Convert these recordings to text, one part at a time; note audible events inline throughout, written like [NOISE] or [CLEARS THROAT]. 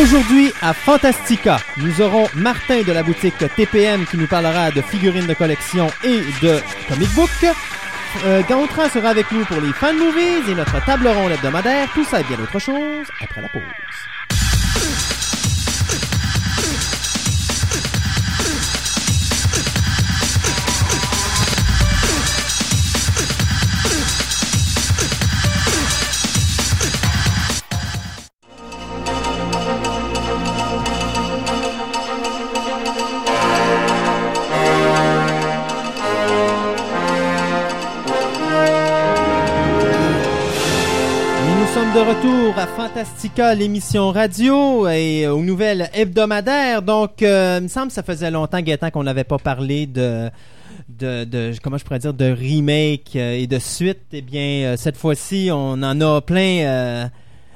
Aujourd'hui, à Fantastica, nous aurons Martin de la boutique TPM qui nous parlera de figurines de collection et de comic book. Euh, sera avec nous pour les fan movies et notre table ronde hebdomadaire. Tout ça et bien d'autres choses après la pause. Sommes de retour à Fantastica, l'émission radio et aux nouvelles hebdomadaires. Donc, euh, il me semble que ça faisait longtemps, Gaëtan, qu'on n'avait pas parlé de, de, de- comment je pourrais dire, de remake euh, et de suite. Eh bien, euh, cette fois-ci, on en a plein, euh,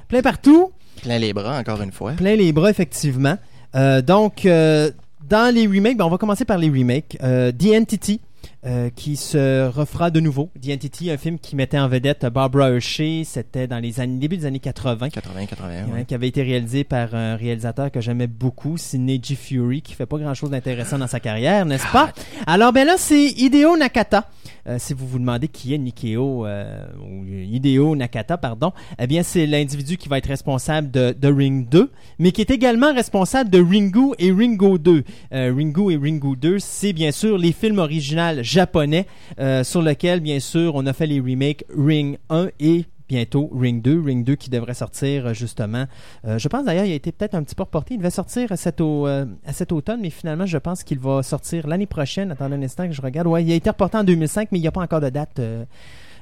plein partout. Plein les bras, encore une fois. Plein les bras, effectivement. Euh, donc, euh, dans les remakes, ben, on va commencer par les remakes. Euh, The Entity, euh, qui se refera de nouveau. The Entity, un film qui mettait en vedette Barbara Hershey. C'était dans les années, début des années 80. 80-81, hein, ouais. qui avait été réalisé par un réalisateur que j'aimais beaucoup, Sidney G. Fury, qui fait pas grand chose d'intéressant dans sa carrière, n'est-ce pas? Alors, ben là, c'est Hideo Nakata. Euh, si vous vous demandez qui est Nikeo, euh, ou Hideo Nakata, pardon, eh bien, c'est l'individu qui va être responsable de, Ring 2, mais qui est également responsable de Ringu et Ringo 2. Euh, Ringu et Ringu 2, c'est bien sûr les films originaux japonais, sur lesquels, bien sûr, on a fait les remakes Ring 1 et bientôt Ring 2. Ring 2 qui devrait sortir euh, justement. Euh, je pense d'ailleurs il a été peut-être un petit peu reporté. Il devait sortir à cet, euh, à cet automne, mais finalement je pense qu'il va sortir l'année prochaine. Attendez un instant que je regarde. Ouais, il a été reporté en 2005, mais il n'y a pas encore de date. de,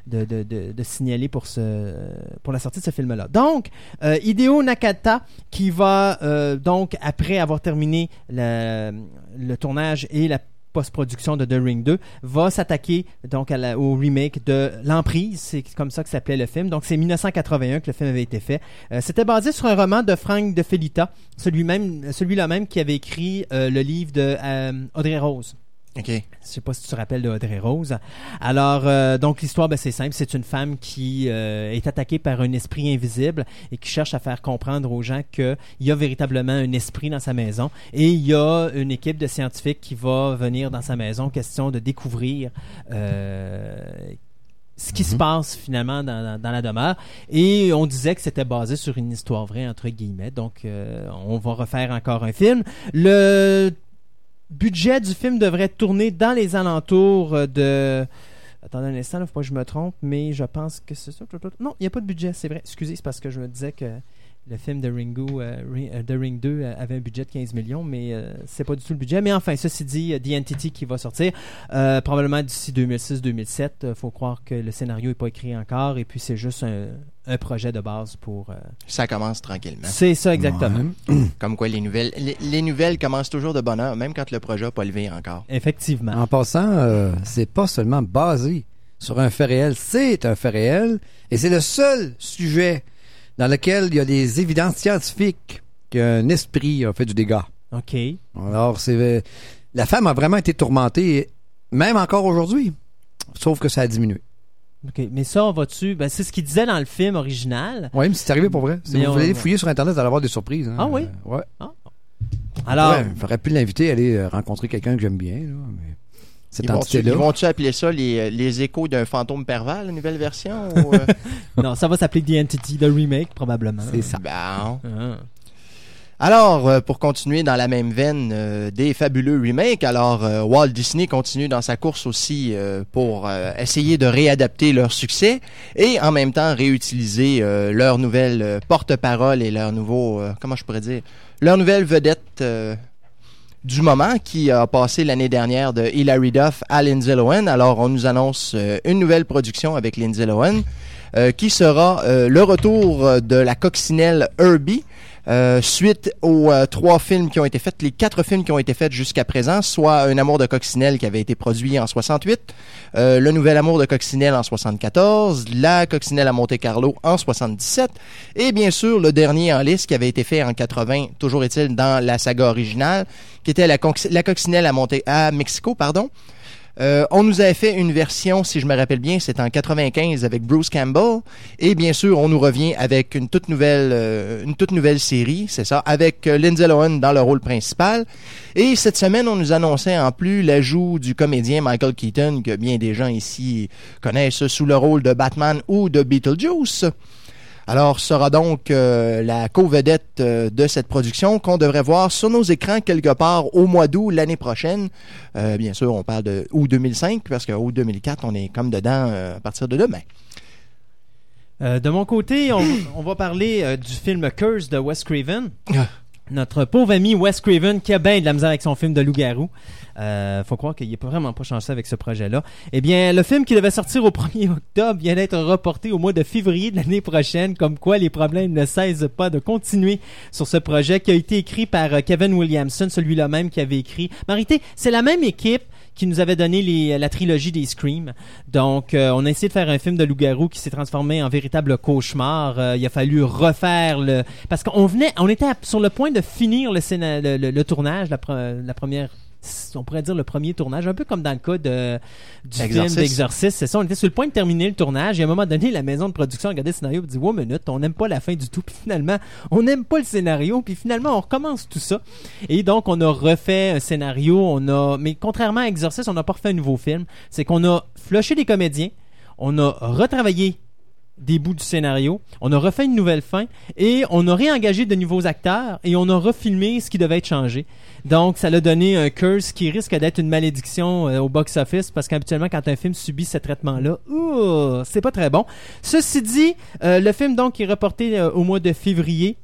de, de, signaler pour, ce, pour la sortie de ce film-là. Donc, euh, Hideo Nakata, qui va, donc, après avoir terminé le tournage et la post-production de The Ring 2, va s'attaquer donc au remake de L'Emprise, c'est comme ça que s'appelait le film. Donc c'est 1981 que le film avait été fait. Euh, C'était basé sur un roman de Frank de Felita, celui-là même qui avait écrit euh, le livre de euh, Audrey Rose. OK. Je sais pas si tu te rappelles de Audrey Rose. Alors, euh, donc l'histoire, ben, c'est simple. C'est une femme qui euh, est attaquée par un esprit invisible et qui cherche à faire comprendre aux gens qu'il y a véritablement un esprit dans sa maison. Et il y a une équipe de scientifiques qui va venir dans sa maison, question de découvrir euh, ce qui se passe finalement dans, dans- dans la demeure. Et on disait que c'était basé sur une histoire vraie, entre guillemets. Donc, euh, on va refaire encore un film. Le budget du film devrait tourner dans les alentours euh, de. Attendez un instant, il faut pas que je me trompe, mais je pense que c'est ça. Non, il n'y a pas de budget, c'est vrai. Excusez, c'est parce que je me disais que le film de Ringo, euh, Ring, euh, de Ring 2 euh, avait un budget de 15 millions, mais euh, c'est pas du tout le budget. Mais enfin, ceci dit, The Entity qui va sortir, euh, probablement d'ici 2006-2007. Il faut croire que le scénario n'est pas écrit encore, et puis c'est juste un, un projet de base pour. euh, Ça commence tranquillement. C'est ça, exactement. [CLEARS THROAT] Comme quoi, les nouvelles, les, les nouvelles commencent toujours de bonne heure, même quand le projet n'a pas levé encore. Effectivement. En passant, euh, c'est pas seulement basé sur un fait réel, c'est un fait réel, et c'est le seul sujet dans lequel il y a des évidences scientifiques qu'un esprit a fait du dégât. OK. Alors, c'est euh, la femme a vraiment été tourmentée, même encore aujourd'hui, sauf que ça a diminué. OK. Mais ça, on va-tu. Ben, c'est ce qu'il disait dans le film original. Oui, mais c'est arrivé pour vrai. Si Mais vous on- voulez fouiller sur Internet, vous allez avoir des surprises. hein. Ah oui? Euh, ouais. Alors, Ouais, j'aurais pu l'inviter à aller euh, rencontrer quelqu'un que j'aime bien. Là, mais cette entité-là. ils vont-tu appeler ça les, les échos d'un fantôme pervers, la nouvelle version? ou, euh? [LAUGHS] non, ça va s'appeler The Entity, The Remake, probablement. C'est ça. Bon. Ah. Alors, euh, pour continuer dans la même veine euh, des fabuleux remakes, alors euh, Walt Disney continue dans sa course aussi pour essayer de réadapter leur succès et en même temps réutiliser leur nouvelle porte-parole et leur nouveau, comment je pourrais dire, leur nouvelle vedette du moment qui a passé l'année dernière de Hilary Duff à Lindsay Lohan. Alors, on nous annonce euh, une nouvelle production avec Lindsay Lohan euh, qui sera euh, le retour de la coccinelle Herbie. Euh, suite aux euh, trois films qui ont été faits, les quatre films qui ont été faits jusqu'à présent, soit Un amour de coccinelle qui avait été produit en 68, euh, Le nouvel amour de coccinelle en 74, La coccinelle à Monte Carlo en 77, et bien sûr le dernier en liste qui avait été fait en 80, toujours est-il dans la saga originale, qui était la, la coccinelle à, Monte à Mexico, pardon. Euh, on nous avait fait une version, si je me rappelle bien, c'est en 95 avec Bruce Campbell. Et bien sûr, on nous revient avec une toute nouvelle, euh, une toute nouvelle série, c'est ça, avec euh, Lindsay Lohan dans le rôle principal. Et cette semaine, on nous annonçait en plus l'ajout du comédien Michael Keaton, que bien des gens ici connaissent sous le rôle de Batman ou de Beetlejuice. Alors, sera donc euh, la co-vedette euh, de cette production qu'on devrait voir sur nos écrans quelque part au mois d'août l'année prochaine. Euh, bien sûr, on parle de août 2005 parce que août 2004, on est comme dedans euh, à partir de demain. Euh, de mon côté, on, on va parler euh, du film Curse de Wes Craven. Notre pauvre ami Wes Craven qui a bien de la misère avec son film de loup-garou. Euh, faut croire qu'il est pas vraiment pas chanceux avec ce projet-là. Eh bien, le film qui devait sortir au [LAUGHS] 1er octobre vient d'être reporté au mois de février de l'année prochaine, comme quoi les problèmes ne cessent pas de continuer sur ce projet qui a été écrit par euh, Kevin Williamson, celui-là même qui avait écrit. Marité, c'est la même équipe qui nous avait donné la trilogie des Scream. Donc, euh, on a essayé de faire un film de loup-garou qui s'est transformé en véritable cauchemar. Euh, il a fallu refaire le... Parce qu'on venait, on était sur le point de finir le, le, tournage, la première... On pourrait dire le premier tournage, un peu comme dans le cas de, du Exorcist. film d'Exorcist. C'est ça, on était sur le point de terminer le tournage. Et à un moment donné, la maison de production a regardé le scénario et dit « Wow, minute, on n'aime pas la fin du tout. [LAUGHS] » Puis finalement, on n'aime pas le scénario. Puis finalement, on recommence tout ça. Et donc, on a refait un scénario. On a, mais contrairement à Exorcist, on n'a pas refait un nouveau film. C'est qu'on a flushé des comédiens. On a retravaillé des bouts du scénario. On a refait une nouvelle fin et on a réengagé de nouveaux acteurs et on a refilmé ce qui devait être changé. Donc, ça l'a donné un curse qui risque d'être une malédiction euh, au box-office parce qu'habituellement, quand un film subit ce traitement-là, c'est pas très bon. Ceci dit, euh, le film donc est reporté euh, au mois de février.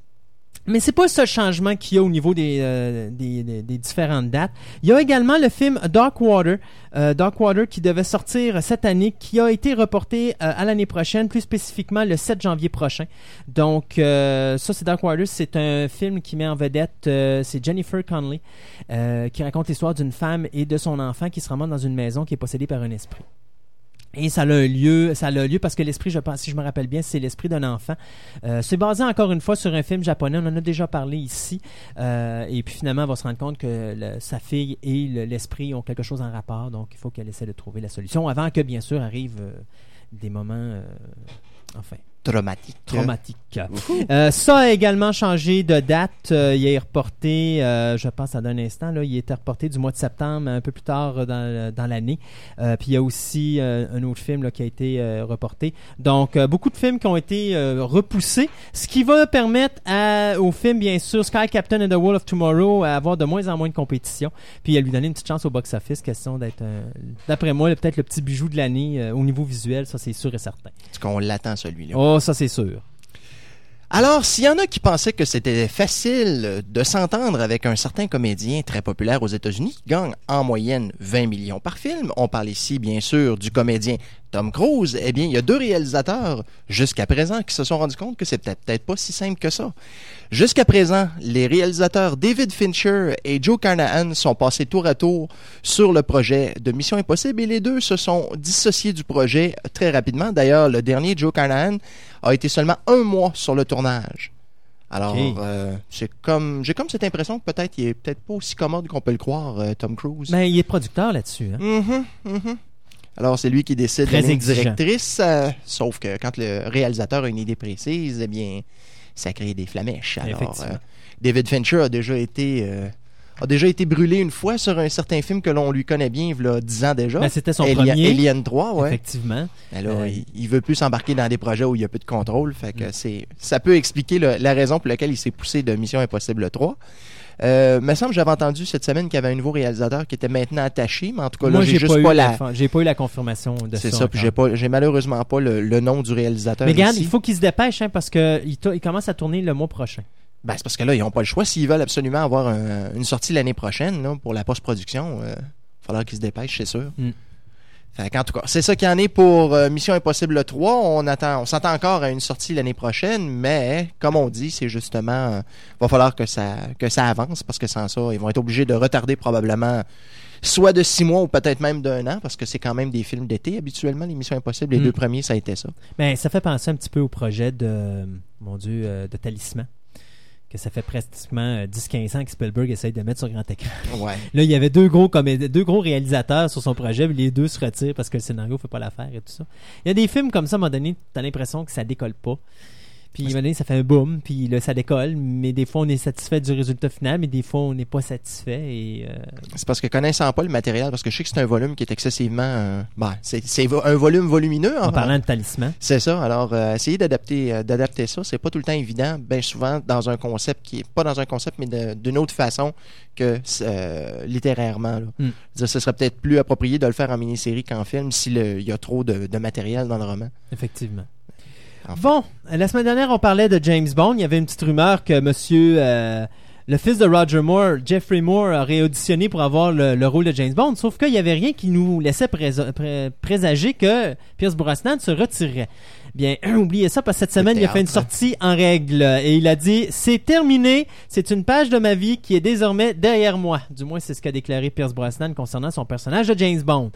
Mais c'est pas le seul changement qu'il y a au niveau des, euh, des, différentes dates. Il y a également le film Darkwater, euh, Darkwater qui devait sortir cette année, qui a été reporté euh, à l'année prochaine, plus spécifiquement le 7 janvier prochain. Donc ça, c'est Darkwater, c'est un film qui met en vedette, c'est Jennifer Connelly, qui raconte l'histoire d'une femme et de son enfant qui se remontent dans une maison qui est possédée par un esprit. Et ça a un lieu, ça a lieu parce que l'esprit, je pense, si je me rappelle bien, c'est l'esprit d'un enfant. Euh, c'est basé encore une fois sur un film japonais. On en a déjà parlé ici. Euh, et puis finalement, elle va se rendre compte que le- sa fille et le- l'esprit ont quelque chose en rapport. Donc, il faut qu'elle essaie de trouver la solution avant que, bien sûr, arrivent euh, des moments, euh, enfin, Traumatique. traumatiques. Euh, ça a également changé de date. Euh, il est reporté, euh, je pense à un instant, là, il était reporté du mois de septembre, un peu plus tard euh, dans, dans l'année. Puis il y a aussi un autre film là, qui a été reporté. Donc, beaucoup de films qui ont été repoussés, ce qui va permettre à, au film, bien sûr, Sky Captain and the World of Tomorrow, à avoir de moins en moins de compétition. Puis à lui donner une petite chance au box-office, question d'être, d'après moi, peut-être le petit bijou de l'année au niveau visuel, ça c'est sûr et certain. Parce qu'on l'attend, celui-là. Oh, ça c'est sûr. Alors, s'il y en a qui pensaient que c'était facile de s'entendre avec un certain comédien très populaire aux États-Unis qui gagne en moyenne 20 millions par film, on parle ici bien sûr du comédien Tom Cruise, eh bien, il y a deux réalisateurs jusqu'à présent qui se sont rendus compte que c'est peut-être peut-être pas si simple que ça. Jusqu'à présent, les réalisateurs David Fincher et Joe Carnahan sont passés tour à tour sur le projet de Mission Impossible et les deux se sont dissociés du projet très rapidement. D'ailleurs, le dernier, Joe Carnahan, a été seulement un mois sur le tournage. Alors, euh, c'est comme j'ai comme cette impression que peut-être il est peut-être pas aussi commode qu'on peut le croire, euh, Tom Cruise. Mais il est producteur là-dessus. Hein? Mhm, mhm. Alors, c'est lui qui décide de la directrice, euh, sauf que quand le réalisateur a une idée précise, eh bien, ça crée des flamèches. Alors, euh, David Fincher a déjà été euh, a déjà été brûlé une fois sur un certain film que l'on lui connaît bien, il y a 10 ans déjà. Ben, c'était son Alien, premier. Alien 3, ouais. Effectivement. Là, Euh, il, il veut plus s'embarquer dans des projets où il y a peu de contrôle. Fait Mm. que c'est, ça peut expliquer le- la raison pour laquelle il s'est poussé de Mission Impossible 3. Euh, me semble, j'avais entendu cette semaine qu'il y avait un nouveau réalisateur qui était maintenant attaché, mais en tout cas, là, j'ai juste pas, la. la... j'ai pas eu la confirmation de ça. C'est ça, puis j'ai pas, j'ai malheureusement pas le, le nom du réalisateur. Mais regarde, ici. il faut qu'il se dépêche hein, parce que il, commence à tourner le mois prochain. Ben, c'est parce que là, ils n'ont pas le choix. S'ils veulent absolument avoir un- une sortie l'année prochaine là, pour la post-production, il va falloir qu'ils se dépêchent, c'est sûr. Mm. Fait qu'en tout cas, c'est ça qu'il y en est pour euh, Mission Impossible 3. On attend, on s'attend encore à une sortie l'année prochaine, mais comme on dit, c'est justement, euh, va falloir que ça, que ça avance parce que sans ça, ils vont être obligés de retarder probablement soit de six mois ou peut-être même d'un an parce que c'est quand même des films d'été habituellement. Les Missions Impossibles, les Mm. deux premiers, ça a été ça. Ben, ça fait penser un petit peu au projet de, mon Dieu, euh, de Talisman. Que ça fait pratiquement euh, 10-15 ans que Spielberg essaye de mettre sur grand écran. Ouais. [LAUGHS] Là, il y avait deux gros deux gros réalisateurs sur son projet, mais les deux se retirent parce que le scénario fait pas l'affaire et tout ça. Il y a des films comme ça, à un moment donné, t'as l'impression que ça décolle pas. Puis à un moment donné, ça fait un boom, puis là, ça décolle, mais des fois, on est satisfait du résultat final, mais des fois, on n'est pas satisfait. Et, euh, C'est parce que connaissant pas le matériel, parce que je sais que c'est un volume qui est excessivement, euh, ben, c'est c'est un volume volumineux. en hein. parlant de Talisman, C'est ça. Alors, euh, essayer d'adapter, d'adapter ça, c'est pas tout le temps évident. Bien souvent dans un concept qui est pas dans un concept, mais de- d'une autre façon que littérairement. Là. Mm. Veux dire, ce serait peut-être plus approprié de le faire en mini-série qu'en film s'il y a trop de, de matériel dans le roman. effectivement. Bon, la semaine dernière, on parlait de James Bond. Il y avait une petite rumeur que monsieur, euh, le fils de Roger Moore, Jeffrey Moore, aurait auditionné pour avoir le, le rôle de James Bond. Sauf qu'il n'y avait rien qui nous laissait présa- pré- présager que Pierce Brosnan se retirerait. Bien, [CLEARS THROAT] oubliez ça parce que cette semaine, il a fait une théâtre. sortie en règle et il a dit c'est terminé, c'est une page de ma vie qui est désormais derrière moi. Du moins, c'est ce qu'a déclaré Pierce Brosnan concernant son personnage de James Bond.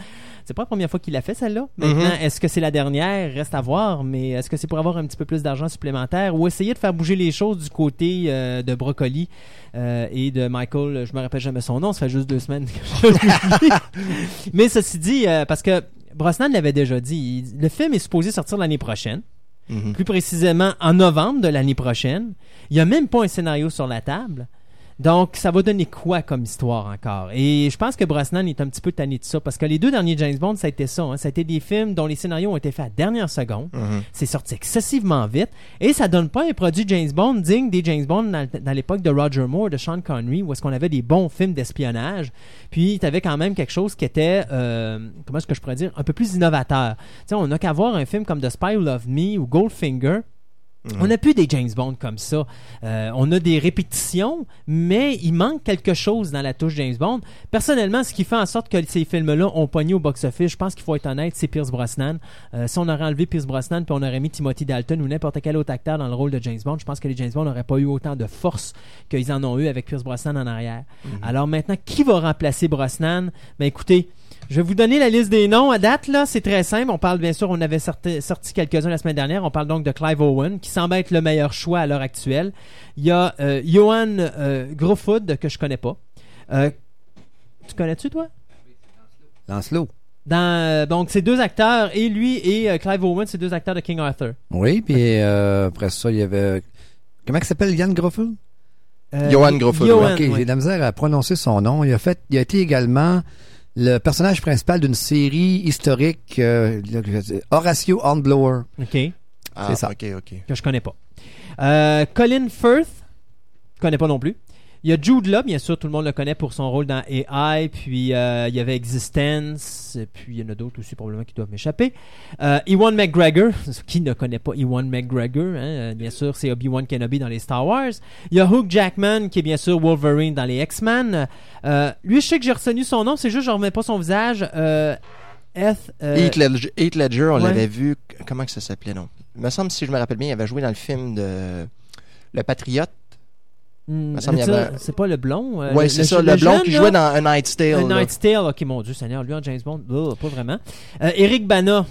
C'est pas la première fois qu'il a fait celle-là. Maintenant, Mhm. est-ce que c'est la dernière? Reste à voir. Mais est-ce que c'est pour avoir un petit peu plus d'argent supplémentaire ou essayer de faire bouger les choses du côté euh, de Brocoli euh, et de Michael Je me rappelle jamais son nom. Ça fait juste deux semaines que je. [LAUGHS] Mais ceci dit, euh, parce que Brosnan l'avait déjà dit, il- le film est supposé sortir l'année prochaine Mhm. plus précisément en novembre de l'année prochaine. Il n'y a même pas un scénario sur la table. Donc, ça va donner quoi comme histoire encore? Et je pense que Brosnan est un petit peu tanné de ça, parce que les deux derniers James Bond, ça a été ça. hein. Ça a été des films dont les scénarios ont été faits à dernière seconde. Mhm. C'est sorti excessivement vite. Et ça donne pas un produit James Bond digne des James Bond dans, dans l'époque de Roger Moore, de Sean Connery, où est-ce qu'on avait des bons films d'espionnage. Puis, tu avais quand même quelque chose qui était, euh, comment est-ce que je pourrais dire, un peu plus innovateur. Tu sais, on n'a qu'à voir un film comme The Spy Who Loved Me ou Goldfinger. Mhm. On n'a plus des James Bond comme ça. Euh, on a des répétitions, mais il manque quelque chose dans la touche James Bond. Personnellement, ce qui fait en sorte que ces films-là ont pogné au box-office, je pense qu'il faut être honnête, c'est Pierce Brosnan. Euh, si on aurait enlevé Pierce Brosnan puis on aurait mis Timothy Dalton ou n'importe quel autre acteur dans le rôle de James Bond, je pense que les James Bond n'auraient pas eu autant de force qu'ils en ont eu avec Pierce Brosnan en arrière. Alors maintenant, qui va remplacer Brosnan? Ben écoutez, je vais vous donner la liste des noms à date. là. C'est très simple. On parle bien sûr, on avait sorti, sorti quelques-uns la semaine dernière. On parle donc de Clive Owen, qui semble être le meilleur choix à l'heure actuelle. Il y a euh, Johan euh, Grofud, que je connais pas. Euh, tu connais-tu, toi? Lancelot. Dans, euh, donc, c'est deux acteurs, et lui et euh, Clive Owen, c'est deux acteurs de King Arthur. Oui, puis euh, après ça, il y avait... Comment il s'appelle, Yann Groffel? Euh, Johan Grofud, Johan, ok, oui. j'ai de la misère à prononcer son nom. Il a fait, il a été également le personnage principal d'une série historique, euh, Horatio Hornblower. OK. Ah, C'est ça. Ok, ok. que je connais pas. Euh, Colin Firth, je connais pas non plus. Il y a Jude Law, bien sûr, tout le monde le connaît pour son rôle dans AI, puis euh, il y avait Existence, et puis il y en a d'autres aussi probablement qui doivent m'échapper. Euh, Ewan McGregor, [LAUGHS] qui ne connaît pas Ewan McGregor, hein, euh, bien sûr, c'est Obi-Wan Kenobi dans les Star Wars. Il y a Hugh Jackman, qui est bien sûr Wolverine dans les X-Men. Euh, lui, je sais que j'ai retenu son nom, c'est juste que je remets pas son visage. Heath Ledger, Heath Ledger, on ouais. l'avait vu. Comment que ça s'appelait, non? Il me semble, si je me rappelle bien, il avait joué dans le film de Le Patriote. Hmm, avait- c'est pas le blond. euh, le- c'est ça, le, blond jeune, qui là? jouait dans A Night's Tale. A. Night's Tale, ok, mon Dieu Seigneur, lui en James Bond, oh, pas vraiment. Euh, Eric Bana,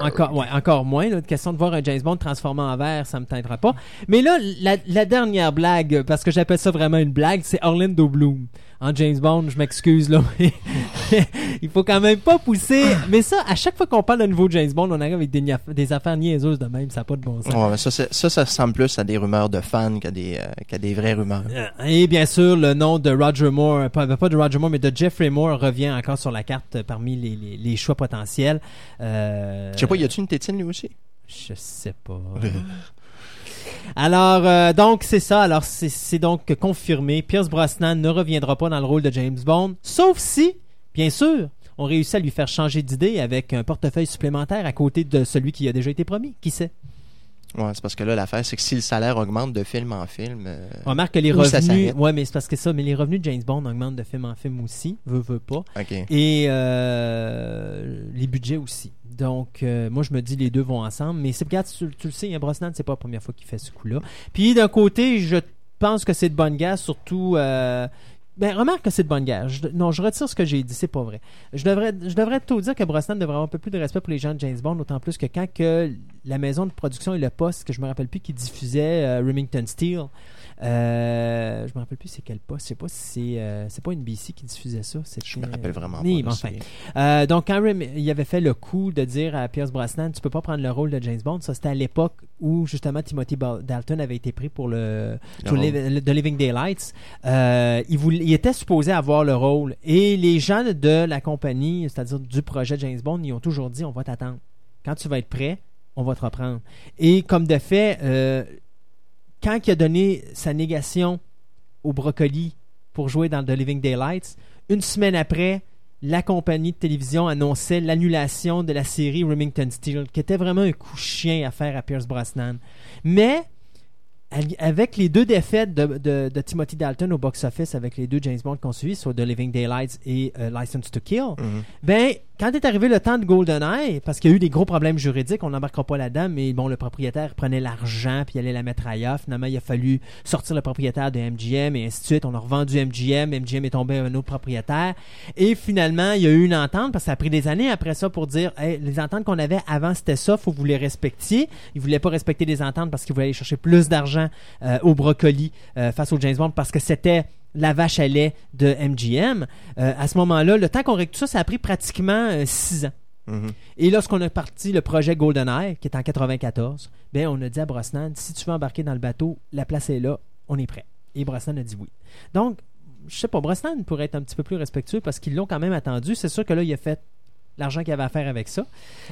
encore, ouais, encore moins. Là, question de voir un James Bond transformé en vert, ça me teintera pas. Mais là, la, la dernière blague, parce que j'appelle ça vraiment une blague, c'est Orlando Bloom. En James Bond, je m'excuse là, mais [LAUGHS] il faut quand même pas pousser. Mais ça, à chaque fois qu'on parle d'un nouveau James Bond, on arrive avec des, des affaires niaiseuses de même, ça n'a pas de bon sens. Ouais, mais ça, ça, ça ressemble plus à des rumeurs de fans qu'à des, euh, des vraies rumeurs. Euh, Et bien sûr, le nom de Roger Moore, pas, pas de Roger Moore, mais de Jeffrey Moore revient encore sur la carte parmi les, les- les choix potentiels. Euh, Je sais pas, y a-tu une tétine lui aussi? Je sais pas. [LAUGHS] Alors, euh, donc, c'est ça. Alors, c'est donc confirmé. Pierce Brosnan ne reviendra pas dans le rôle de James Bond, sauf si, bien sûr, on réussit à lui faire changer d'idée avec un portefeuille supplémentaire à côté de celui qui a déjà été promis. Qui sait? Ouais, c'est parce que là, l'affaire, c'est que si le salaire augmente de film en film, euh, Remarque que les revenus. Ouais, mais c'est parce que ça, mais les revenus de James Bond augmentent de film en film aussi, veut, veut pas. OK. Et euh, les budgets aussi. Donc, euh, moi, je me dis les deux vont ensemble. Mais c'est regarde, tu, tu le sais, hein, Brosnan, c'est pas la première fois qu'il fait ce coup-là. Puis d'un côté, je pense que c'est de bonne guerre, surtout. euh, ben, remarque que c'est de bonne guerre. Je- non, je retire ce que j'ai dit, c'est pas vrai. Je devrais, je devrais tout dire que Brosnan devrait avoir un peu plus de respect pour les gens de James Bond, d'autant plus que quand que la maison de production et le poste, que je me rappelle plus, qui diffusait euh, Remington Steel, euh, je me rappelle plus c'est quel poste, je sais pas si c'est, euh, c'est pas NBC qui diffusait ça. Je me rappelle vraiment Oui, pas. enfin. Euh, donc, quand Rem- il avait fait le coup de dire à Pierce Brosnan, tu peux pas prendre le rôle de James Bond, ça c'était à l'époque où justement Timothy Dalton avait été pris pour le- The Living Daylights. Euh, il, voulait- était supposé avoir le rôle et les gens de la compagnie, c'est-à-dire du projet James Bond, ils ont toujours dit on va t'attendre. Quand tu vas être prêt, on va te reprendre. Et comme de fait, euh, quand il a donné sa négation au brocoli pour jouer dans The Living Daylights, une semaine après, la compagnie de télévision annonçait l'annulation de la série Remington Steel, qui était vraiment un coup chien à faire à Pierce Brosnan. Mais avec les deux défaites de, de- de Timothy Dalton au box-office, avec les deux James Bond qu'on suit, sur The Living Daylights et euh, License to Kill, Mhm. ben, quand est arrivé le temps de GoldenEye, parce qu'il y a eu des gros problèmes juridiques, on n'embarquera pas là-dedans, mais bon, le propriétaire prenait l'argent puis allait la mettre ailleurs. Finalement, il a fallu sortir le propriétaire de MGM et ainsi de suite. On a revendu MGM, MGM est tombé à un autre propriétaire. Et finalement, il y a eu une entente, parce que ça a pris des années après ça pour dire, les ententes qu'on avait avant, c'était ça, faut que vous les respectiez. Ils voulaient pas respecter les ententes parce qu'ils voulaient aller chercher plus d'argent euh, au brocoli euh, face au James Bond parce que c'était la vache à lait de MGM. Euh, à ce moment-là, le temps qu'on règle tout ça, ça a pris pratiquement euh, six ans. Mhm. Et lorsqu'on a parti le projet GoldenEye, qui est en 94, ben on a dit à Brosnan, si tu veux embarquer dans le bateau, la place est là, on est prêt. Et Brosnan a dit oui. Donc, je sais pas, Brosnan pourrait être un petit peu plus respectueux parce qu'ils l'ont quand même attendu. C'est sûr que là, il a fait l'argent qu'il avait à faire avec ça.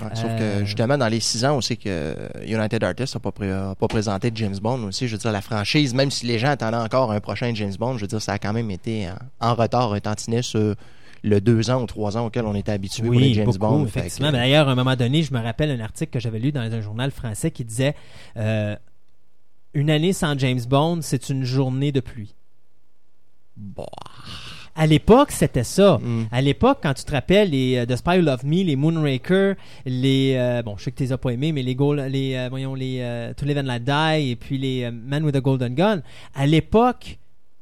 Ouais, Sauf Euh, que justement, dans les six ans aussi que euh, United Artists n'a pas, pré- a pas présenté James Bond aussi, je veux dire, la franchise, même si les gens attendaient encore un prochain James Bond, je veux dire, ça a quand même été en, en retard un tantinet sur le deux ans ou trois ans auquel on était habitué pour les James beaucoup, Bond. Effectivement. que, D'ailleurs, à un moment donné, je me rappelle un article que j'avais lu dans un journal français qui disait euh, Une année sans James Bond, c'est une journée de pluie. Bah. À l'époque, c'était ça. Mm. À l'époque, quand tu te rappelles, les euh, The Spy Who Loved Me, les Moonraker, les euh, bon, je sais que tu les as pas aimés, mais les Gold, les euh, voyons les euh, To Live and Let Die et puis les Man with a Golden Gun. À l'époque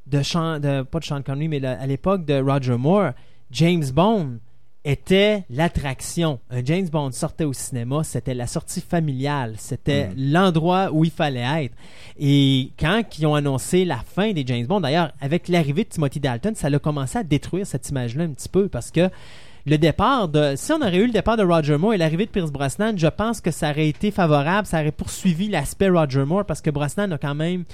de Sean, de pas de Sean Connery, mais à l'époque de Roger Moore, James Bond était l'attraction. Un James Bond sortait au cinéma, c'était la sortie familiale, c'était Mm. l'endroit où il fallait être. Et quand ils ont annoncé la fin des James Bond, d'ailleurs, avec l'arrivée de Timothy Dalton, ça a commencé à détruire cette image-là un petit peu parce que le départ de. Si on aurait eu le départ de Roger Moore et l'arrivée de Pierce Brosnan, je pense que ça aurait été favorable, ça aurait poursuivi l'aspect Roger Moore parce que Brosnan a quand même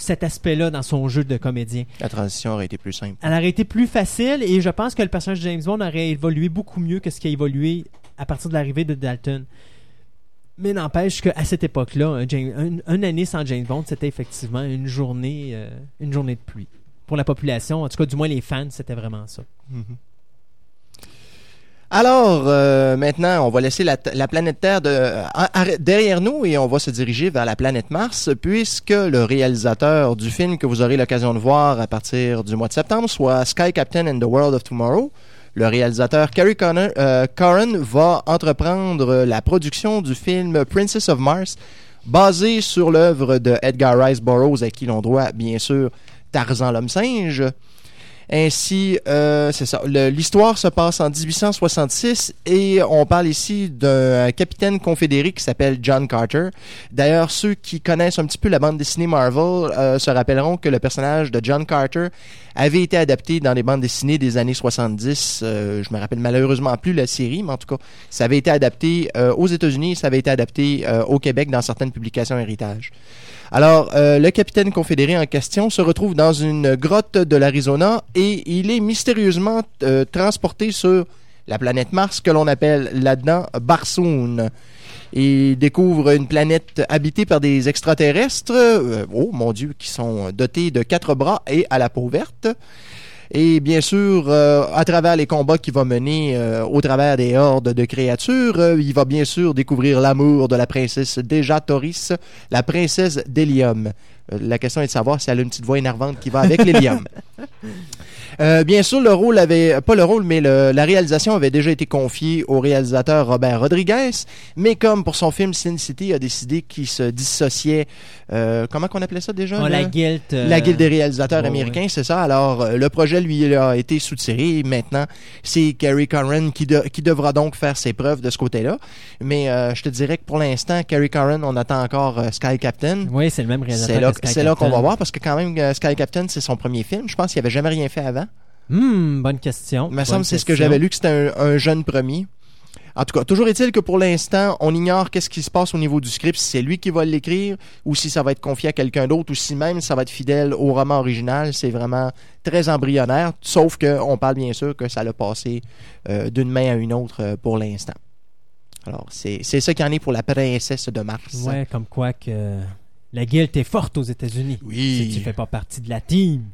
cet aspect-là dans son jeu de comédien. La transition aurait été plus simple. Elle aurait été plus facile et je pense que le personnage de James Bond aurait évolué beaucoup mieux que ce qui a évolué à partir de l'arrivée de Dalton. Mais n'empêche qu'à cette époque-là, une année sans James Bond, c'était effectivement une journée, euh, une journée de pluie. Pour la population, en tout cas, du moins les fans, c'était vraiment ça. Alors, euh, maintenant, on va laisser la, la planète Terre à- derrière nous et on va se diriger vers la planète Mars, puisque le réalisateur du film que vous aurez l'occasion de voir à partir du mois de septembre, soit Sky Captain and the World of Tomorrow, le réalisateur Cary Connor, euh, va entreprendre la production du film Princess of Mars, basé sur l'œuvre de Edgar Rice Burroughs, à qui l'on doit bien sûr Tarzan l'homme singe. Ainsi, euh, c'est ça. L'histoire se passe en 1866 et on parle ici d'un capitaine confédéré qui s'appelle John Carter. D'ailleurs, ceux qui connaissent un petit peu la bande dessinée Marvel euh, se rappelleront que le personnage de John Carter avait été adapté dans les bandes dessinées des années 70. Euh, je me rappelle malheureusement plus la série, mais en tout cas, ça avait été adapté euh, aux États-Unis, ça avait été adapté euh, au Québec dans certaines publications héritage. Alors, le capitaine confédéré en question se retrouve dans une grotte de l'Arizona et il est mystérieusement transporté sur la planète Mars que l'on appelle là-dedans Barsoon. Il découvre une planète habitée par des extraterrestres, euh, oh mon Dieu, qui sont dotés de quatre bras et à la peau verte. Et bien sûr, euh, à travers les combats qu'il va mener euh, au travers des hordes de créatures, il va bien sûr découvrir l'amour de la princesse Deja Toris, la princesse d'Hélium. La question est de savoir si elle a une petite voix énervante qui va avec l'hélium. [LAUGHS] Euh, bien sûr, le rôle avait, pas le rôle, mais le- la réalisation avait déjà été confiée au réalisateur Robert Rodriguez, mais comme pour son film Sin City, il a décidé qu'il se dissociait, euh, comment qu'on appelait ça déjà? Oh, la guild. euh, La Guilde des réalisateurs américains, c'est ça. Alors, euh, le projet lui a été soutiré. Maintenant, c'est Carrie Curran qui, de- qui devra donc faire ses preuves de ce côté-là. Mais euh, je te dirais que pour l'instant, Carrie Curran, on attend encore Sky Captain. Oui, c'est le même réalisateur. C'est là, là qu'on va voir parce que quand même, Sky Captain, c'est son premier film. Je pense qu'il avait jamais rien fait avant. Hmm, bonne question. Il me semble que c'est ce que j'avais lu, que c'était un, un jeune premier. En tout cas, toujours est-il que pour l'instant, on ignore qu'est-ce qui se passe au niveau du script, si c'est lui qui va l'écrire ou si ça va être confié à quelqu'un d'autre ou si même ça va être fidèle au roman original. C'est vraiment très embryonnaire, sauf qu'on parle bien sûr que ça l'a passé euh, d'une main à une autre euh, pour l'instant. Alors, c'est ça qu'il en est pour la princesse de Mars. Ouais, comme quoi que la guilde est forte aux États-Unis. Oui. Si tu fais pas partie de la team.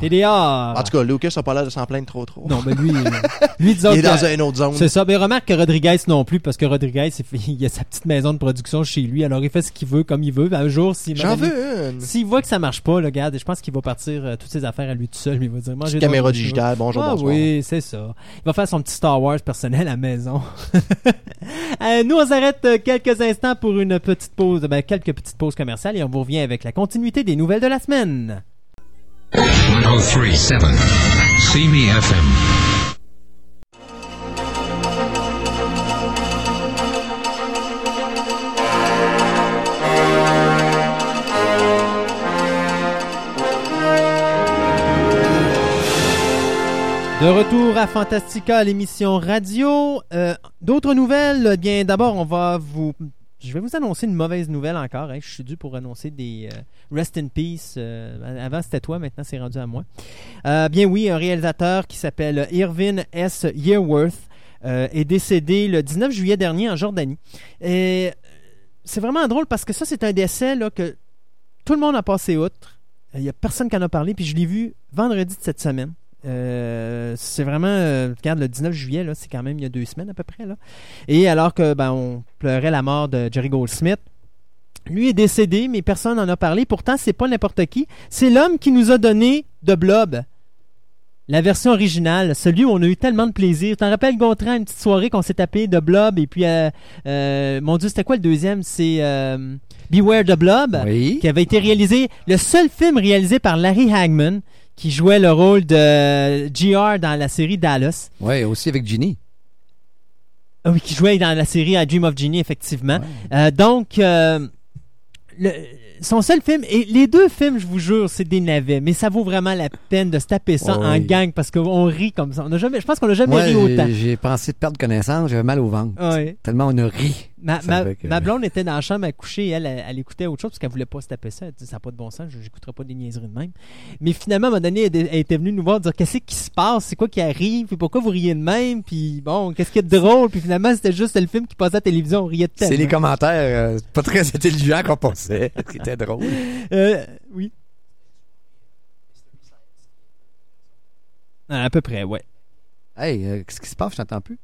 T'es dehors. En tout cas, Lucas a pas l'air de s'en plaindre trop trop. Non, mais lui, [LAUGHS] lui disons Il est dans une autre zone. C'est ça. Mais remarque que Rodriguez non plus, parce que Rodriguez, il, a sa petite maison de production chez lui, alors il fait ce qu'il veut, comme il veut. Un jour, s'il J'en veux une. S'il voit que ça marche pas, là, regarde, je pense qu'il va partir euh, toutes ses affaires à lui tout seul, mais il va dire, caméra digitale, bonjour, Ah bonsoir. oui, c'est ça. Il va faire son petit Star Wars personnel à la maison. [LAUGHS] Euh, nous, on s'arrête euh, quelques instants pour une petite pause, ben, quelques petites pauses commerciales et on vous revient avec la continuité des nouvelles de la semaine. 1037. See me FM. De retour à Fantastica, l'émission radio. Euh, D'autres nouvelles, bien d'abord, on va vous... Je vais vous annoncer une mauvaise nouvelle encore. hein. Je suis dû pour annoncer des euh, Rest in Peace. euh, avant, c'était toi, maintenant, c'est rendu à moi. Euh, bien oui, un réalisateur qui s'appelle Irvin S. Yearworth est décédé le 19 juillet dernier en Jordanie. C'est vraiment drôle parce que ça, c'est un décès que tout le monde a passé outre. Il n'y a personne qui en a parlé, puis je l'ai vu vendredi de cette semaine. Euh, c'est vraiment, euh, regarde, le 19 juillet, là, c'est quand même il y a deux semaines à peu près. Là. Et alors que ben, on pleurait la mort de Jerry Goldsmith, lui est décédé, mais personne n'en a parlé. Pourtant, c'est pas n'importe qui. C'est l'homme qui nous a donné de Blob. La version originale, celui où on a eu tellement de plaisir. T'en rappelles, Gontran, une petite soirée qu'on s'est tapé de Blob, et puis, euh, mon Dieu, c'était quoi le deuxième? C'est Beware the Blob Oui. qui avait été réalisé, le seul film réalisé par Larry Hagman, qui jouait le rôle de GR dans la série Dallas. Ouais, aussi avec Ginny. Ah oui, qui jouait dans la série A Dream of Genie, effectivement. Euh, donc, euh, le- son seul film, et les deux films, je vous jure, c'est des navets, mais ça vaut vraiment la peine de se taper ça en oui. gang parce qu'on rit comme ça. On a jamais, je pense qu'on n'a jamais ri autant. j'ai- pensé de perdre connaissance, j'avais mal au ventre. Tellement on a ri. Ma, ma, que- ma blonde était dans la chambre à coucher et elle, elle, elle écoutait autre chose parce qu'elle voulait pas se taper ça. Elle dit ça n'a pas de bon sens, je n'écouterai pas des niaiseries de même. Mais finalement, à un moment donné, elle, elle était venue nous voir dire qu'est-ce qui se passe, c'est quoi qui arrive, puis pourquoi vous riez de même, puis bon, qu'est-ce a de drôle, puis finalement, c'était juste le film qui passait à la télévision, on riait de C'est les tellement. commentaires euh, pas très intelligents qu'on pensait, [LAUGHS] qui était drôle. Euh, oui. Ah, À peu près, ouais. Hey, euh, qu'est-ce qui se passe? Je t'entends plus.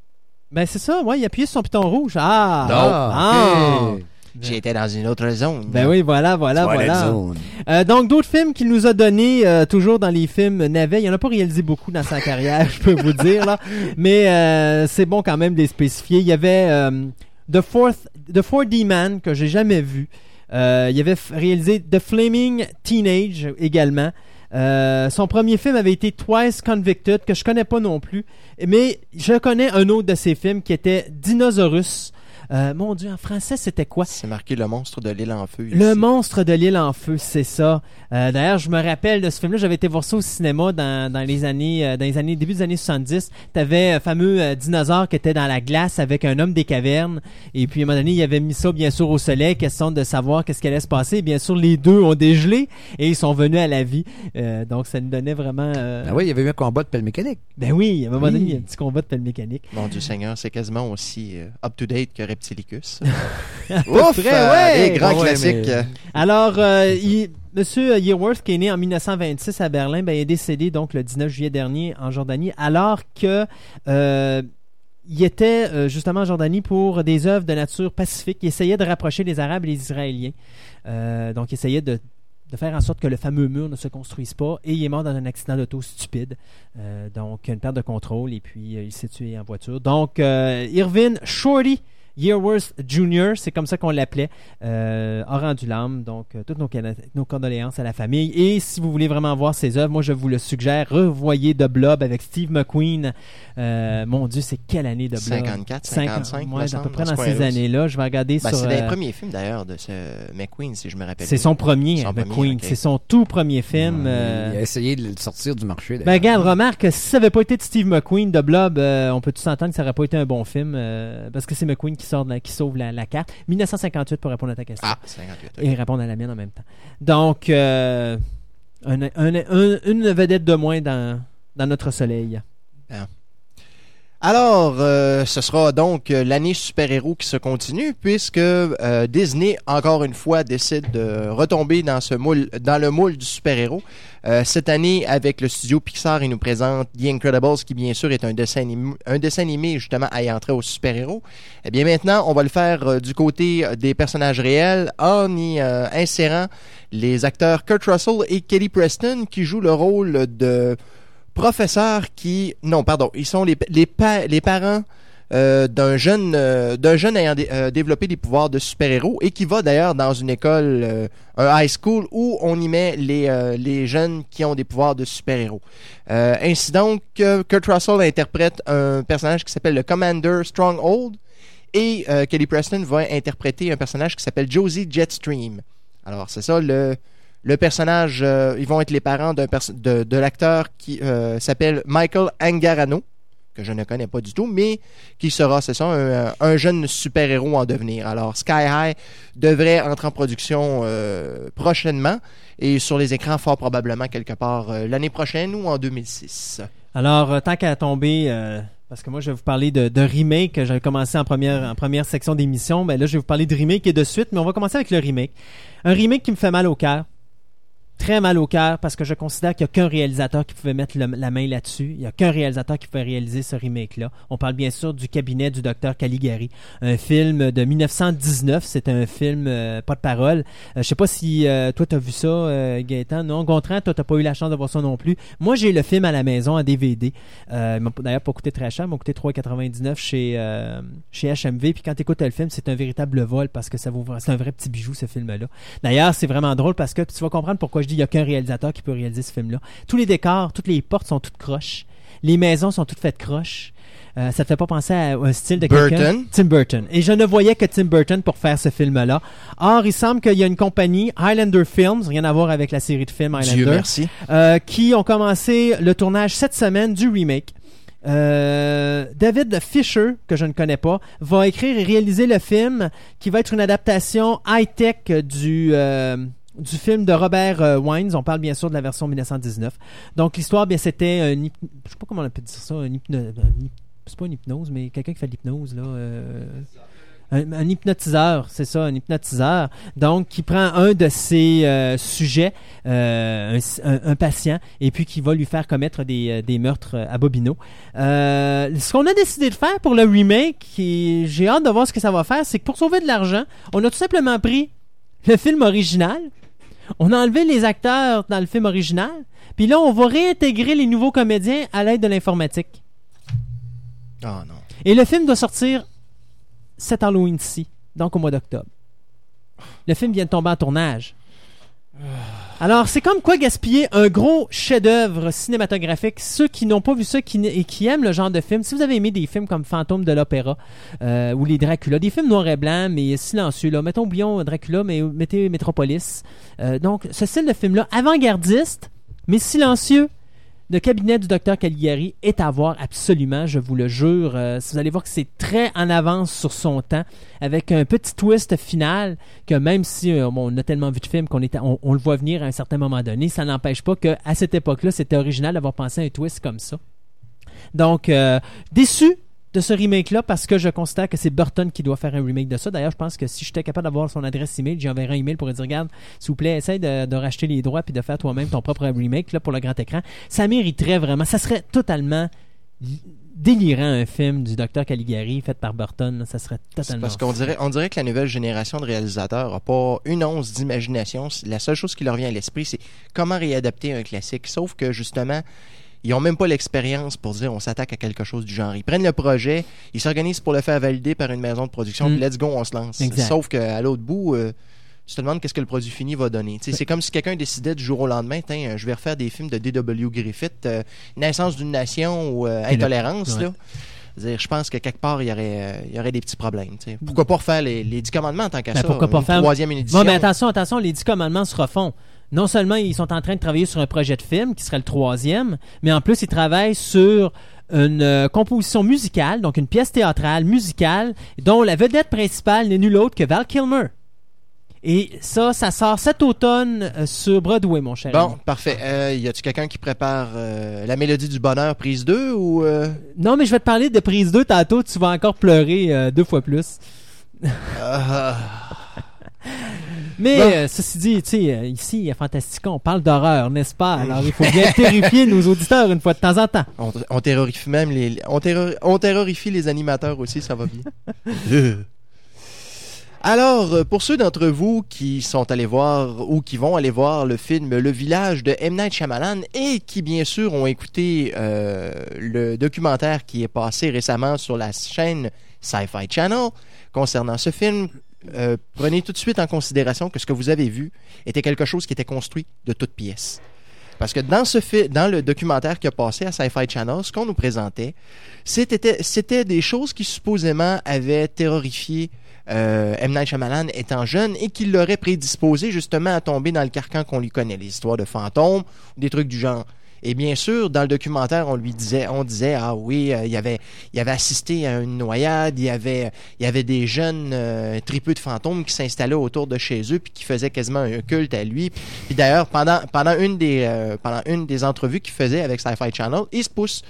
Ben c'est ça, ouais, il a appuyé sur son piton rouge. Ah! Ah, ok. J'étais dans une autre zone. Ben oui, voilà, voilà, Twilight voilà. Zone. Euh, donc, d'autres films qu'il nous a donnés, euh, toujours dans les films navets. Il en a pas réalisé beaucoup dans sa carrière, [LAUGHS] je peux vous dire, là. Mais euh, c'est bon quand même de les spécifier. Il y avait euh, The, Fourth, The 4D Man, que j'ai jamais vu. Euh, il avait réalisé The Flaming Teenage également. Euh, son premier film avait été Twice Convicted, que je connais pas non plus. Mais je connais un autre de ses films qui était Dinosaurus. Euh, mon Dieu, en français, c'était quoi? C'est marqué le monstre de l'île en feu. Le monstre de l'île en feu, c'est ça. Euh, D'ailleurs, je me rappelle de ce film-là. J'avais été voir ça au cinéma dans, dans les années, euh, dans les années début des années 70. T'avais un fameux euh, dinosaure qui était dans la glace avec un homme des cavernes. Et puis à un moment donné, il avait mis ça bien sûr au soleil, question de savoir qu'est-ce qui allait se passer. Et bien sûr, les deux ont dégelé et ils sont venus à la vie. Euh, donc ça nous donnait vraiment. euh, Ah oui, il y avait eu un combat de pelle mécanique. Ben oui, à un moment donné, il y a un petit combat de pelle mécanique. Mon Dieu Seigneur, c'est quasiment aussi euh, up-to-date que Peu [LAUGHS] Ouf! près, euh, ouais. les grands Ouais, classiques. mais- Alors, euh, il- Monsieur Yearworth, qui est né en 1926 à Berlin, ben, il est décédé donc le 19 juillet dernier en Jordanie, alors que euh, il était euh, justement en Jordanie pour des œuvres de nature pacifique. Il essayait de rapprocher les Arabes et les Israéliens. Euh, donc, il essayait de, de faire en sorte que le fameux mur ne se construise pas. Et il est mort dans un accident d'auto stupide. Euh, donc, une perte de contrôle et puis euh, il s'est tué en voiture. Donc, euh, Irvin Shorty Yearworth Jr., c'est comme ça qu'on l'appelait, euh, a rendu l'âme. Donc, euh, toutes nos, condoléances à la famille. Et si vous voulez vraiment voir ses œuvres, moi, je vous le suggère. Revoyez The Blob avec Steve McQueen. Euh, mon Dieu, c'est quelle année de Blob? 54, 55, me ouais, à peu près dans dans ce ces années-là. Je vais regarder Ben, sur... c'est les euh, premiers films d'ailleurs de ce McQueen, si je me rappelle. c'est bien. son premier, Son premier, McQueen. C'est son tout premier film. euh, Il a essayé de le sortir du marché. Ben, d'ailleurs. regarde, remarque, si ça avait pas été de Steve McQueen de Blob, euh, on peut tout s'entendre que ça aurait pas été un bon film, euh, parce que c'est McQueen qui sort, de la- qui sauve la, la carte. 1958 pour répondre à ta question. Ah, 58. ok. Et répondre à la mienne en même temps. Donc, euh, un- un- un- une vedette de moins dans, dans notre soleil. Alors, euh, ce sera donc euh, l'année super-héros qui se continue, puisque euh, Disney, encore une fois, décide de retomber dans, ce moule, dans le moule du super-héros. Cette année, avec le studio Pixar, il nous présente The Incredibles, qui bien sûr est un dessin animé, un dessin animé justement aux super-héros. Eh bien maintenant, on va le faire du côté des personnages réels en y insérant les acteurs Kurt Russell et Kelly Preston qui jouent le rôle de professeurs qui non pardon ils sont les les, pa- les parents euh, d'un jeune euh, d'un jeune ayant euh, développé des pouvoirs de super-héros et qui va d'ailleurs dans une école un high school où on y met les les jeunes qui ont des pouvoirs de super-héros. Ainsi donc Kurt Russell interprète un personnage qui s'appelle le Commander Stronghold et Kelly Preston va interpréter un personnage qui s'appelle Josie Jetstream. Alors c'est ça le le personnage, euh, ils vont être les parents de, l'acteur qui euh, s'appelle Michael Angarano, que je ne connais pas du tout, mais qui sera, c'est ça, un, un jeune super-héros en devenir. Alors, Sky High devrait entrer en production euh, prochainement et sur les écrans fort probablement quelque part euh, l'année prochaine ou en 2006. Alors, euh, tant qu'à tomber, euh, parce que moi, je vais vous parler de, remake j'avais commencé en première, en première section d'émission. Ben là, je vais vous parler de remake et de suite, mais on va commencer avec le remake. Un remake qui me fait mal au cœur. Très mal au cœur parce que je considère qu'il n'y a qu'un réalisateur qui pouvait mettre le- la main là-dessus. Il n'y a qu'un réalisateur qui pouvait réaliser ce remake-là. On parle bien sûr du cabinet du docteur Caligari. Un film de 1919. C'est un film euh, pas de parole. Euh, je sais pas si euh, toi t'as vu ça, euh, Gaëtan. Non, Gontran, toi t'as pas eu la chance de voir ça non plus. Moi, j'ai le film à la maison en DVD. Il m'a d'ailleurs pas coûté très cher, il m'a coûté 3,99 chez chez HMV. Puis quand tu écoutes le film, c'est un véritable vol parce que ça vaut c'est un vrai petit bijou ce film-là. D'ailleurs, c'est vraiment drôle parce que tu vas comprendre pourquoi je dis il y a qu'un réalisateur qui peut réaliser ce film-là. Tous les décors, toutes les portes sont toutes croches. Les maisons sont toutes faites croches. Euh, ça te fait pas penser à un style de quelqu'un? Tim Burton. Et je ne voyais que Tim Burton pour faire ce film-là. Or, il semble qu'il y a une compagnie, Highlander Films, rien à voir avec la série de films Dieu Highlander, merci. euh, qui ont commencé le tournage cette semaine du remake. Euh, David Fisher, que je ne connais pas, va écrire et réaliser le film qui va être une adaptation high-tech du, euh, du film de Robert euh, Wines. On parle bien sûr de la version 1919. Donc l'histoire, bien c'était je sais pas comment on peut dire ça, un hypno- un hyp- c'est pas une hypnose, mais quelqu'un qui fait de l'hypnose là. euh, un, hypnotiseur, c'est ça, un hypnotiseur. Donc, qui prend un de ses euh, sujets, un, patient, et puis qui va lui faire commettre des, des meurtres à Bobino. Ce qu'on a décidé de faire pour le remake, et j'ai hâte de voir ce que ça va faire, c'est que pour sauver de l'argent, on a tout simplement pris le film original, on a enlevé les acteurs dans le film original, puis là, on va réintégrer les nouveaux comédiens à l'aide de l'informatique. Oh non. Et le film doit sortir cet Halloween-ci, donc au mois d'octobre. Le film vient de tomber en tournage. Alors, c'est comme quoi gaspiller un gros chef-d'œuvre cinématographique. Ceux qui n'ont pas vu ça qui, et qui aiment le genre de film, si vous avez aimé des films comme Fantôme de l'Opéra euh, ou les Dracula, des films noir et blanc mais silencieux, là. mettons, oublions Dracula, mais mettez Metropolis. Euh, donc, ce style de film-là, avant-gardiste, mais silencieux, le cabinet du docteur Caligari est à voir absolument, je vous le jure. Euh, vous allez voir que c'est très en avance sur son temps, avec un petit twist final que même si euh, on a tellement vu de films qu'on le voit venir à un certain moment donné, ça n'empêche pas qu'à cette époque-là, c'était original d'avoir pensé à un twist comme ça. Donc, euh, déçu, de ce remake-là parce que je constate que c'est Burton qui doit faire un remake de ça. D'ailleurs, je pense que si j'étais capable d'avoir son adresse email, j'enverrais un email pour lui dire regarde, s'il vous plaît, essaye de, de racheter les droits puis de faire toi-même ton propre remake là, pour le grand écran. Ça mériterait vraiment. Ça serait totalement délirant un film du docteur Caligari fait par Burton. là. Ça serait totalement. parce qu'on dirait, on dirait que la nouvelle génération de réalisateurs a pas une once d'imagination. La seule chose qui leur vient à l'esprit, c'est comment réadapter un classique. Sauf que justement, ils ont même pas l'expérience pour dire on s'attaque à quelque chose du genre. Ils prennent le projet, ils s'organisent pour le faire valider par une maison de production, Mm. puis let's go, on se lance. Exact. Sauf qu'à l'autre bout, euh, tu te demandes qu'est-ce que le produit fini va donner. C'est comme si quelqu'un décidait du jour au lendemain, Tiens, euh, je vais refaire des films de D.W. Griffith, euh, Naissance d'une nation ou euh, Intolérance. ouais. Là. Je veux dire, je pense que quelque part, il y aurait, il y aurait des petits problèmes. sais. Pourquoi pas refaire les, les 10 commandements en tant qu'à Ben, ça? pourquoi pas une faire- troisième édition? Bon, mais attention, attention, les dix commandements se refont. Non seulement ils sont en train de travailler sur un projet de film qui serait le troisième, mais en plus ils travaillent sur une euh, composition musicale, donc une pièce théâtrale musicale, dont la vedette principale n'est nulle autre que Val Kilmer. Et ça, ça sort cet automne euh, sur Broadway, mon cher. Bon, ami. parfait. Euh, y a-tu quelqu'un qui prépare euh, la mélodie du bonheur prise 2 ou... Non, mais je vais te parler de prise 2 tantôt, tu vas encore pleurer deux fois plus. [LAUGHS] Mais Bon. euh, ceci dit, tu sais, euh, ici, à Fantastica, on parle d'horreur, n'est-ce pas? Alors, il faut bien terrifier nos auditeurs une fois de temps en temps. on, on terrorifie même les... On, terror- on terrorifie les animateurs aussi, ça va bien. Euh. [LAUGHS] Alors, euh, pour ceux d'entre vous qui sont allés voir ou qui vont aller voir le film Le Village de M. Night Shyamalan et qui, bien sûr, ont écouté euh, le documentaire qui est passé récemment sur la chaîne Sci-Fi Channel concernant ce film, euh, prenez tout de suite en considération que ce que vous avez vu était quelque chose qui était construit de toutes pièces. Parce que dans ce dans le documentaire qui a passé à Sci-Fi Channel, ce qu'on nous présentait, c'était des choses qui supposément avaient terrorifié euh, M. Night Shyamalan étant jeune et qui l'auraient prédisposé justement à tomber dans le carcan qu'on lui connaît, les histoires de fantômes des trucs du genre. Et bien sûr, dans le documentaire, on lui disait, on disait, ah oui, euh, il avait, il avait assisté à une noyade, il y avait, il avait des jeunes euh, tripeux de fantômes qui s'installaient autour de chez eux puis qui faisaient quasiment un culte à lui. Puis, puis d'ailleurs, pendant, pendant une des, euh, pendant une des entrevues qu'il faisait avec Sci-Fi Channel, il se pousse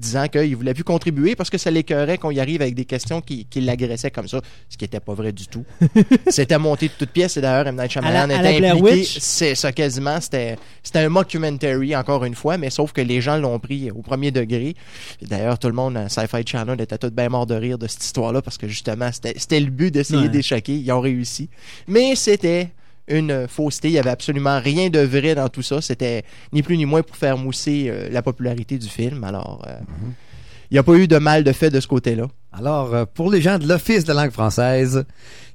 disant qu'il voulait plus contribuer parce que ça l'écœurait qu'on y arrive avec des questions qui, qui l'agressaient comme ça, ce qui était pas vrai du tout. [LAUGHS] c'était monté de toutes pièces et d'ailleurs M. Night Shyamalan la- était impliqué. C'est ça quasiment, c'était c'était un mockumentary encore une fois, mais sauf que les gens l'ont pris au premier degré. D'ailleurs, tout le monde à Sci-Fi Channel était tout bien mort de rire de cette histoire-là parce que justement, c'était c'était le but d'essayer Ouais. d'échoquer. Ils ont réussi. Mais c'était une fausseté. Il y avait absolument rien de vrai dans tout ça. C'était ni plus ni moins pour faire mousser euh, la popularité du film. Alors, euh, il n'y a pas eu de mal de fait de ce côté-là. Alors, euh, pour les gens de l'Office de langue française,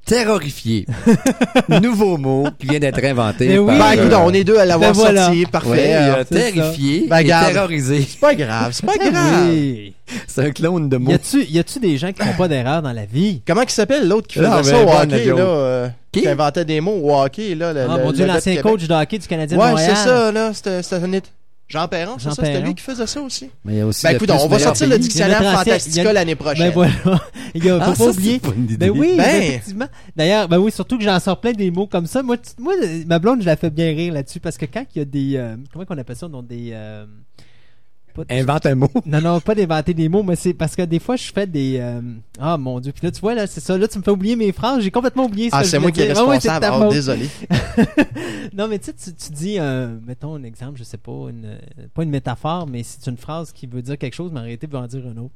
terrorifié. [LAUGHS] Nouveau mot qui vient d'être inventé. Mais oui. par, Ben, euh, écoute, on est deux à l'avoir ben voilà. sorti. ouais, Parfait. euh, Euh, c'est terrifié Ben, et terrorisé. c'est pas grave, c'est pas Ah grave. oui. C'est un clone de a-tu, y a-tu des gens qui font pas d'erreur dans la vie? Comment il s'appelle l'autre qui faisait Ah, ça ben, au bonne hockey, là, euh, Qui? qui inventait des mots au hockey, là, le, Ah, le- mon Dieu, l'ancien coach de hockey du Canadien de Ouais, Montréal. c'est ça, là. C'était c'était un hit. Jean Perron, c'est ça? C'était lui qui faisait ça aussi? Mais il y a aussi Ben écoute, on va meilleur sortir le dictionnaire Fantastica a- l'année prochaine. Ben voilà. Il y a, [LAUGHS] faut Ah, pas ça, oublier. c'est pas idée. Ben oui, Ben. effectivement. D'ailleurs, ben oui, surtout que j'en sors plein des mots comme ça. Moi, tu- moi, ma blonde, je la fais bien rire là-dessus parce que quand il y a des, euh, comment qu'on appelle ça, dans des, euh, Invente un mot. non, non, pas d'inventer des mots, mais c'est parce que des fois, je fais des, euh, ah mon dieu. Puis là, tu vois, là, c'est ça. Là, tu me fais oublier mes phrases. J'ai complètement oublié ce Ah, que c'est moi qui est. Ah ouais, responsable. Ah, désolé. [LAUGHS] Non, mais tu sais, tu, dis, euh, mettons un exemple, je sais pas, une, pas une métaphore, mais c'est une phrase qui veut dire quelque chose, mais en réalité, veut en dire un autre.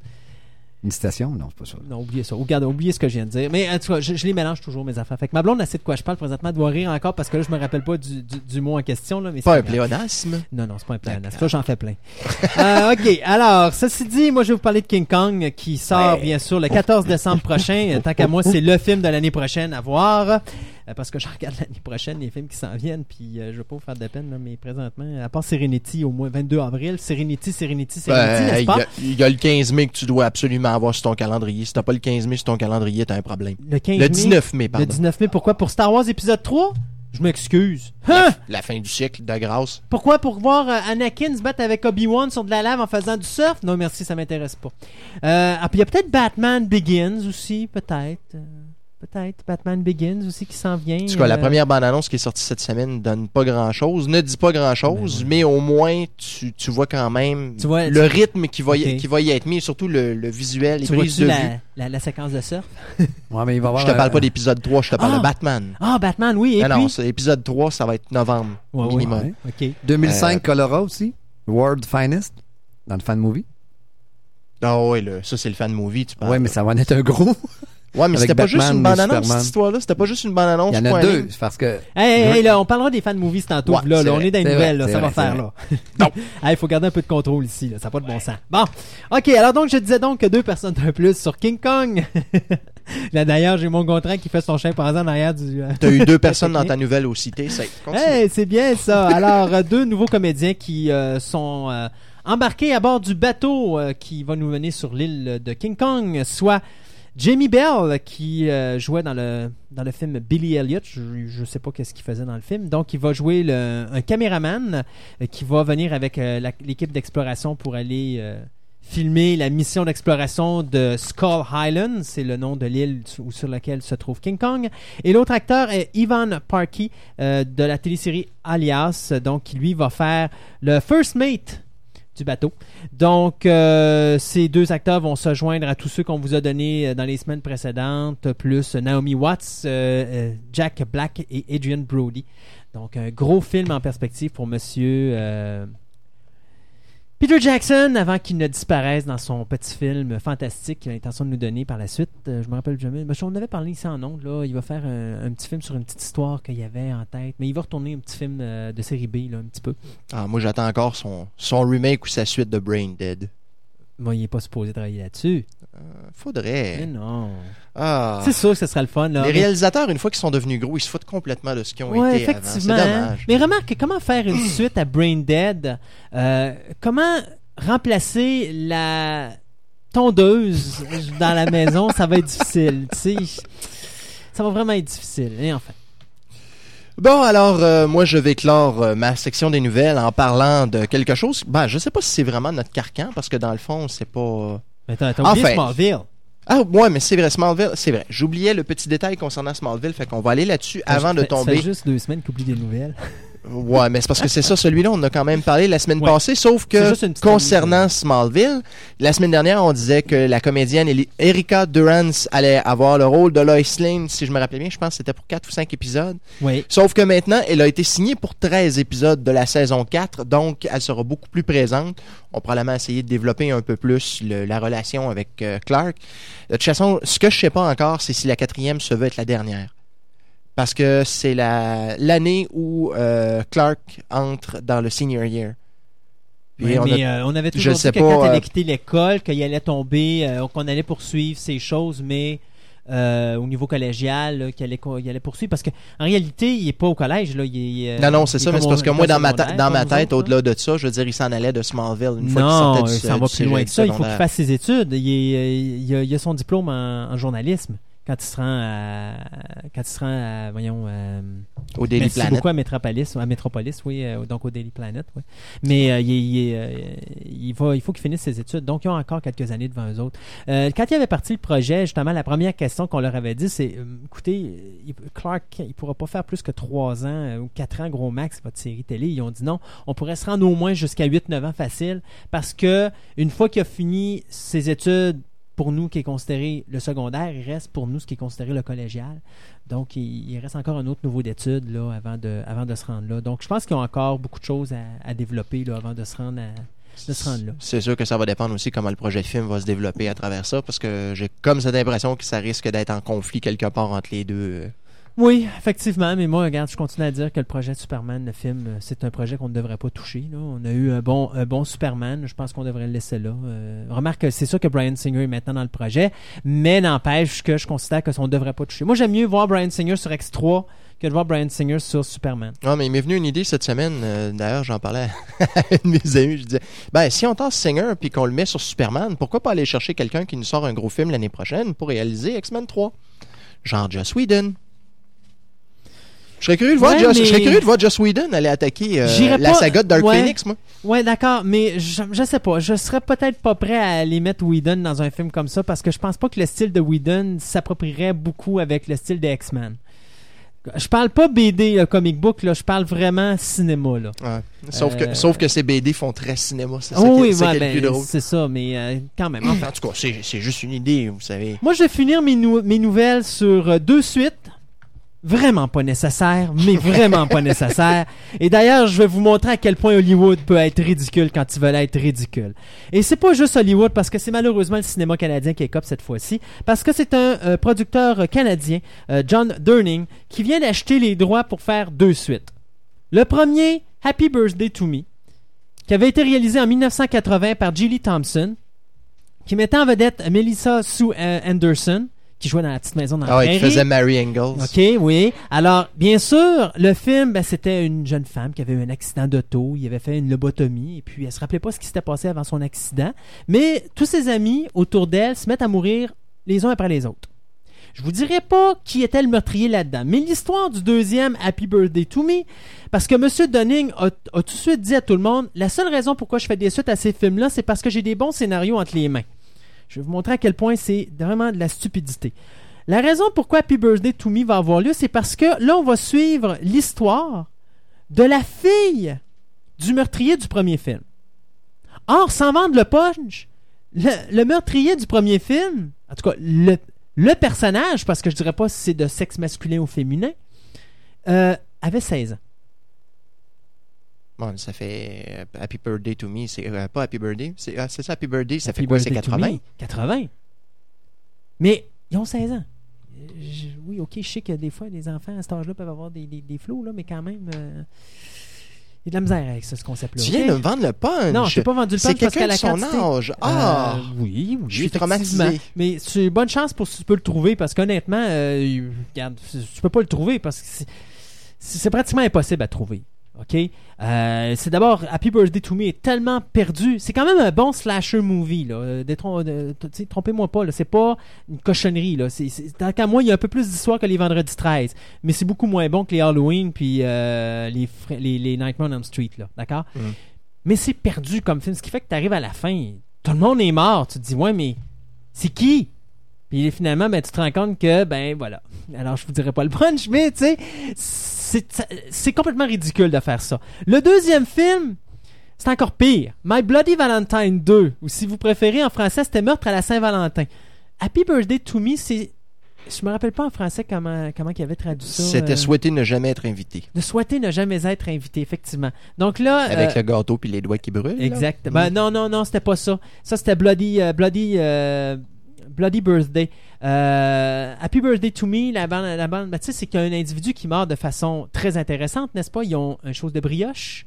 Une citation? Non, c'est pas ça. Non, oubliez ça. Regarde, oubliez ce que je viens de dire. Mais en tout cas, je, je les mélange toujours, mes affaires. Fait que ma blonde, elle sait de quoi je parle présentement. Elle doit rire encore parce que là, je me rappelle pas du, du, du mot en question. Là, mais Pas un grave. pléonasme? Non, non, c'est pas un pléonasme. Ça, j'en fais plein. [LAUGHS] Euh, OK. Alors, ceci dit, moi, je vais vous parler de King Kong qui sort, Ouais. bien sûr, le 14 décembre prochain. Tant qu'à moi, c'est le film de l'année prochaine à voir. Euh, parce que je [LAUGHS] regarde l'année prochaine les films qui s'en viennent. Puis, euh, je veux pas vous faire de peine, là, mais présentement, à part Serenity au moins 22 avril, Serenity, Serenity, Serenity, Ben, n'est-ce il y, pas? a- il y a le 15 mai que tu dois absolument avoir sur ton calendrier. Si t'as pas le 15 mai sur ton calendrier, t'as un problème. Le 15 Le mai? 19 mai, Le pardon. 19 mai, pourquoi? Pour Star Wars épisode 3? Je m'excuse. Hein? La fin du siècle, de grâce. Pourquoi? Pour voir euh, Anakin se battre avec Obi-Wan sur de la lave en faisant du surf? Non, merci, ça m'intéresse pas. Euh, ah, puis il y a peut-être Batman Begins aussi, peut-être. Peut-être. Batman Begins aussi qui s'en vient. En tout cas, la euh, première bande-annonce qui est sortie cette semaine donne pas grand-chose, ne dit pas grand-chose, Ben ouais. mais au moins tu, tu vois quand même Tu vois- le tu- rythme qui va, y, qui va y être mis, et surtout le, le visuel, Tu vois-tu de la, vue. la, la séquence de surf? [LAUGHS] Ouais, mais il va y avoir Je te parle pas d'épisode 3, je te parle Ah! de Batman. Ah, Batman, oui, et Ah puis... non, c'est épisode 3, ça va être novembre Ouais, minimum. ouais. OK. 2005 Euh, Colora aussi. World Finest. Dans le fan movie. Ah là, ça c'est le fan movie, tu parles. ouais, mais ça va en être un gros. [LAUGHS] Ouais, mais c'était pas juste une bande-annonce, cette histoire-là. C'était pas juste une bande-annonce. Il y en a point deux. Parce que. Hey, hey, hey, là, on parlera des fan movies tantôt. Ouais, là, là, on est dans nouvelles, vrai, là, ça va faire, là. Il faut garder un peu de contrôle ici, là, ça n'a pas de bon sens. Bon, OK, alors donc, je disais donc que deux personnes de plus sur King Kong. [LAUGHS] là, d'ailleurs, j'ai mon contrat qui fait son chimpanzé en arrière du... euh, T'as eu deux [LAUGHS] personnes dans ta nouvelle au cité, c'est continue. Hey, c'est bien ça. Alors, euh, deux nouveaux comédiens qui euh, sont euh, embarqués à bord du bateau euh, qui va nous mener sur l'île de King Kong, soit Jamie Bell qui euh, jouait dans le dans le film Billy Elliot. Je, je sais pas qu'est-ce qu'il faisait dans le film. Donc, il va jouer un caméraman euh, qui va venir avec euh, l'équipe d'exploration pour aller euh, filmer la mission d'exploration de Skull Island, c'est le nom de l'île sur, laquelle se trouve King Kong. Et l'autre acteur est Ivan Parkey euh, de la télésérie Alias, donc qui lui va faire le first mate bateau. Donc, euh, ces deux acteurs vont se joindre à tous ceux qu'on vous a donnés euh, dans les semaines précédentes, plus Naomi Watts, euh, Jack Black et Adrian Brody. Donc, un gros film en perspective pour Monsieur Peter Jackson, avant qu'il ne disparaisse dans son petit film fantastique qu'il a l'intention de nous donner par la suite. Euh, je me rappelle jamais. Mais on avait parlé ici en là. Il va faire un, un petit film sur une petite histoire qu'il y avait en tête. Mais il va retourner un petit film euh, de série B, là, un petit peu. Ah, moi, j'attends encore son, son remake ou sa suite de Brain Dead. Moi, il est pas supposé travailler là-dessus. Mais Faudrait. non. Ah. C'est sûr que ce sera le fun, là. Les Mais- réalisateurs, une fois qu'ils sont devenus gros, ils se foutent complètement de ce qu'ils ont Ouais, été avant. effectivement. C'est hein. dommage. Mais remarque, comment faire une [CLEARS THROAT] suite à Brain Dead? Euh, Comment remplacer la tondeuse dans la maison? Ça va être difficile. Tu sais, ça va vraiment être difficile. Et enfin. Bon, alors, euh, moi, je vais clore euh, ma section des nouvelles en parlant de quelque chose. Ben, je sais pas si c'est vraiment notre carcan, parce que dans le fond, c'est pas... Mais t'as t'as oublié Enfin. Smallville. Ah, ouais, mais c'est vrai, Smallville, c'est vrai. J'oubliais le petit détail concernant Smallville, fait qu'on va aller là-dessus avant de fait- Ça tomber. fait juste deux semaines qu'oublie des nouvelles. [LAUGHS] Ouais, mais c'est parce que c'est ça, celui-là, on a quand même parlé la semaine Ouais. passée, sauf que concernant Smallville, la semaine dernière, on disait que la comédienne Erika Durance allait avoir le rôle de Lois Lane, si je me rappelais bien, je pense que c'était pour 4 ou 5 épisodes. Oui. Sauf que maintenant, elle a été signée pour 13 épisodes de la saison 4, donc elle sera beaucoup plus présente. On va probablement essayer de développer un peu plus le- la relation avec euh, Clark. De toute façon, ce que je sais pas encore, c'est si la quatrième se veut être la dernière. Parce que c'est la l'année où euh, Clark entre dans le senior year. Ouais, on a- mais euh, on avait toujours dit que pas, quand elle euh, a quitté l'école, qu'il allait tomber, qu'on allait poursuivre ces choses, mais euh, au niveau collégial, là, qu'il allait, allait poursuivre. Parce qu'en réalité, il est pas au collège. Là, il est, non, non, c'est ça, mais c'est parce que moi, dans ma, ta- dans tête, autres, au-delà de ça, je veux dire, il s'en allait de Smallville une fois qu'il Non, sortait du ça va plus loin que ça. Il faut qu'il fasse ses études. Il, est- il a, il a son diplôme en, en journalisme quand il se rend à, quand il se rend à, voyons, euh, Au Daily merci Planet. beaucoup à Metropolis, à Metropolis, oui, euh, donc au Daily Planet, oui. Mais euh, il, est- il est, il va, il faut qu'il finisse ses études, donc ils ont encore quelques années devant eux autres. Quand il avait parti le projet, justement, la première question qu'on leur avait dit, c'est, écoutez, il- Clark, il pourra pas faire plus que trois ans ou quatre ans gros max votre série télé. Ils ont dit non, on pourrait se rendre au moins jusqu'à 8-9 ans facile, parce que une fois qu'il a fini ses études pour nous qui est considéré le secondaire, il reste pour nous ce qui est considéré le collégial. Donc, il, reste encore un autre niveau d'études avant, de, avant de se rendre là. Donc, je pense qu'ils ont encore beaucoup de choses à, développer là, avant de se rendre à. C'est sûr que ça va dépendre aussi comment le projet de film va se développer à travers ça, parce que j'ai comme cette impression que ça risque d'être en conflit quelque part entre les deux. Oui, effectivement, mais moi, regarde, je continue à dire que le projet Superman, le film, euh, c'est un projet qu'on ne devrait pas toucher. On a eu un bon, un bon Superman, je pense qu'on devrait le laisser là. Euh, remarque que c'est sûr que Brian Singer est maintenant dans le projet, mais n'empêche que je considère que on ne devrait pas toucher. Moi, j'aime mieux voir Brian Singer sur X3 que de voir Brian Singer sur Superman. Ouais, mais il m'est venu une idée cette semaine, euh, d'ailleurs j'en parlais [LAUGHS] à un de mes amis, je disais, ben si on tasse Singer puis qu'on le met sur Superman, pourquoi pas aller chercher quelqu'un qui nous sort un gros film l'année prochaine pour réaliser X-Men 3? Genre Joss Whedon. Je serais curieux de voir, Ouais, Joss, mais- je serais curieux de voir Joss Whedon aller attaquer euh, la pas- saga de Dark ouais. Phoenix, moi. Ouais, d'accord, mais je, je sais pas. Je serais peut-être pas prêt à les mettre Whedon dans un film comme ça parce que je pense pas que le style de Whedon s'approprierait beaucoup avec le style des X-Men. Je parle pas BD, euh, comic book, là, je parle vraiment cinéma, là. Ouais. Sauf, Euh, que, sauf que ces BD font très cinéma, c'est ça Oh qui, oui, est- c'est ouais, qui est ben, le plus drôle. c'est ça, mais euh, quand même. enfin. En tout cas, c'est juste une idée, vous savez. Moi, je vais finir mes, nou- mes nouvelles sur euh, deux suites. Vraiment pas nécessaires, mais vraiment pas nécessaires. Et d'ailleurs, je vais vous montrer à quel point Hollywood peut être ridicule quand ils veulent être ridicule. Et c'est pas juste Hollywood, parce que c'est malheureusement le cinéma canadien qui est cop cette fois-ci, parce que c'est un euh, producteur euh, canadien, euh, John Durning, qui vient d'acheter les droits pour faire deux suites. Le premier, Happy Birthday to Me, qui avait été réalisé en 1980 par Julie Thompson, qui mettait en vedette Melissa Sue Anderson, qui jouait dans la petite maison dans la Ah prairie. faisait Mary Ingalls. OK, oui. Alors, bien sûr, le film, ben, c'était une jeune femme qui avait eu un accident d'auto. Il avait fait une lobotomie et puis elle se rappelait pas ce qui s'était passé avant son accident. Mais tous ses amis autour d'elle se mettent à mourir les uns après les autres. Je vous dirai pas qui était le meurtrier là-dedans, mais l'histoire du deuxième Happy Birthday to Me, parce que M. Dunning a, a tout de suite dit à tout le monde, la seule raison pourquoi je fais des suites à ces films-là, c'est parce que j'ai des bons scénarios entre les mains. Je vais vous montrer à quel point c'est vraiment de la stupidité. La raison pourquoi Happy Birthday to Me va avoir lieu, c'est parce que là, on va suivre l'histoire de la fille du meurtrier du premier film. Or, sans vendre le punch, le, meurtrier du premier film, en tout cas, le, personnage, parce que je dirais pas si c'est de sexe masculin ou féminin, euh, avait 16 ans. Bon, ça fait euh, Happy Birthday to Me. C'est euh, pas Happy Birthday. C'est ah, c'est ça, Happy Birthday. Ça Happy fait quoi? C'est Birthday to 80? Me? 80. Mais ils ont 16 ans. Je- oui, ok, je sais que des fois, les enfants à cet âge-là peuvent avoir des, des, des flots, là, mais quand même, euh, il y a de la misère avec ce concept-là. Tu viens de me vendre le punch. Non, je t'ai pas vendu le punch parce qu'à quelqu'un la son quantité... âge. Ah! Euh, oui, oui, Je suis traumatisé. Mais c'est bonne chance pour si tu peux le trouver parce qu'honnêtement, euh, regarde, tu peux pas le trouver parce que c'est pratiquement impossible à trouver. OK? Euh, c'est d'abord, Happy Birthday to Me est tellement perdu. C'est quand même un bon slasher movie. Là. Euh, sais, Trompez-moi pas, là. c'est pas une cochonnerie. Là. C'est, tant qu'à moi, il y a un peu plus d'histoire que les Vendredis 13. Mais c'est beaucoup moins bon que les Halloween puis euh, les, les, les Nightmare on Elm Street. Là. D'accord? Mm. Mais c'est perdu comme film. Ce qui fait que tu arrives à la fin, tout le monde est mort. Tu te dis, ouais, mais c'est qui? Puis finalement, ben, tu te rends compte que, ben voilà. Alors, je vous dirai pas le punch, mais tu sais, c'est complètement ridicule de faire ça. Le deuxième film, c'est encore pire. My Bloody Valentine 2, ou si vous préférez en français, c'était Meurtre à la Saint-Valentin. Happy Birthday to Me, c'est. Je me rappelle pas en français comment, comment il avait traduit ça. C'était euh, souhaiter ne jamais être invité. De souhaiter ne jamais être invité, effectivement. Donc là. Avec euh, le gâteau puis les doigts qui brûlent. là. Exact. Mm. Ben, non, non, non, c'était pas ça. Ça, c'était Bloody, euh, Bloody, Bloody Birthday. Euh, Happy Birthday to Me, la bande, la bande sais, c'est qu'il y a un individu qui meurt de façon très intéressante, n'est-ce pas? Ils ont une chose de brioche.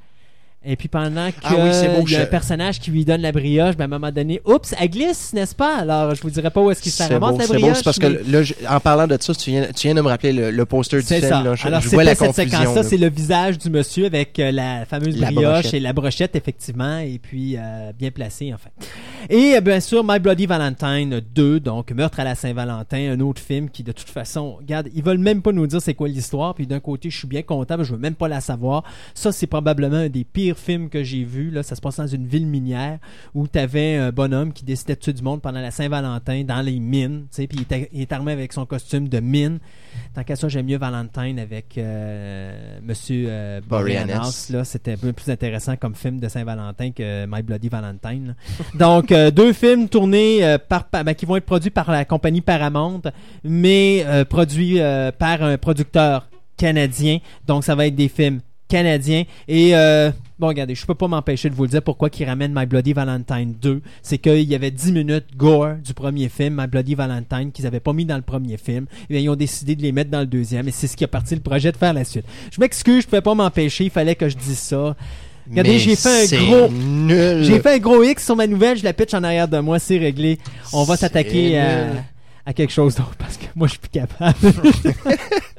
Et puis pendant que Ah oui, beau, il y a je- un personnage qui lui donne la brioche, ben, à un moment donné, oups, elle glisse, n'est-ce pas? Alors, je vous dirais pas où est-ce qu'il ramasse beau, la brioche. c'est parce mais- que là, je- en parlant de ça, tu viens, tu viens de me rappeler le, le poster du film. ça. Là, je, Alors, je vois la cette séquence-là, là. c'est le visage du monsieur avec euh, la fameuse La brioche brochette. et la brochette, effectivement, et puis euh, bien placé, en fait. Et euh, bien sûr, My Bloody Valentine 2, donc Meurtre à la Saint-Valentin, un autre film qui, de toute façon, regarde, ils veulent même pas nous dire c'est quoi l'histoire, puis d'un côté, je suis bien content, mais je veux même pas la savoir. Ça, c'est probablement un des pires films que j'ai vu. Là, ça se passe dans une ville minière où tu avais un bonhomme qui décidait de tuer du monde pendant la Saint-Valentin dans les mines, tu sais, puis il était- il est armé avec son costume de mine. Tant qu'à ça, j'aime mieux Valentine avec euh, Monsieur euh, Boreanaz. Là, c'était un peu plus intéressant comme film de Saint-Valentin que My Bloody Valentine. [LAUGHS] Donc, euh, deux films tournés euh, par, ben, qui vont être produits par la compagnie Paramount, mais euh, produits par un producteur canadien. Donc, ça va être des films canadiens. Et bon, regardez, je peux pas m'empêcher de vous le dire pourquoi ils ramènent My Bloody Valentine 2. C'est qu'il y avait 10 minutes gore du premier film, My Bloody Valentine, qu'ils avaient pas mis dans le premier film. Et bien, ils ont décidé de les mettre dans le deuxième. Et c'est ce qui a parti le projet de faire la suite. Je m'excuse, je pouvais pas m'empêcher. Il fallait que je dise ça. Regardez, j'ai fait un gros-. J'ai fait un gros X sur ma nouvelle, je la pitch en arrière de moi, c'est réglé. On va s'attaquer à, à quelque chose d'autre parce que moi je suis plus capable. [LAUGHS]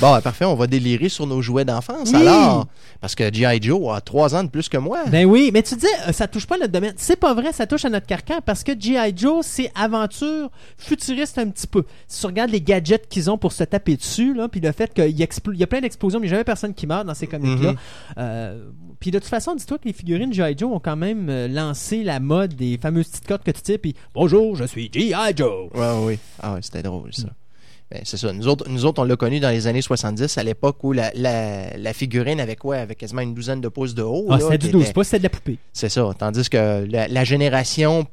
Bon, parfait, on va délirer sur nos jouets d'enfance Oui. alors. Parce que G.I. Joe a trois ans de plus que moi. Ben oui, mais tu dis, euh, ça touche pas notre domaine. C'est pas vrai, ça touche à notre carcan parce que G.I. Joe, c'est aventure futuriste un petit peu. Si tu regardes les gadgets qu'ils ont pour se taper dessus, là, puis le fait qu'il y a plein d'explosions, mais jamais personne qui meurt dans ces comics-là. Mhm. Euh, puis de toute façon, dis-toi que les figurines G.I. Joe ont quand même euh, lancé la mode des fameuses petites cartes que tu tires, puis bonjour, je suis G.I. Joe. Ouais, oui. Ah ouais, c'était drôle, ça. Ben, c'est ça. Nous autres, nous autres, on l'a connu dans les années 70, à l'époque où la, la, la figurine avait quoi? Avec quasiment une douzaine de pouces de haut. Ah, c'était du 12 était- pouces, c'était de la poupée. C'est ça. Tandis que la, la génération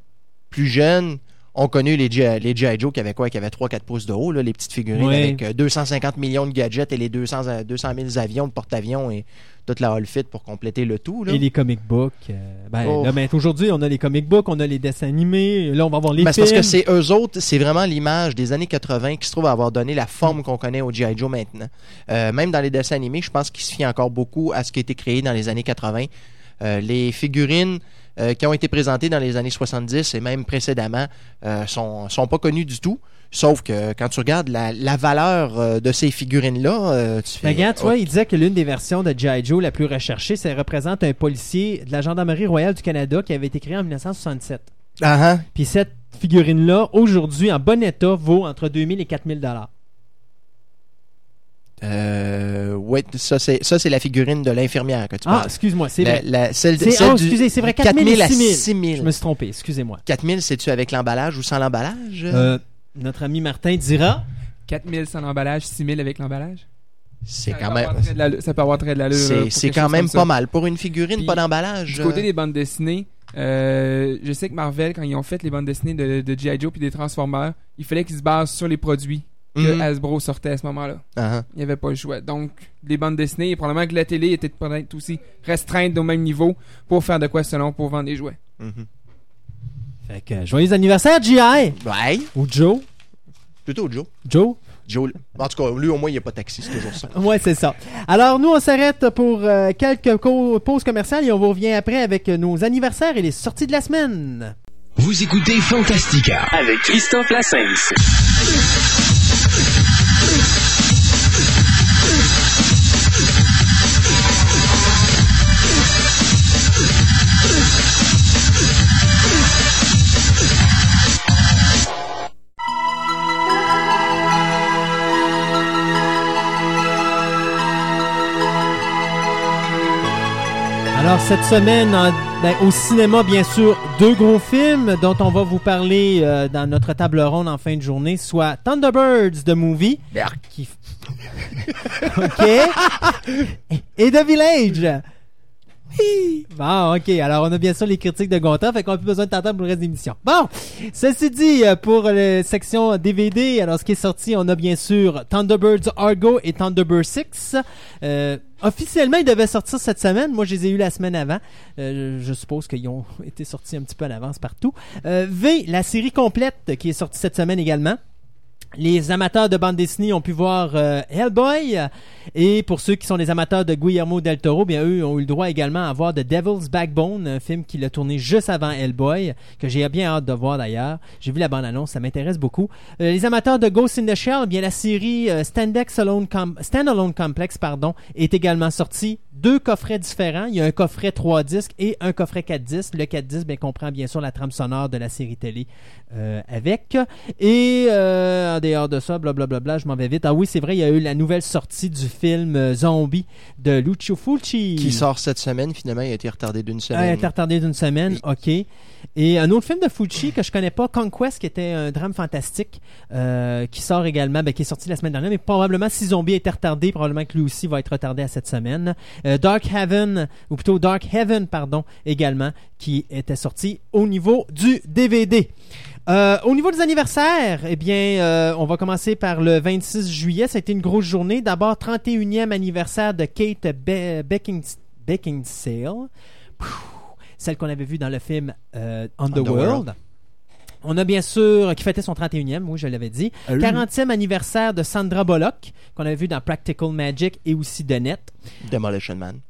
plus jeune ont connu les G.I. Joe qui avaient quoi? Qui avaient 3-4 pouces de haut, là, les petites figurines Oui. avec euh, 250 millions de gadgets et les 200, euh, 200 000 avions de porte-avions et toute la all fit pour compléter le tout. Là. Et les comic books. euh, ben, Oh. là, ben, aujourd'hui, on a les comic books, on a les dessins animés. Là, on va voir les Ben, films. parce que c'est eux autres, c'est vraiment l'image des années 80 qui se trouve avoir donné la forme qu'on connaît au G.I. Joe maintenant. Euh, même dans les dessins animés, je pense qu'il se fie encore beaucoup à ce qui a été créé dans les années 80. Euh, les figurines euh, qui ont été présentées dans les années 70 et même précédemment euh, sont, sont pas connues du tout. Sauf que quand tu regardes la, la valeur euh, de ces figurines-là, euh, tu fais... Regarde, tu vois, il disait que l'une des versions de G.I. Joe la plus recherchée, ça représente un policier de la Gendarmerie royale du Canada qui avait été créé en 1967. Ah, ah. Puis cette figurine-là, aujourd'hui, en bon état, vaut entre 2000 et 4000 dollars. Euh, ouais, ça c'est ça c'est la figurine de l'infirmière que tu Ah, parles. excuse-moi, c'est La- vrai. la- celle, C'est- celle oh, du- excusez, c'est vrai, 4000 et 4000 à 6000. 6000. Je me suis trompé, excusez-moi. 4000, c'est-tu avec l'emballage ou sans l'emballage? Euh, notre ami Martin dira 4000 sans l'emballage, 6000 avec l'emballage? c'est quand même... l'allure- Ça peut avoir très de l'allure. C'est c'est quand même pas mal. Pour une figurine, Puis, pas d'emballage. Du côté euh, des bandes dessinées, euh, je sais que Marvel, quand ils ont fait les bandes dessinées de, de G.I. Joe puis des Transformers, il fallait qu'ils se basent sur les produits que mhm. Hasbro sortait à ce moment-là. Ah, ah. Il n'y avait pas le choix. Donc, les bandes dessinées, et probablement que la télé était peut-être aussi restreinte au même niveau pour faire de quoi selon pour vendre des jouets. Mhm. Fait que, joyeux anniversaire, G.I. Ouais, Ou Joe. plutôt Joe. Joe. Joe. En tout cas, lui au moins il n'y a pas de taxi, c'est toujours ça. [LAUGHS] Ouais, c'est ça. Alors, nous, on s'arrête pour euh, quelques pauses commerciales et on vous revient après avec nos anniversaires et les sorties de la semaine. Vous écoutez Fantastica. avec Christophe Lassens. Alors, cette semaine, en- ben, au cinéma, bien sûr, deux gros films dont on va vous parler euh, dans notre table ronde en fin de journée, soit Thunderbirds de Movie. Qui... [LAUGHS] OK. Et The Village. Bon, ok. Alors, on a bien sûr les critiques de Gonta, fait qu'on n'a plus besoin de t'entendre pour le reste de. Bon, ceci dit, euh, pour la section DVD, alors ce qui est sorti, on a bien sûr Thunderbirds Argo et Thunderbird 6. Euh, officiellement, ils devaient sortir cette semaine. Moi, je les ai eus la semaine avant. Euh, je suppose qu'ils ont [LAUGHS] été sortis un petit peu à l'avance partout. Euh, v, la série complète qui est sortie cette semaine également. Les amateurs de bande dessinée ont pu voir euh, Hellboy et pour ceux qui sont des amateurs de Guillermo del Toro, bien eux ont eu le droit également à voir The Devil's Backbone, un film qu'il a tourné juste avant Hellboy, que j'ai bien hâte de voir d'ailleurs. J'ai vu la bande-annonce, ça m'intéresse beaucoup. Euh, les amateurs de Ghost in the Shell, bien la série euh, Standex Alone Com- Standalone Complex pardon, est également sortie. Deux coffrets différents. Il y a un coffret 3 disques et un coffret 4 disques. Le 4 disques bien, comprend bien sûr la trame sonore de la série télé euh, avec. Et euh, en dehors de ça, blablabla, je m'en vais vite. Ah oui, c'est vrai, il y a eu la nouvelle sortie du film euh, Zombie de Lucio Fulci. Qui sort cette semaine, finalement, il a été retardé d'une Ah, il semaine. a été retardé d'une semaine, ok. Et un autre film de Fucci que je connais pas, Conquest, qui était un drame fantastique, euh, qui sort également, ben, qui est sorti la semaine dernière, mais probablement si Zombie a été retardé, probablement que lui aussi va être retardé à cette semaine. Euh, Dark Heaven, ou plutôt Dark Heaven, pardon, également, qui était sorti au niveau du DVD. Euh, au niveau des anniversaires, eh bien, euh, on va commencer par le 26 juillet. Ça a été une grosse journée. D'abord, 31e anniversaire de Kate Be- Beckins- Beckinsale. Celle qu'on avait vue dans le film Underworld. Underworld. On a bien sûr, qui fêtait son 31e, oui, je l'avais dit. 40e anniversaire de Sandra Bullock, qu'on avait vu dans Practical Magic et aussi de Net. Demolition Man.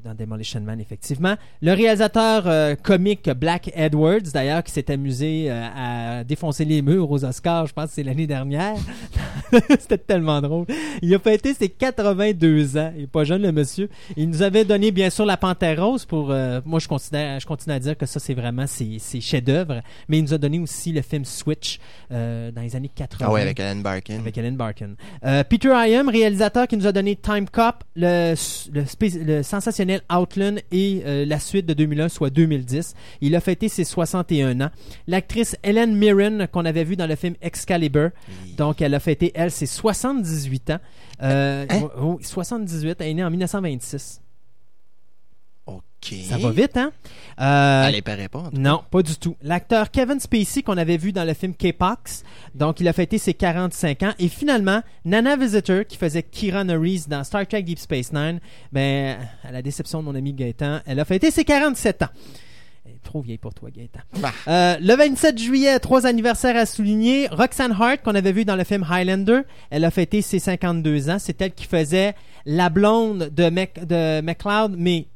Vu dans Demolition Man, effectivement. Le réalisateur euh, comique Black Edwards, d'ailleurs, qui s'est amusé euh, à défoncer les murs aux Oscars, je pense que c'est l'année dernière. [LAUGHS] C'était tellement drôle. Il a fêté ses 82 ans. Il est pas jeune, le monsieur. Il nous avait donné, bien sûr, La Panthère Rose pour... euh, moi, je, considère, je continue à dire que ça, c'est vraiment ses, ses chefs-d'œuvre. Mais il nous a donné aussi le film Switch dans les années 80. Ah ouais, avec Alan Barkin. Avec Ellen Barkin. Peter Hyam, réalisateur qui nous a donné Time Cop, le, le sensationnel Outland et euh, la suite de 2001, soit 2010. Il a fêté ses 61 ans. L'actrice Helen Mirren, qu'on avait vue dans le film Excalibur, donc elle a fêté, elle, ses 78 ans. Euh, Hein? 78, elle est née en 1926. Ça va vite, hein? Euh, Elle paraît pas. en tout cas. non, pas du tout. L'acteur Kevin Spacey qu'on avait vu dans le film K-Pox, donc il a fêté ses 45 ans. Et finalement, Nana Visitor qui faisait Kira Norris dans Star Trek Deep Space Nine, ben, à la déception de mon ami Gaëtan, elle a fêté ses 47 ans. Elle est trop vieille pour toi, Gaëtan. Bah. Euh, le 27 juillet, trois anniversaires à souligner. Roxanne Hart, qu'on avait vu dans le film Highlander, elle a fêté ses 52 ans. C'est elle qui faisait la blonde de, Mc, de McLeod, mais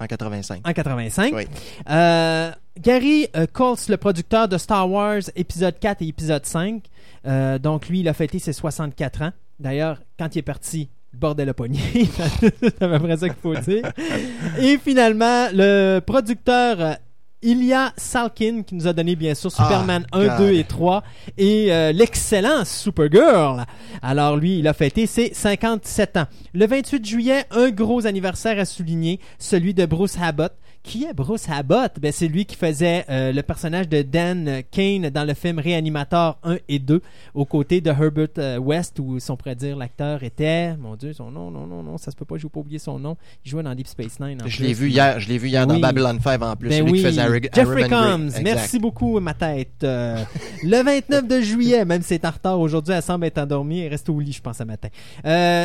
En 85. en 85. Oui. Euh, Gary Coles, le producteur de Star Wars épisode 4 et épisode 5. Euh, donc lui, il a fêté ses 64 ans. D'ailleurs, quand il est parti, le bordel a pogné. [LAUGHS] C'est à peu près ça qu'il faut dire. Et finalement, le producteur euh, Ilya Salkin, qui nous a donné bien sûr Superman 1, God. 2 et 3, et euh, l'excellent Supergirl. Alors lui, il a fêté ses 57 ans. Le 28 juillet, un gros anniversaire à souligner, celui de Bruce Abbott. Qui est Bruce Abbott? Ben, c'est lui qui faisait euh, le personnage de Dan Kane dans le film Réanimator 1 et 2, aux côtés de Herbert euh, West, où, si on pourrait dire, l'acteur était, mon Dieu, son nom, non, non, non, ça se peut pas, je vais pas oublier son nom. Il jouait dans Deep Space Nine. en Je l'ai vu hier, je l'ai vu hier Oui. dans Babylon 5 en plus. Ben celui oui. qui faisait Harry- Jeffrey. Combs, merci beaucoup ma tête. Euh, le 29 de juillet, même si c'est en retard aujourd'hui, elle semble être endormie et reste au lit, je pense, ce matin.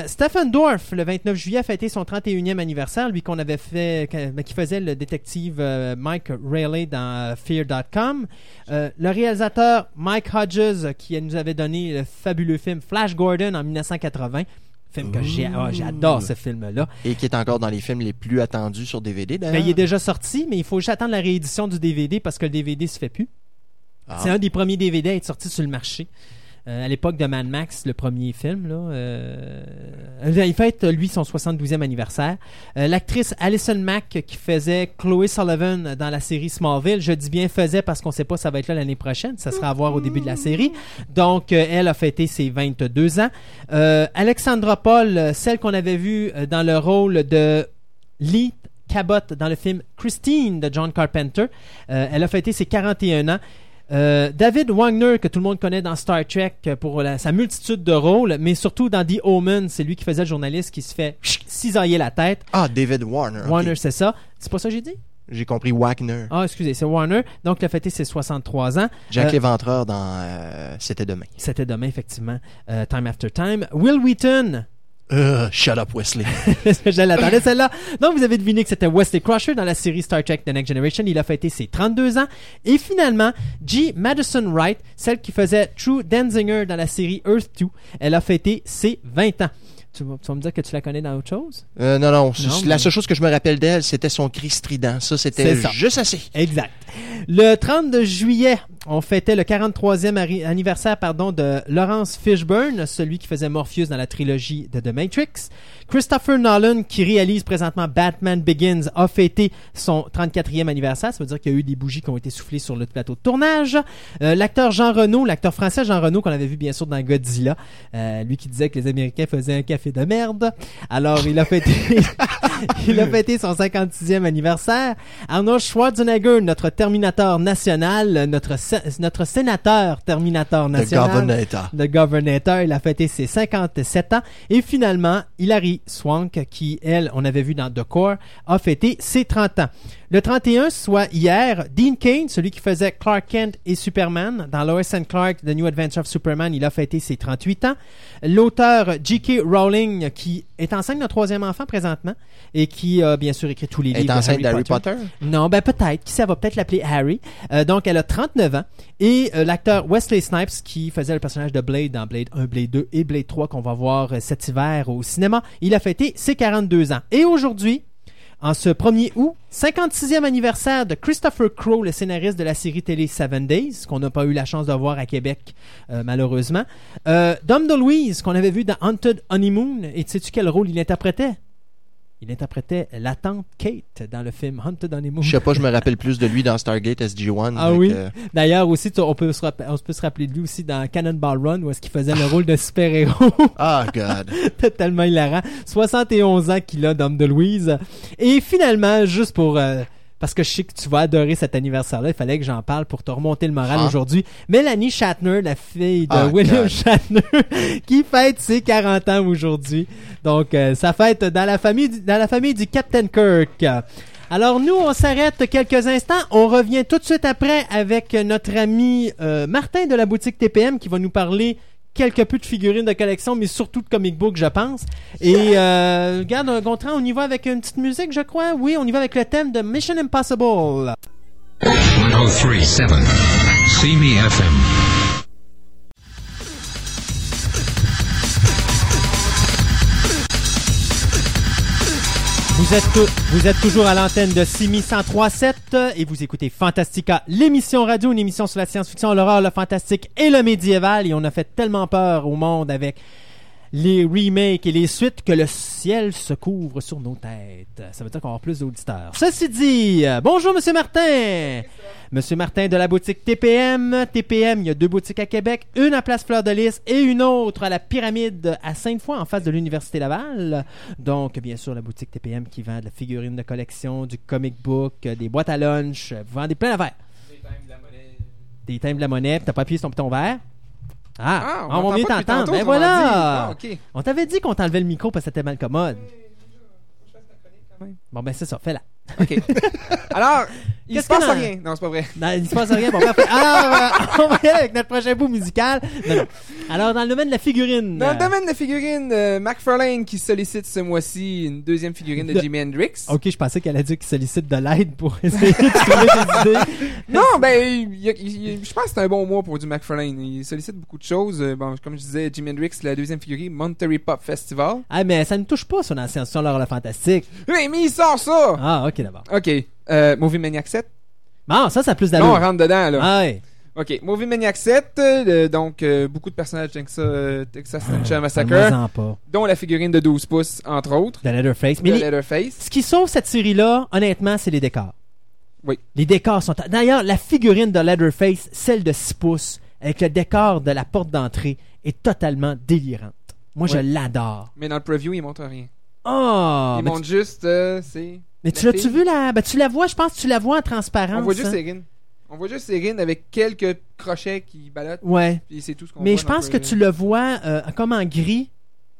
Stephen Dorff, le 29 juillet, a fêté son 31e anniversaire, lui qu'on avait fait, que- qui faisait le détective euh, Mike Rayleigh dans euh, Fear.com. Euh, le réalisateur Mike Hodges, qui nous avait donné le fabuleux film Flash Gordon en 1980. Film que ah, j'adore ce film-là. Et qui est encore dans les films les plus attendus sur DVD Ben, d'ailleurs. il est déjà sorti, mais il faut juste attendre la réédition du DVD parce que le DVD se fait plus. Ah. C'est un des premiers DVD à être sorti sur le marché. Euh, à l'époque de Mad Max, le premier film, là, euh, il fête lui son 72e anniversaire. Euh, L'actrice Alison Mack qui faisait Chloe Sullivan dans la série Smallville, je dis bien faisait parce qu'on sait pas ça va être là l'année prochaine, ça sera à voir au début de la série. Donc euh, elle a fêté ses 22 ans. Euh, Alexandra Paul, euh, celle qu'on avait vue euh, dans le rôle de Lee Cabot dans le film Christine de John Carpenter. Euh, elle a fêté ses 41 ans. Euh, David Wagner, que tout le monde connaît dans Star Trek euh, pour la- sa multitude de rôles, mais surtout dans The Omen, c'est lui qui faisait le journaliste qui se fait cisailler la tête. Ah, David Warner. Warner, c'est ça. C'est pas ça que j'ai dit? J'ai compris Wagner. Ah, excusez, c'est Warner. Donc, il a fêté ses 63 ans. Jack Euh, Léventreur dans euh, C'était demain. C'était demain, effectivement. Time After Time. Will Wheaton, Euh, shut up, Wesley. [LAUGHS] Je celle-là. Donc vous avez deviné que c'était Wesley Crusher dans la série Star Trek The Next Generation. Il a fêté ses 32 ans. Et finalement, G. Madison Wright, celle qui faisait True Denzinger dans la série Earth 2, elle a fêté ses 20 ans. Tu vas, tu vas me dire que tu la connais dans autre chose? Euh, non, non, La seule chose que je me rappelle d'elle, c'était son cri strident. Ça, c'était juste assez. Exact. Le 30 de juillet, on fêtait le 43e ari- anniversaire pardon, de Lawrence Fishburne, celui qui faisait Morpheus dans la trilogie de The Matrix. Christopher Nolan, qui réalise présentement Batman Begins, a fêté son 34e anniversaire. Ça veut dire qu'il y a eu des bougies qui ont été soufflées sur le plateau de tournage. Euh, l'acteur Jean Reno, l'acteur français Jean Reno, qu'on avait vu bien sûr dans Godzilla, euh, lui qui disait que les Américains faisaient un café de merde. Alors, il a fêté, [LAUGHS] il a fêté son 56e anniversaire. Arnold Schwarzenegger, notre Terminator national, notre, notre sénateur Terminator The national. Governator. Le Governator, il a fêté ses 57 ans. Et finalement, Hilary Swank, qui, elle, on avait vu dans The Core, a fêté ses 30 ans. Le 31, soit hier, Dean Kane, celui qui faisait Clark Kent et Superman, dans Lois and Clark, The New Adventure of Superman, il a fêté ses 38 ans. L'auteur J.K. Rowling, qui est enceinte d'un troisième enfant présentement, et qui a bien sûr écrit tous les Elle est livres de enceinte Harry d'Harry Potter. Potter? Non, ben peut-être. Qui ça va peut-être l'appeler Harry. Euh, donc, elle a 39 ans. Et euh, l'acteur Wesley Snipes, qui faisait le personnage de Blade dans Blade 1, Blade 2 et Blade 3 qu'on va voir euh, cet hiver au cinéma, il a fêté ses 42 ans. Et aujourd'hui, En ce 1er août, 56e anniversaire de Christopher Crowe, le scénariste de la série télé Seven Days, qu'on n'a pas eu la chance de voir à Québec, euh, malheureusement. Euh, Dom DeLuise, qu'on avait vu dans Haunted Honeymoon, et sais-tu quel rôle il interprétait? Il interprétait la tante Kate dans le film Haunted Honeymoon. Je sais pas, je me [LAUGHS] rappelle plus de lui dans Stargate SG-1. Ah oui? euh, D'ailleurs, aussi, tu- on peut, se on peut se rappeler de lui aussi dans Cannonball Run, où est-ce qu'il faisait le rôle de super-héros. [LAUGHS] Ah, God. [LAUGHS] C'était tellement hilarant. 71 ans qu'il a, Dom de Louise. Et finalement, juste pour... euh, parce que je sais que tu vas adorer cet anniversaire-là, il fallait que j'en parle pour te remonter le moral Ah. aujourd'hui. Mélanie Shatner, la fille de Ah, William God. Shatner, [LAUGHS] qui fête ses 40 ans aujourd'hui. Donc, euh, ça fête dans la famille, du- dans la famille du Captain Kirk. Alors nous, on s'arrête quelques instants. On revient tout de suite après avec notre ami euh, Martin de la boutique TPM qui va nous parler quelque peu de figurines de collection, mais surtout de comic book, je pense. Et [LAUGHS] euh, regarde, Gontran, on y va avec une petite musique, je crois. Oui, on y va avec le thème de Mission Impossible. 1037. See Vous êtes, toujours à l'antenne de Simi 1037 euh, et vous écoutez Fantastica, l'émission radio, une émission sur la science-fiction, l'horreur, le fantastique et le médiéval. Et on a fait tellement peur au monde avec les remakes et les suites que le ciel se couvre sur nos têtes. Ça veut dire qu'on avoir plus d'auditeurs. Ceci dit, euh, bonjour Monsieur Martin. Monsieur Martin de la boutique TPM. TPM, il y a deux boutiques à Québec, une à Place Fleur de Lys et une autre à la Pyramide à Sainte-Foy en face de l'Université Laval. Donc, bien sûr, la boutique TPM qui vend de la figurine de collection, du comic book, euh, des boîtes à lunch, euh, vous vendez plein d'affaires. Des thèmes de la monnaie, puis t'as pas appuyé sur ton piton vert. Ah, on, va m'entend mieux pas depuis t'entendre. Ben autrement voilà! Ah. On t'avait dit qu'on t'enlevait le micro parce que c'était mal commode. Bon, ben c'est ça, fais-la. Ok. [LAUGHS] Alors, il Qu'est-ce se passe dans- rien. Non, c'est pas vrai. Non, il se passe rien. Bon, parfait. Alors, [LAUGHS] euh, on va y aller avec notre prochain bout musical. Non, non. Alors, dans le domaine de la figurine. Dans le euh, domaine de figurines, euh, McFarlane qui sollicite ce mois-ci une deuxième figurine de De- Jimi Hendrix. Ok, je pensais qu'elle a dit qu'il sollicite de l'aide pour essayer de trouver des [LAUGHS] idées. Non, ben, il il je pense que c'est un bon mois pour du McFarlane. Il sollicite beaucoup de choses. Euh, Bon, comme je disais, Jimi Hendrix, la deuxième figurine, Monterey Pop Festival. Ah, mais ça ne touche pas sur la science-fiction, l'horreur, le fantastique. Oui, mais il sort ça! Ah, ok, d'abord. Ok. Euh, Movie Maniac 7. Bon, ça, ça a plus Là, on d'allure. rentre dedans, là. Ah, ouais. Ok. Movie Maniac 7. euh, donc, euh, beaucoup de personnages Texas, Texas Chainsaw Massacre. Pas. Dont la figurine de 12 pouces, entre autres. De Leatherface. Mais de les- Leatherface. ce qui sauve cette série-là, honnêtement, c'est les décors. Oui. Les décors sont. D'ailleurs, la figurine de Leatherface, celle de 6 pouces, avec le décor de la porte d'entrée, est totalement délirante. Moi, je l'adore. Mais dans le preview, il montre rien. Oh! il montre tu, juste, euh, c'est. Mais tu la l'as-tu vu là? Ben, tu la vois, je pense que tu la vois en transparence. On voit juste hein. Erin. On voit juste Erin avec quelques crochets qui ballottent. Ouais. Puis c'est tout ce qu'on Mais voit je pense que tu le vois euh, comme en gris.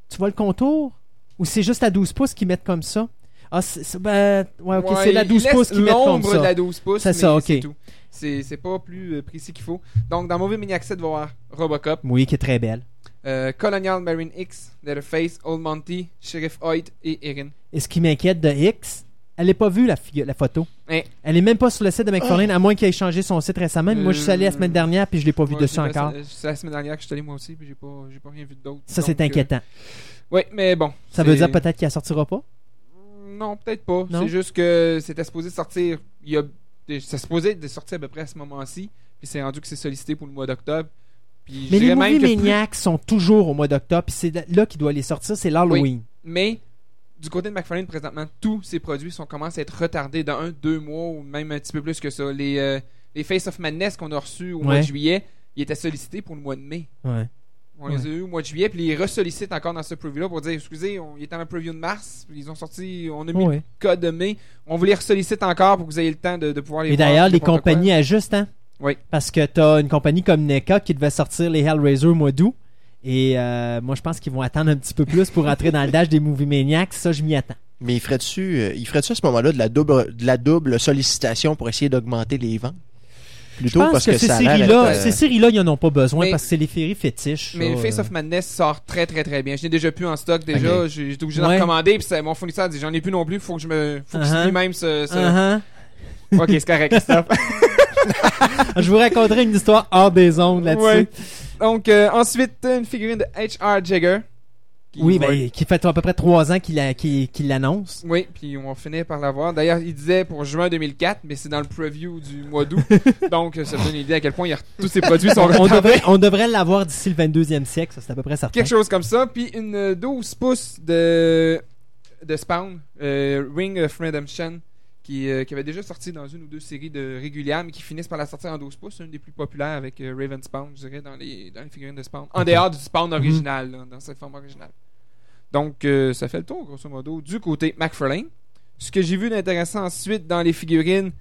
Tu vois le contour? Ou c'est juste à 12 pouces qu'ils mettent comme ça? Ah, c'est, c'est- ben, ouais, ok, Ouais, c'est la il 12 laisse pouces qu'ils mettent comme l'ombre de ça. la 12 pouces. C'est ça, ok. C'est tout. C'est c'est pas plus euh, précis qu'il faut. Donc, dans Movie Maniac 7, va voir Robocop, Oui, qui est très belle. euh, Colonial Marine X, Leatherface, Old Monty, Sheriff Hoyt et Erin. Et ce qui m'inquiète de X, elle n'est pas vue la, figu- la photo. Hein. Elle est même pas sur le site de McFarlane, à moins qu'il ait changé son site récemment. Mais Moi, je suis allé la semaine dernière puis je l'ai pas vu Ouais, dessus c'est encore. C'est la semaine dernière que je suis allé moi aussi, puis j'ai pas, j'ai pas rien vu d'autre. Ça, c'est euh, inquiétant. ouais, mais bon. Ça veut c'est- dire peut-être qu'elle sortira pas? Non, peut-être pas. Non? C'est juste que c'était supposé sortir. Il y a, c'est supposé de sortir à peu près à ce moment-ci. Puis c'est rendu que c'est sollicité pour le mois d'octobre. Puis je Mais les dirais que plus- sont toujours au mois d'octobre. Puis c'est là qu'il doit les sortir, c'est l'Halloween. Mais du côté de McFarlane, présentement, tous ces produits sont commencent à être retardés d'un, deux mois ou même un petit peu plus que ça. Les, euh, les Face of Madness qu'on a reçus au mois de juillet, ils étaient sollicités pour le mois de mai. Ouais. On les a eu au mois de juillet, puis ils ressollicitent encore dans ce preview-là pour dire excusez, on, il était en preview de mars, puis ils ont sorti, on a mis le code de mai, on vous les ressollicite encore pour que vous ayez le temps de, de pouvoir les Et d'ailleurs, les compagnies ajustent, hein? Oui. Parce que t'as une compagnie comme NECA qui devait sortir les Hellraiser au mois d'août. Et euh, moi, je pense qu'ils vont attendre un petit peu plus pour entrer dans le dash des Movie Maniacs. Ça, je m'y attends. Mais il ferait-tu, euh, il ferait-tu à ce moment-là de la double, de la double sollicitation pour essayer d'augmenter les ventes? Je Plutôt pense parce que, que, ces séries-là, euh, ces séries-là, ils en ont pas besoin Mais- parce que c'est les féries fétiches. Mais ça, Face euh. of Madness sort très très très bien. Je l'ai déjà plus en stock déjà. Ok. J'ai- J'étais obligé d'en Ouais. commander. Puis c'est- mon fournisseur a dit j'en ai plus non plus. Faut que je me. Faut que je Uh-huh. signe même ce. ce- Uh-huh. Ok, c'est correct. [LAUGHS] Je vous raconterai une histoire hors des ondes là-dessus. Ouais. Donc, euh, ensuite, une figurine de H.R. Jagger. qui Oui, va- ben, qui fait à peu près trois ans qu'il la- qu'il- qu'il l'annonce. Oui, puis on finit par l'avoir. D'ailleurs, il disait pour juin 2004, mais c'est dans le preview du mois d'août. [LAUGHS] Donc, ça donne une idée à quel point il y a- tous ces produits sont On devrait, on devrait l'avoir d'ici le 22e siècle, ça c'est à peu près certain. Quelque chose comme ça. Puis une euh, 12 pouces de, de Spawn, euh, Ring of Redemption, qui, euh, qui avait déjà sorti dans une ou deux séries de régulières, mais qui finissent par la sortir en 12 pouces. Une des plus populaires avec euh, Raven Spawn, je dirais, dans les, dans les figurines de Spawn. En dehors du Spawn original, là, dans cette forme originale. Donc, euh, ça fait le tour, grosso modo, du côté McFarlane. Ce que j'ai vu d'intéressant ensuite dans les figurines,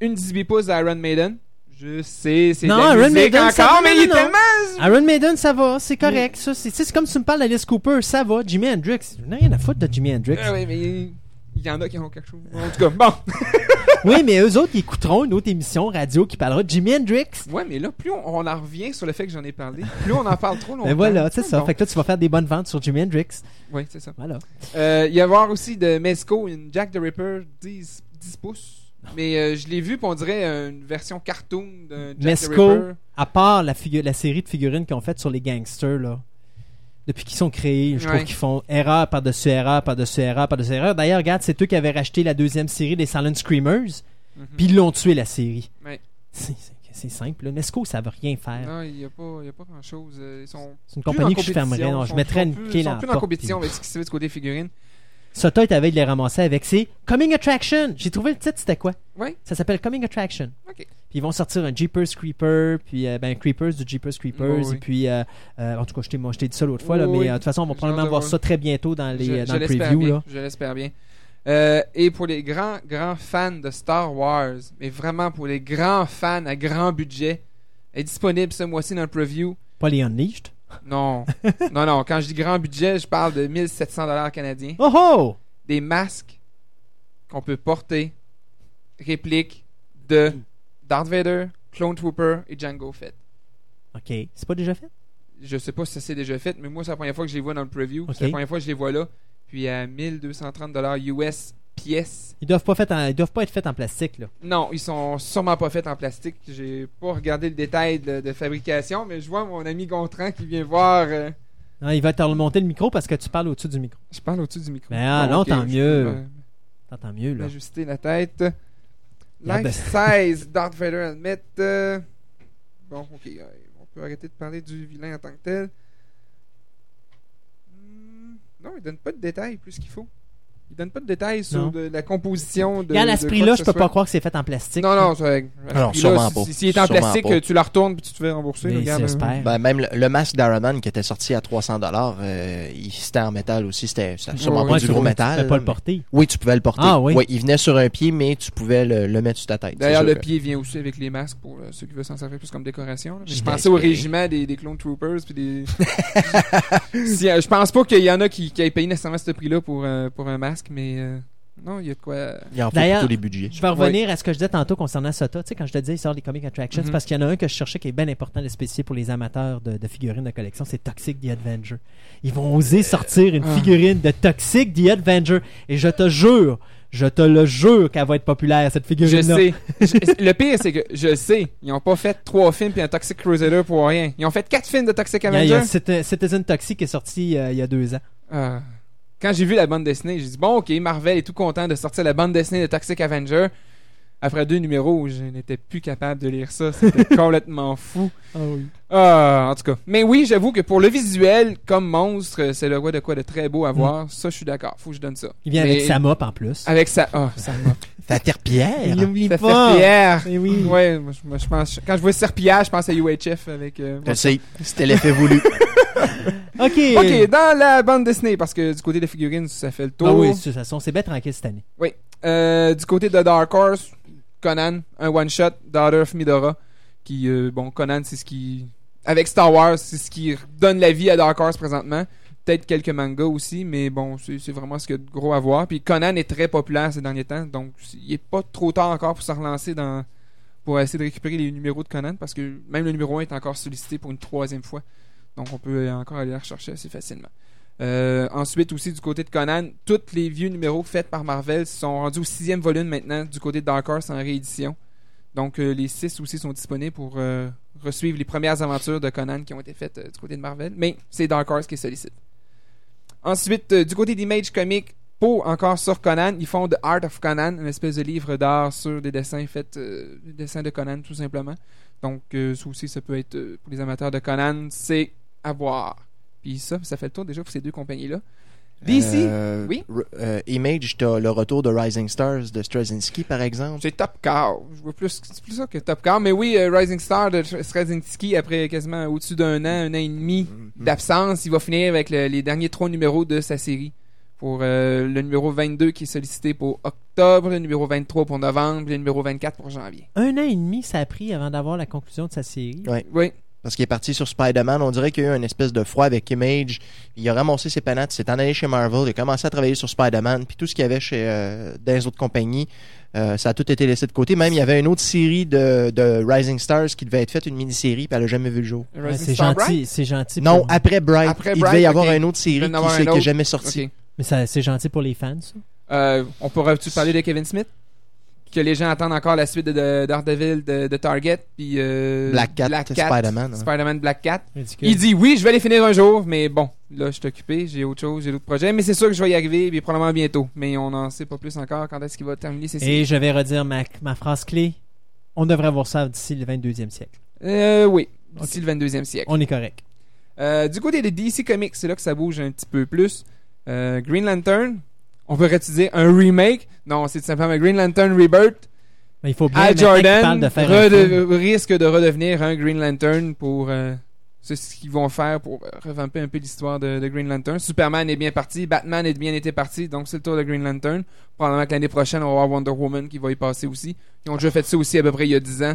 une 18 pouces d'Iron Maiden. Je sais, c'est de Non, la Iron Maiden, ça encore, va, mais non, il est tellement Iron Maiden, ça va, c'est correct. Ça, c'est comme si tu me parles d'Alice Cooper, ça va. Jimi Hendrix, je n'ai rien à foutre de Jimi Hendrix. Ah oui, mais il y en a qui ont quelque chose. En tout cas, bon. [LAUGHS] oui, mais eux autres, ils écouteront une autre émission radio qui parlera de Jimi Hendrix. Ouais, mais là, plus on, on en revient sur le fait que j'en ai parlé, plus on en parle trop longtemps. Mais voilà, c'est ça. Bon. Fait que là, tu vas faire des bonnes ventes sur Jimi Hendrix. Oui, c'est ça. Voilà. Euh, Il y a avoir aussi de Mezco, une Jack the Ripper 10, 10 pouces. Mais euh, je l'ai vu, puis on dirait une version cartoon de Jack the Ripper. à part la série de figurines qu'ils ont faites sur les gangsters, là. Depuis qu'ils sont créés, je Ouais. trouve qu'ils font erreur par-dessus erreur, par-dessus erreur, par-dessus erreur. D'ailleurs, regarde, c'est eux qui avaient racheté la deuxième série des Silent Screamers, Mhm. puis ils l'ont tué, la série. Ouais. C'est, simple. là. Mesco, ça veut rien faire. Non, il n'y a, a pas grand chose. Ils sont C'est une compagnie que je fermerais. Non, Ils je sont- mettrais sont une clé Ils dans sont la plus en porte, compétition puis- avec ce qui se fait du côté figurines. Sota est avec de les ramasser avec ses Coming Attraction. J'ai trouvé le titre, c'était quoi? Ouais. Ça s'appelle Coming Attraction. Ok. Puis ils vont sortir un Jeepers Creeper, puis euh, ben Creepers du Jeepers Creepers, Oui, oui. et puis euh, euh, en tout cas, je t'ai, moi, je t'ai dit ça l'autre fois, là, Oui, mais euh, de toute façon, on va probablement voir ça très bientôt dans les je, je dans le preview bien. là. Je l'espère bien. Et pour les grands, grands fans de Star Wars, mais vraiment pour les grands fans à grand budget, est disponible ce mois-ci dans le preview. Pas les Unleashed? Non, [LAUGHS] non, non. Quand je dis grand budget, je parle de 1700 dollars canadiens. Oh oh Des masques qu'on peut porter, répliques de Darth Vader, Clone Trooper et Django Fett. Ok, c'est pas déjà fait? Je sais pas si ça s'est déjà fait, mais moi c'est la première fois que je les vois dans le preview. C'est la première fois que je les vois là. Puis à 1230 dollars US pièce. Ils doivent pas fait en- ils doivent pas être faits en plastique là. Non, ils sont sûrement pas faits en plastique. J'ai pas regardé le détail de, de fabrication, mais je vois mon ami Gontran qui vient voir. euh, Non, il va te remonter le micro parce que tu parles au-dessus du micro. Je parle au-dessus du micro. Ben, ah, non, tant mieux. peux me- T'entends mieux là. m'ajuster la tête. Life size Darth Vader helmet. euh, Bon, ok, euh, on peut arrêter de parler du vilain en tant que tel. Hmm, Non, il donne pas de détails plus qu'il faut. Il donne pas de détails sur Non. de la composition de. Regarde, à ce prix-là, je peux pas croire que c'est fait en plastique. Non, non, ça, à ce Alors, prix-là, sûrement si- pas. Si, s'il est en plastique, pas. euh, tu la retournes puis tu te fais rembourser. Euh, j'espère. Ben, même le, le masque d'Iron Man qui était sorti à 300 dollars, c'était en métal aussi. C'était sûrement Ouais, pas ouais, du gros métal. Tu peux pas le porter. mais- Oui, tu pouvais le porter. Ah, oui. il venait sur un pied, mais tu pouvais le, le mettre sur ta tête. D'ailleurs, C'est le pied vient aussi avec les masques pour euh, ceux qui veulent s'en servir plus comme décoration. Je pensais au régiment des, Clone Troopers. Puis des... [LAUGHS] Euh, je pense pas qu'il y en a qui, aient payé nécessairement ce prix-là pour, euh, pour un masque, mais euh, non, il y a de quoi. euh, Il en faut D'ailleurs, pour tous les budgets. Je vais revenir à ce que je disais tantôt concernant Sota. Tu sais, quand je te disais, il sort des comic attractions, Mhm. parce qu'il y en a un que je cherchais qui est bien important de spécifier pour les amateurs de, de figurines de collection, c'est Toxic The Avenger. Ils vont oser sortir une Ah. figurine de Toxic The Avenger. Et je te jure, je te le jure qu'elle va être populaire, cette Je figurine-là. sais. [LAUGHS] Je- le pire, c'est que je sais. Ils ont pas fait trois films puis un Toxic Crusader pour rien. Ils ont fait quatre films de Toxic Il y a, il y Avenger. a Citi- Citizen Toxic qui est sorti euh, il y a deux ans. Ah. Quand j'ai vu la bande dessinée, j'ai dit bon, ok, Marvel est tout content de sortir la bande dessinée de Toxic Avenger. Après deux numéros, je n'étais plus capable de lire ça. C'était [LAUGHS] complètement fou. Ah, en tout cas. Mais oui, j'avoue que pour le visuel, comme monstre, c'est le quoi de quoi de très beau à voir. Ça, je suis d'accord. Faut que je donne ça. Il vient Mais- avec sa mop en plus. Avec ça. Ah, ça m'a [LAUGHS] Serpillère. Il oublie Ça fait pas. fier. Eh oui. Ouais, moi, je, moi, je pense. Quand je vois Serpillage, je pense à UHF avec. euh, c'était l'effet voulu. [LAUGHS] [LAUGHS] OK. Ok, dans la bande dessinée, parce que du côté des figurines, ça fait le tour. Ah oui, de toute façon, c'est bien tranquille cette année. Euh, du côté de Dark Horse, Conan, un one-shot, Daughter of Midora, qui, euh, bon, Conan, c'est ce qui... Avec Star Wars, c'est ce qui donne la vie à Dark Horse présentement. Peut-être quelques mangas aussi, mais bon, c'est c'est vraiment ce qu'il y a de gros à voir. Puis Conan est très populaire ces derniers temps, donc il est pas trop tard encore pour se relancer dans... pour essayer de récupérer les numéros de Conan, parce que même le numéro 1 est encore sollicité pour une troisième fois. Donc on peut encore aller la rechercher assez facilement. Euh, ensuite aussi du côté de Conan, tous les vieux numéros faits par Marvel sont rendus au sixième volume maintenant du côté de Dark Horse en réédition. Donc euh, les six aussi sont disponibles pour euh, resuivre les premières aventures de Conan qui ont été faites euh, du côté de Marvel. Mais c'est Dark Horse qui sollicite. Ensuite, du côté d'Image Comics, pour encore sur Conan, ils font The Art of Conan, une espèce de livre d'art sur des dessins faits, des dessins de Conan tout simplement. Donc, ça aussi, ça peut être pour les amateurs de Conan, c'est à voir. Puis ça, ça fait le tour déjà pour ces deux compagnies-là. DC, Euh, oui? r- euh, Image, t'as le retour de Rising Stars de Straczynski, par exemple. c'est Top Car. Je vois plus, c'est plus ça que Top Car. Mais oui, euh, Rising Star de Tr- Straczynski, après quasiment au-dessus d'un an, un an et demi Mm-hmm. d'absence, il va finir avec le- les derniers trois numéros de sa série. Pour euh, le numéro 22 qui est sollicité pour octobre, le numéro 23 pour novembre, le numéro 24 pour janvier. Un an et demi, ça a pris avant d'avoir la conclusion de sa série. Ouais. Oui, Parce qu'il est parti sur Spider-Man. On dirait qu'il y a eu une espèce de froid avec Image. Il a ramassé ses panates, il s'est en allé chez Marvel, il a commencé à travailler sur Spider-Man. Puis tout ce qu'il y avait chez, euh, dans les autres compagnies, euh, ça a tout été laissé de côté. Même, il y avait une autre série de, de Rising Stars qui devait être faite, une mini-série, puis elle a jamais vu le jour. Ouais, c'est gentil, c'est gentil. Non, pour... après Bright, Après il Bright, devait y avoir une autre série qui y en avoir s'est- un qui est autre. jamais sortie. Ok. Mais ça, c'est gentil pour les fans, ça? Euh, on pourrait-tu parler de Kevin Smith? Que les gens attendent encore la suite de, de Daredevil, de, de Target, puis euh, Black Cat, Spider-Man, hein. Spider-Man Black Cat. Ridicule. Il dit oui, je vais les finir un jour, mais bon, là, je suis occupé, j'ai autre chose, j'ai d'autres projets, mais c'est sûr que je vais y arriver, puis probablement bientôt. Mais on n'en sait pas plus encore quand est-ce qu'il va terminer ses Et séries. je vais redire ma, ma phrase clé. On devrait voir ça d'ici le 22e siècle. Euh, oui, d'ici le 22e siècle. On est correct. Euh, du côté des DC Comics, c'est là que ça bouge un petit peu plus. Euh, Green Lantern, on pourrait-tu dire un remake? Non, c'est tout simplement Green Lantern Rebirth. Mais il faut bien Al Jordan de faire un film. risque de redevenir un Green Lantern pour... euh, c'est ce qu'ils vont faire pour euh, revamper un peu l'histoire de, de Green Lantern. Superman est bien parti, Batman est bien été parti, donc c'est le tour de Green Lantern. Probablement que l'année prochaine, on va avoir Wonder Woman qui va y passer aussi. Ils ont déjà fait ça aussi à peu près il y a 10 ans.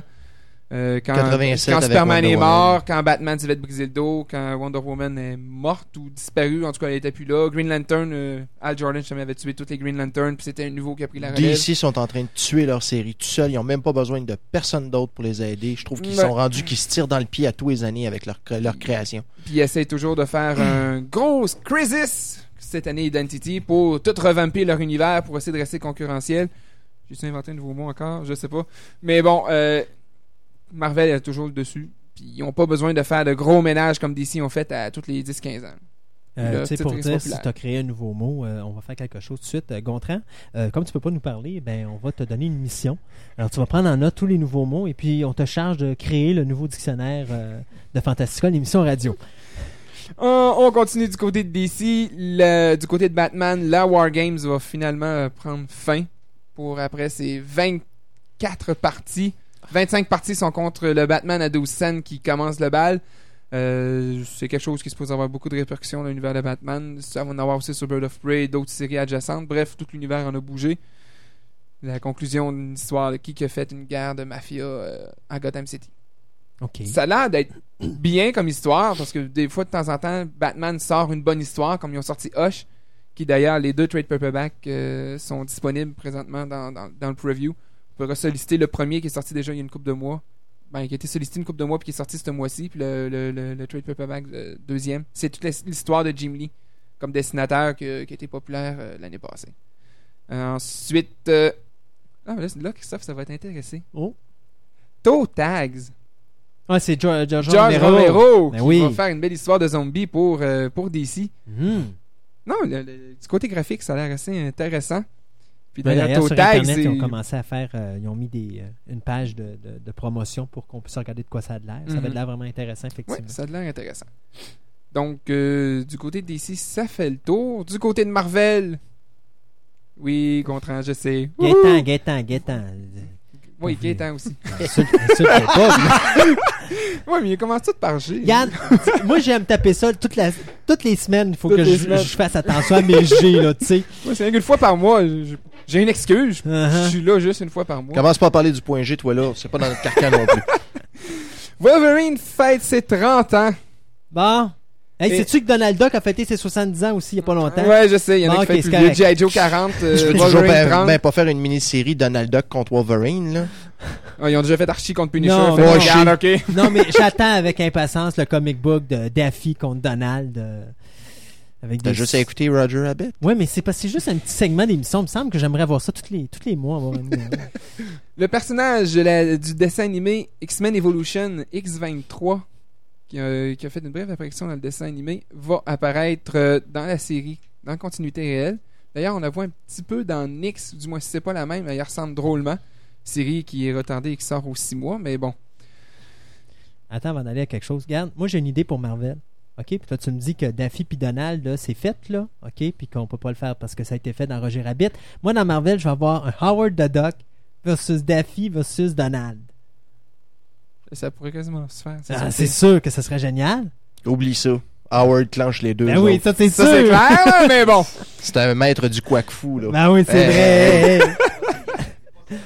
Euh, quand 87 quand avec Superman est mort, quand Batman s'est fait briser le dos, quand Wonder Woman est morte ou disparue, en tout cas elle était plus là. Green Lantern, euh, Al Jordan jamais avait tué toutes les Green Lantern, puis c'était un nouveau qui a pris la relève. DC sont en train de tuer leur série tout seuls. Ils ont même pas besoin de personne d'autre pour les aider. Je trouve qu'ils sont rendus qu'ils se tirent dans le pied à tous les années avec leur, leur création. Puis il essaie toujours de faire un gros crisis cette année Identity pour tout revamper leur univers pour essayer de rester concurrentiel. J'ai inventé un nouveau mot encore, je sais pas. Mais bon, euh, Marvel est toujours le dessus. Puis ils ont pas besoin de faire de gros ménages comme DC ont fait à toutes les 10-15 ans. Euh, Le tu sais, titre pour dire, si tu as créé un nouveau mot, euh, on va faire quelque chose tout de suite. Euh, Gontran, euh, comme tu peux pas nous parler, ben, on va te donner une mission. Alors, tu vas prendre en note tous les nouveaux mots et puis on te charge de créer le nouveau dictionnaire de Fantastica, l'émission radio. On, on continue du côté de DC. Le- du côté de Batman, la War Games va finalement prendre fin pour après ces 24 parties. 25 parties sont contre le Batman à 12 scènes qui commence le bal. Euh, c'est quelque chose qui se pose avoir beaucoup de répercussions dans l'univers de Batman. Ça va en avoir aussi sur Bird of Prey et d'autres séries adjacentes. Bref, tout l'univers en a bougé. La conclusion d'une histoire de qui qui a fait une guerre de mafia euh, à Gotham City. Ça a l'air d'être bien comme histoire parce que des fois de temps en temps Batman sort une bonne histoire comme ils ont sorti Hush qui d'ailleurs les deux trade paperbacks euh, sont disponibles présentement dans, dans, dans le preview. On pourra solliciter le premier qui est sorti déjà il y a une couple de mois. Ben, qui a été sollicité une couple de mois puis qui est sorti ce mois-ci puis le, le, le, le trade paperback euh, deuxième. C'est toute l'his- l'histoire de Jim Lee comme dessinateur que- qui a été populaire euh, l'année passée. Ensuite euh, ah, mais là, là, Christophe, ça va t'intéresser. Oh. Toe Tags. Ah, c'est George, George Romero. Romero, Ben qui oui. va faire une belle histoire de zombies pour, euh, pour DC. Mhm. Non, le, le- du côté graphique, ça a l'air assez intéressant. Puis Ouais, d'ailleurs, sur Tag, Internet, ils ont commencé à faire, euh, ils ont mis des, euh, une page de, de- de promotion pour qu'on puisse regarder de quoi ça a de l'air. Ça avait Mhm. de l'air vraiment intéressant, effectivement. ça a l'air intéressant. Donc, euh, du côté de DC, ça fait le tour. Du côté de Marvel, oui, Gontran, je sais. Gaétan, Gaétan, Gaétan. Oui, Gaétan aussi. [LAUGHS] [LAUGHS] Oui, mais il commence tout par G. Yann, moi j'aime taper ça toute la, toutes les semaines. Il faut Toutes que je, fasse attention à mes G, là, tu sais. Moi, c'est une fois par mois. je- J'ai une excuse. [LAUGHS] Je Uh-huh. suis là juste une fois par mois. Commence pas à parler du point G, toi là. C'est pas dans notre carcan non plus. [LAUGHS] Wolverine fête ses 30 ans. Bon. Hey, Et- sais-tu que Donald Duck a fêté ses 70 ans aussi il y a pas longtemps? Ouais, je sais, il y en a Bon, qui ok, fait c'est plus. G.I. Joe 40, euh, Tu peux toujours ben, 30. ben, pas faire une mini-série Donald Duck contre Wolverine, là. [LAUGHS] Ah, ils ont déjà fait Archie contre Punisher. Non, fait regarde. Non, mais j'attends avec impatience le comic book de Daffy contre Donald. euh, avec T'as des... juste à écouter Roger Rabbit? Ouais, mais c'est pas c'est juste un petit segment d'émission. Il me semble que j'aimerais voir ça tous les, tous les mois. avoir une- [LAUGHS] Le personnage de la- du dessin animé X-Men Evolution X23 qui a, qui a fait une brève apparition dans le dessin animé, va apparaître euh, dans la série, dans la continuité réelle. D'ailleurs, on la voit un petit peu dans Nix, du moins si c'est pas la même, elle y ressemble drôlement. Série qui est retardée et qui sort aux six mois, mais bon. Attends, avant d'aller à quelque chose. Regarde, moi j'ai une idée pour Marvel. OK? Puis toi, tu me dis que Daffy puis Donald, là, c'est fait, là. OK? Puis qu'on peut pas le faire parce que ça a été fait dans Roger Rabbit. Moi, dans Marvel, je vais avoir un Howard the Duck versus Daffy versus Donald. Ça pourrait quasiment se faire. Ah, c'est sûr que ce serait génial. Oublie ça. Howard clenche les deux. Ben oui, ça c'est sûr. Ça, c'est clair, mais bon. [LAUGHS] C'est un maître du quack fou, là. Ben oui, c'est Eh. vrai. [LAUGHS]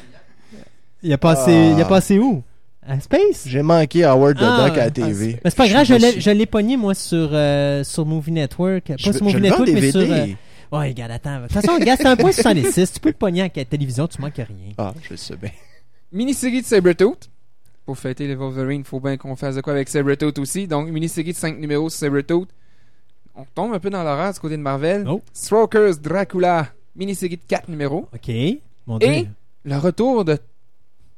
il a passé, Ah. il a passé où? À Space? J'ai manqué Howard the Ah, Duck à la ah, TV. Mais c'est pas grave, je l'ai, je l'ai pogné moi sur, euh, sur Movie Network. Pas Je sur Movie Network, mais sur. euh, Ouais, regarde, attends. De toute façon, regarde, c'est un point 66. Tu peux le pogner à la télévision, tu manques rien. Ah, je le sais bien. Mini-série de Sabretooth. Pour fêter les Wolverine, faut bien qu'on fasse de quoi avec Sabretooth aussi. Donc, mini-série de 5 numéros sur Sabretooth. On tombe un peu dans l'horreur du côté de Marvel. Oh. Strokers Dracula, mini-série de 4 numéros. OK. Mon Dieu. Et le retour de,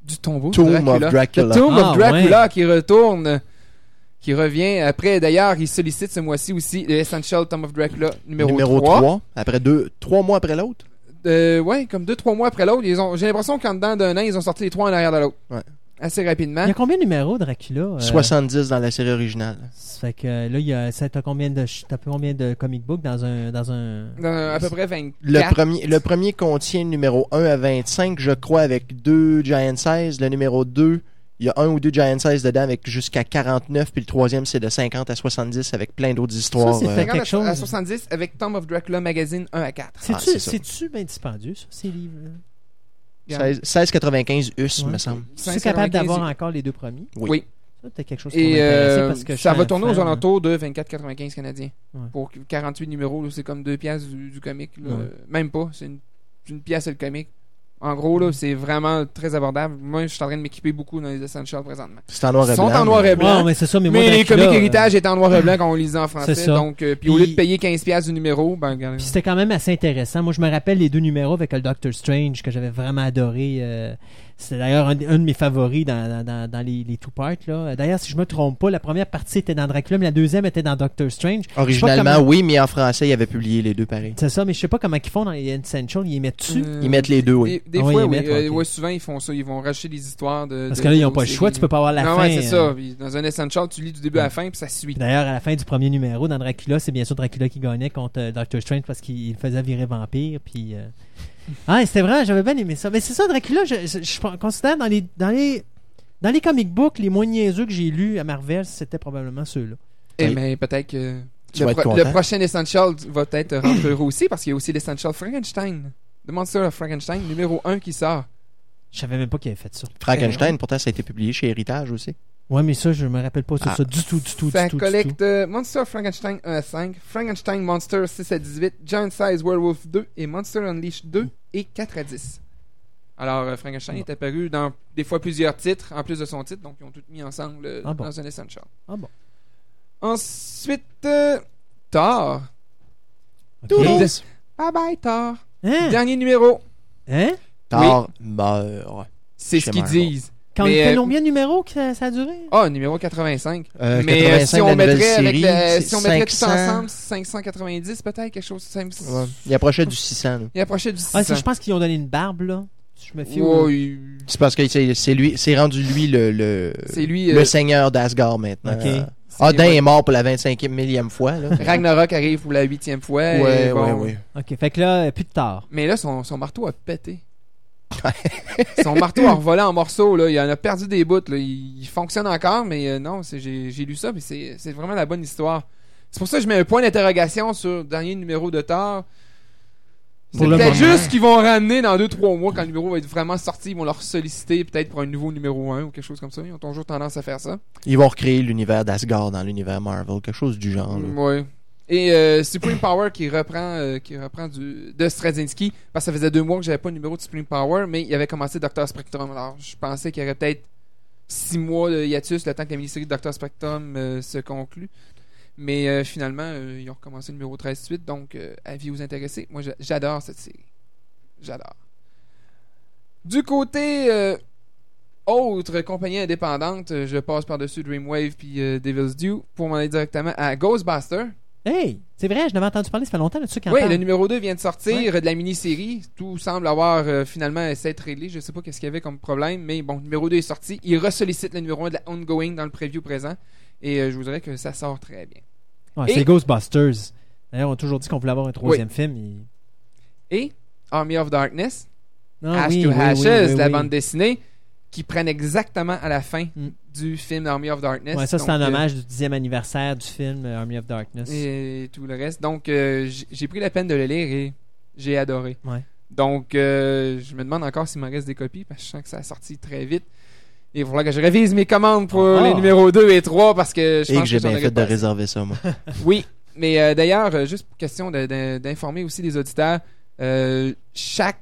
du tombeau de Tomb Dracula. of Dracula. Tomb Ah, of Dracula qui retourne, qui revient. Après, d'ailleurs, il sollicite ce mois-ci aussi le Essential Tomb of Dracula numéro, Numéro 3. 3. Après deux, trois mois après l'autre? Euh, ouais, comme 2-3 mois après l'autre. ils ont- J'ai l'impression qu'en dedans d'un an, ils ont sorti les trois en arrière de l'autre. Ouais. Assez rapidement. Il y a combien de numéros, Dracula euh, 70 dans la série originale. Ça fait que là, il y a, ça t'as combien de, t'as combien de comic books dans un, dans un. Dans à peu près 24. Le premier, le premier contient le numéro 1 à 25, je crois, avec deux Giant Size. Le numéro 2, il y a un ou deux Giant Size dedans avec jusqu'à 49. Puis le troisième, c'est de 50 à 70 avec plein d'autres histoires. c'est euh, fait- 50 quelque à, chose. à 70 avec Tomb of Dracula Magazine 1 à 4. C'est-tu, Ah, c'est ça. c'est-tu bien dispendieux, ça, ces livres-là? 16 16,95 US, Ouais. me semble. Tu es capable 5,95. d'avoir encore les deux premiers? Oui. Oui. Ça, quelque chose qui euh, parce que je ça va un tourner aux alentours de 24,95 canadiens. Ouais. Pour 48 numéros, c'est comme 2 pièces du, du comic. là. Ouais. Même pas, c'est une, c'est une pièce le comic. En gros, là, c'est vraiment très abordable. Moi, je suis en train de m'équiper beaucoup dans les Essentials présentement. C'est en noir et Ils sont blanc. en noir et blanc. Ouais, mais c'est ça, mais, moi, les comics héritage étaient en noir et blanc quand on lisait en [LAUGHS] français. C'est ça. Donc, euh, puis au lieu de payer 15 pièces du numéro, ben, regarde. Puis c'était quand même assez intéressant. Moi, je me rappelle les deux numéros avec le Doctor Strange que j'avais vraiment adoré. euh, c'est d'ailleurs un, un de mes favoris dans, dans, les, les two parts. D'ailleurs, si je me trompe pas, la première partie était dans Dracula, mais la deuxième était dans Doctor Strange. Originalement, comment- oui, mais en français, il avait publié les deux pareils. C'est ça, mais je sais pas comment ils font dans les Essentials. Ils mettent dessus? Euh, Ils mettent les deux, oui. Des, des Ah oui, fois, ils oui. mettent, euh, ouais, souvent, ils font ça. Ils vont racheter des histoires de. Parce de- que là, ils n'ont pas le choix. Tu peux pas avoir la non, fin. ouais, c'est euh. ça. Puis Dans un Essential, tu lis du début à la fin, puis ça suit. D'ailleurs, à la fin du premier numéro, dans Dracula, c'est bien sûr Dracula qui gagnait contre euh, Doctor Strange parce qu'il faisait virer vampire. Puis, euh, ah, c'était vrai, j'avais bien aimé ça. Mais c'est ça, Dracula, je, je- je considère dans les, dans les, dans les comic books, les moins niaiseux que j'ai lus à Marvel, c'était probablement ceux-là. Eh, Oui. mais peut-être que. Tu le, être pro- prochain Essential va peut-être rentrer heureux aussi parce qu'il y a aussi l'Essential Frankenstein. The Monster of Frankenstein, numéro 1 qui sort. Je savais même pas qu'il avait fait ça. Frankenstein, pourtant, ça a été publié chez Héritage aussi. Ouais, mais ça, je me rappelle pas de Ah. ça du tout, du tout, Ça du tout. du collecte tout. euh, Monster Frankenstein 1 à 5, Frankenstein Monster 6 à 18, Giant Size Werewolf 2 et Monster Unleashed 2 et 4 à 10. Alors, euh, Frankenstein est apparu dans des fois plusieurs titres, en plus de son titre, donc ils ont tout mis ensemble euh, Ah bon. dans un Essential. Ah bon. Ensuite, euh, Thor. Ok. Toodles. Bye bye Thor. Hein? Dernier numéro. Hein? Thor meurt. C'est ce qu'ils disent. Quand Mais, il fait euh, combien de numéros que ça, ça a duré? Ah, numéro 85. Euh, Mais euh, 85 si on mettrait avec série, la- c'est si on mettrait tout 500. ensemble 590 peut-être quelque chose de Ouais. Il approchait du 600. là. Il approchait du 600. Ah, c'est- je pense qu'ils ont donné une barbe, là. Si je me fie Ouais, au... il- C'est parce que c'est lui, c'est rendu lui le, le, C'est lui, le euh, seigneur d'Asgard maintenant. Odin ouais. est mort pour la 25e millième fois. Là. Ragnarok arrive pour la huitième fois. et ouais, bon. ouais, ouais. Ok, fait que là, plus de tard. Mais là, son, son marteau a pété. Son marteau a revolé en morceaux. Là. Il en a perdu des bouts. Là. Il, il fonctionne encore, mais euh, non, j'ai lu ça, mais c'est vraiment la bonne histoire. C'est pour ça que je mets un point d'interrogation sur le dernier numéro de Thor. C'est peut-être juste qu'ils vont ramener dans 2-3 mois quand le numéro va être vraiment sorti. Ils vont leur solliciter peut-être pour un nouveau numéro 1 ou quelque chose comme ça. Ils ont toujours tendance à faire ça. Ils vont recréer l'univers d'Asgard dans l'univers Marvel, quelque chose du genre. là. Ouais. Et euh, Supreme Power qui reprend, euh, qui reprend du, de Straczynski, parce que ça faisait deux mois que j'avais pas le numéro de Supreme Power, mais il avait commencé Dr. Spectrum. Alors, je pensais qu'il y aurait peut-être six mois de hiatus, le temps que la mini-série de Dr. Spectrum euh, se conclue. Mais finalement, ils ont recommencé le numéro 13 de suite, donc avis aux intéressés. Moi, j'a- j'adore cette série. J'adore. Du côté autre compagnie indépendante, je passe par-dessus Dreamwave puis Devil's Due pour m'en aller directement à Ghostbusters. Hey, c'est vrai, je n'avais entendu parler, ça fait longtemps là-dessus Oui, le numéro 2 vient de sortir euh, de la mini-série. Tout semble avoir euh, finalement essayé de régler. Je sais pas qu'est-ce qu'il y avait comme problème, mais bon, le numéro 2 est sorti. Il ressollicite le numéro 1 de la ongoing dans le preview présent. Et euh, je vous dirais que ça sort très bien. Ouais, Et- C'est Ghostbusters. D'ailleurs, on a toujours dit qu'on voulait avoir un troisième film. il- Et Army of Darkness, Ah, Ash oui, to oui, Ashes, la bande dessinée, qui prennent exactement à la fin Mm. du film Army of Darkness. Ouais, ça, c'est un euh, hommage du dixième anniversaire du film euh, Army of Darkness. et tout le reste. Donc, euh, j'ai pris la peine de le lire et j'ai adoré. Ouais. Donc, euh, je me demande encore s'il me reste des copies parce que je sens que ça a sorti très vite. Et il faudra que je révise mes commandes pour Ah. les numéros 2 et 3 parce que je Et pense que j'ai bien fait de réserver ça, moi. [LAUGHS] Oui, mais euh, d'ailleurs, juste pour question d'informer aussi les auditeurs, euh, chaque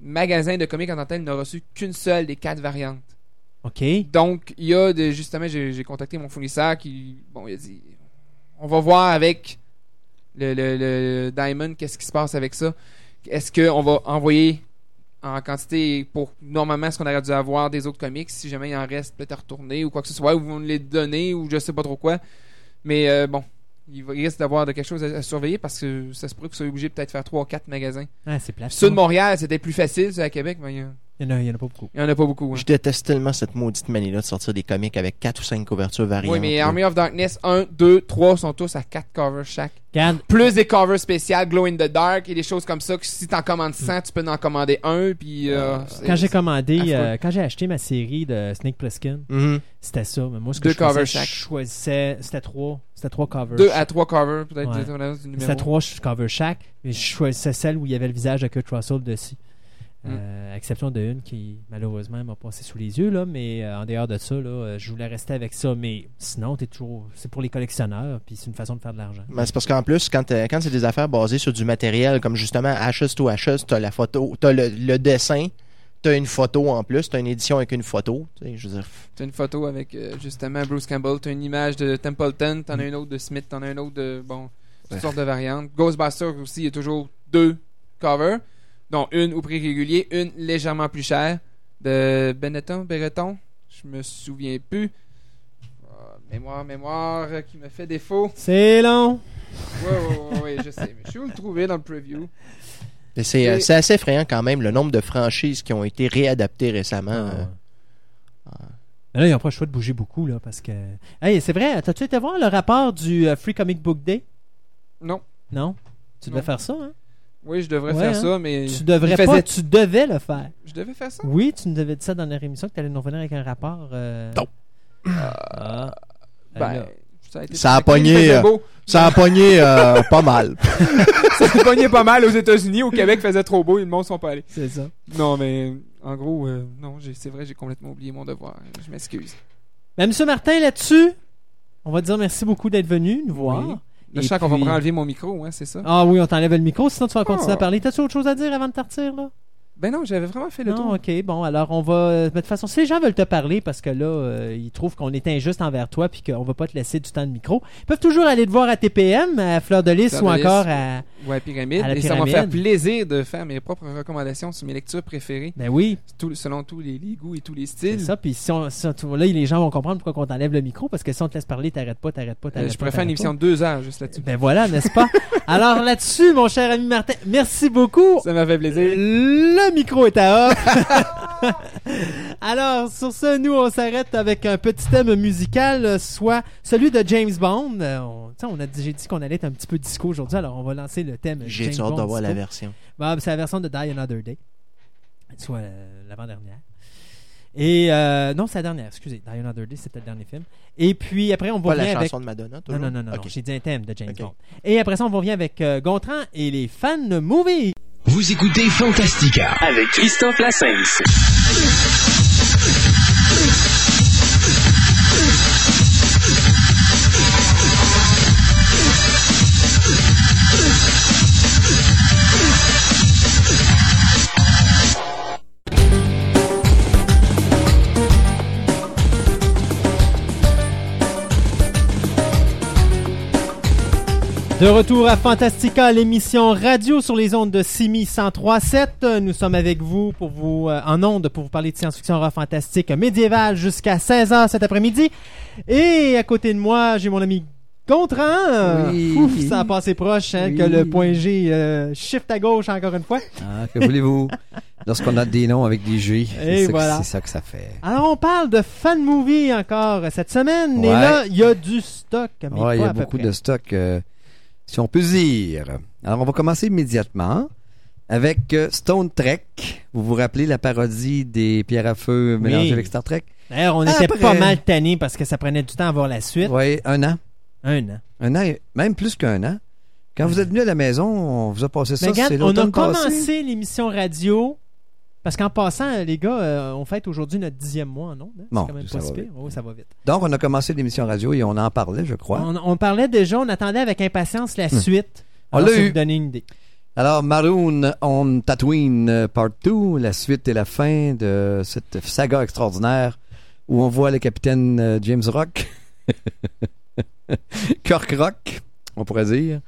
magasin de comics en tant que tel n'a reçu qu'une seule des quatre variantes. OK. Donc, il y a de, justement, j'ai contacté mon fournisseur qui, bon, il a dit, on va voir avec le, le, le Diamond qu'est-ce qui se passe avec ça. Est-ce qu'on va envoyer en quantité pour normalement ce qu'on aurait dû avoir des autres comics, si jamais il en reste peut-être à retourner ou quoi que ce soit, ou vont nous les donner ou je sais pas trop quoi. Mais euh, bon, il, risque d'avoir de quelque chose à, à surveiller parce que ça se pourrait que vous soyez obligé de peut-être faire 3 ou 4 magasins. Ah, c'est. Ceux de Montréal, c'était plus facile, ceux à Québec, mais il y, a- Il y en a, en pas beaucoup. il y en a pas beaucoup. hein. Je déteste tellement cette maudite manie-là de sortir des comics avec 4 ou 5 couvertures variantes. Oui, mais. Army of Darkness 1, 2, 3 sont tous à 4 covers chaque. Plus des covers spéciales, Glow in the Dark et des choses comme ça que si t'en commandes 100, tu peux en commander un. Puis, euh, c'est- quand j'ai commandé, affreux. euh, quand j'ai acheté ma série de Snake Plissken, Mhm. c'était ça. Mais moi, ce que Deux je faisais, covers je chaque. choisissais, c'était trois, c'était trois covers. deux à trois covers, peut-être, Ouais. C'était trois covers chaque, mais je choisissais celle où il y avait le visage de Kurt Russell dessus. Mm. Euh, à exception de une qui malheureusement m'a passé sous les yeux là, mais euh, en dehors de ça là, euh, je voulais rester avec ça. Mais sinon, t'es toujours, c'est pour les collectionneurs, puis c'est une façon de faire de l'argent. Ben, c'est parce qu'en plus, quand, euh, quand c'est des affaires basées sur du matériel, comme justement Ashes to Ashes, t'as la photo, t'as le, le dessin, t'as une photo en plus, t'as une édition avec une photo. tu sais, Je veux dire, T'as une photo avec euh, justement Bruce Campbell, t'as une image de Templeton, t'en as une autre de Smith, t'en as une autre de. Bon, toutes Ouais. sortes de variantes. Ghostbusters aussi, il y a toujours deux covers, dont une au prix régulier, une légèrement plus chère, de Benetton, Benetton, je me souviens plus. Ah, mémoire, mémoire, euh, qui me fait défaut. C'est long. Ouais, ouais, ouais, ouais, je sais, mais je suis où le trouver dans le preview? mais c'est Et- euh, c'est assez effrayant quand même le nombre de franchises qui ont été réadaptées récemment. euh. Mais là, ils n'ont pas le choix de bouger beaucoup là, parce que. Hey, c'est vrai. T'as-tu été voir le rapport du euh, Free Comic Book Day? Non. Non? Tu devais Non. faire ça, hein? Oui, je devrais Ouais, faire hein. ça, mais. Tu devrais il pas. Tu devais le faire. Je devais faire ça? Oui, tu nous avais dit ça dans leur émission que tu allais nous revenir avec un rapport. euh, Non. Ah. Ben Ben, là. ça a été Ça a pogné, euh. Ça a pogné euh, [LAUGHS] pas mal. Ça s'est pogné pas mal aux États-Unis. Au Québec, faisait trop beau et le monde sont pas allés. C'est ça. Non, mais en gros, euh, non, j'ai- c'est vrai, j'ai complètement oublié mon devoir. Je m'excuse. Ben, Monsieur Martin, là-dessus, on va te dire merci beaucoup d'être venu nous voir. Oui. Là, je sens qu'on va puis- me enlever mon micro, hein, c'est ça? Ah oui, on t'enlève le micro, sinon tu vas continuer Ah. à parler. T'as-tu autre chose à dire avant de partir, là? Ben non, j'avais vraiment fait le Non, tour. ok, bon, alors on va. euh, De toute façon, si les gens veulent te parler parce que là, euh, ils trouvent qu'on est injuste envers toi puis qu'on va pas te laisser du temps de micro, ils peuvent toujours aller te voir à TPM, à Fleur de Lys Fleur ou de Lys. encore à. Ouais, pyramide. À la et ça m'a fait pyramide. plaisir de faire mes propres recommandations sur mes lectures préférées, Ben oui, tout- selon tous les, les goûts et tous les c'est styles. ça. Puis si on, si on- là, les gens vont comprendre pourquoi on t'enlève le micro parce que si on te laisse parler, t'arrêtes pas, t'arrêtes pas, Euh, t'arrêtes je pas. pourrais faire une émission de deux heures juste là-dessus. Ben voilà, n'est-ce pas? [LAUGHS] alors là-dessus, mon cher ami Martin, merci beaucoup. Ça m'a fait plaisir. Le micro est à off. [LAUGHS] Alors, sur ce, nous, on s'arrête avec un petit thème musical, soit celui de James Bond. Euh, on, on a dit- j'ai dit qu'on allait être un petit peu disco aujourd'hui, alors on va lancer le thème J'ai James hâte Bond de voir la version. Bah, c'est la version de Die Another Day, soit euh, l'avant-dernière. Et euh, non, c'est la dernière, excusez. Die Another Day, c'était le dernier film. Et puis après, on va Pas la avec chanson de Madonna, non, toujours? non, non, non, Ok. non, j'ai dit un thème de James. Bond. Et après ça, on revient avec euh, Gontran et les fans movie. Vous écoutez Fantastica. Avec Christophe Lassens. De retour à Fantastica, l'émission radio sur les ondes de Simi 103.7. Nous sommes avec vous pour vous euh, en ondes pour vous parler de science-fiction horreur fantastique médiévale jusqu'à 16h cet après-midi. Et à côté de moi, j'ai mon ami Gontran. Oui. Ouf, ça a passé proche hein, que le point G euh, shift à gauche encore une fois. Ah, que voulez-vous? Lorsqu'on a des noms avec des G, c'est ça, que- voilà. ça que ça fait. Alors on parle de fan movie encore cette semaine. Et là, il y a du stock. Ouais, il y a beaucoup près. de stock, euh, si on peut dire. Alors, on va commencer immédiatement avec euh, Stone Trek. Vous vous rappelez la parodie des pierres à feu Oui. mélangées avec Star Trek? D'ailleurs, on était pas mal tannés parce que ça prenait du temps à voir la suite. Oui, un an. Un an. Un an, même plus qu'un an. Quand vous êtes venu à la maison, on vous a passé ça. Mais regarde, c'est on a passé. commencé l'émission radio. Parce qu'en passant, les gars, euh, on fête aujourd'hui notre dixième mois, non? Hein? Bon, c'est quand même pas si pire. ça va vite. Donc, on a commencé l'émission radio et on en parlait, je crois. On, on parlait déjà, on attendait avec impatience la suite. On l'a eu. vous donner une idée. Alors, Maroon on Tatooine euh, Part 2, la suite et la fin de cette saga extraordinaire où on voit le capitaine euh, James Rock, [LAUGHS] Kirk Rock, on pourrait dire,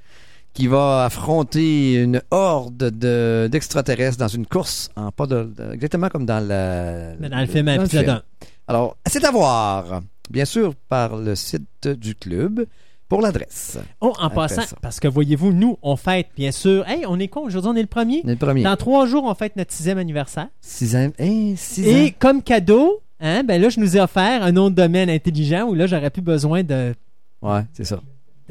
qui va affronter une horde de- d'extraterrestres dans une course, en pas de, de- exactement comme dans, la, Dans le film épisode film. 1. Alors, c'est à voir, bien sûr, par le site du club pour l'adresse. Oh, en passant, parce que voyez-vous, nous, on fête, bien sûr. Hey, on est quoi aujourd'hui? On est le premier? On est le premier. Dans trois jours, on fête notre sixième anniversaire. Six ans. Hein, six Et comme cadeau, hein, ben là, je nous ai offert un de domaine intelligent où là, j'aurais plus besoin de Ouais, c'est ça.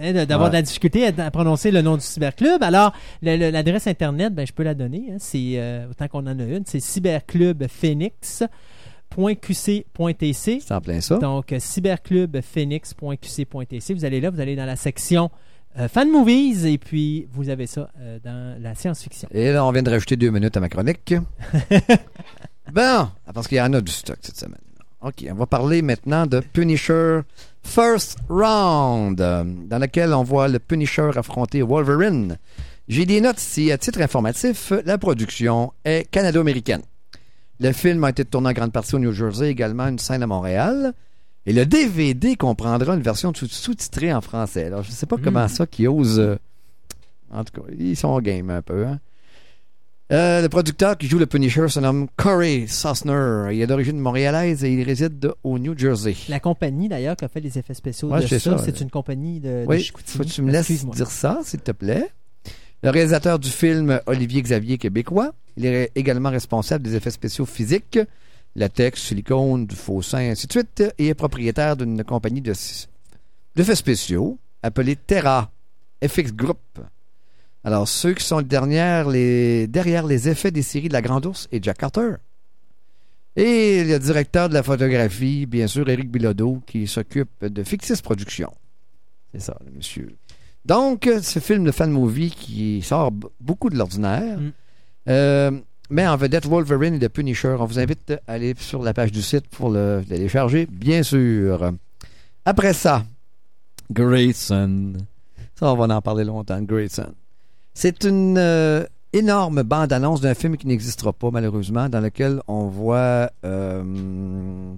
Hein, d'avoir Ouais. de la difficulté à, à prononcer le nom du cyberclub. Alors, l'adresse internet, ben, je peux la donner. hein. c'est euh, autant qu'on en a une. C'est cyberclubphoenix.qc.tc. C'est en plein ça. Donc, euh, cyberclubphoenix.qc.tc. Vous allez là, vous allez dans la section euh, fan movies et puis vous avez ça euh, dans la science-fiction. Et là, on vient de rajouter deux minutes à ma chronique. [LAUGHS] bon, parce qu'il y en a du stock cette semaine. OK, on va parler maintenant de Punisher First Round, euh, dans lequel on voit le Punisher affronter Wolverine. J'ai des notes ici. À titre informatif, la production est canado-américaine. Le film a été tourné en grande partie au New Jersey, également une scène à Montréal. Et le DVD comprendra une version sous- sous-titrée en français. Alors, je ne sais pas comment ça qu'ils osent... euh, en tout cas, ils sont game un peu. Hein? Euh, le producteur qui joue le Punisher se nomme Corey Sosner. Il est d'origine montréalaise et il réside au New Jersey. La compagnie, d'ailleurs, qui a fait les effets spéciaux Ouais, de ça, ça. c'est une compagnie de, de Oui, Chicoutimi. faut que tu me laisses dire ça, s'il te plaît. Le réalisateur du film, Olivier Xavier Québécois, il est également responsable des effets spéciaux physiques, latex, silicone, du faux sein, ainsi de suite, et est propriétaire d'une compagnie de d'effets spéciaux appelée Terra FX Group. Alors, ceux qui sont derrière les, derrière les effets des séries de La Grande Ourse et Jack Carter. Et le directeur de la photographie, bien sûr, Éric Bilodeau, qui s'occupe de Fictis Productions. C'est ça, le monsieur. Donc, ce film de fan movie qui sort beaucoup de l'ordinaire, Mm. euh, en vedette Wolverine et The Punisher. On vous invite à aller sur la page du site pour le télécharger, bien sûr. Après ça, Grayson. Ça, on va en parler longtemps, Grayson. C'est une euh, énorme bande-annonce d'un film qui n'existera pas, malheureusement, dans lequel on voit euh,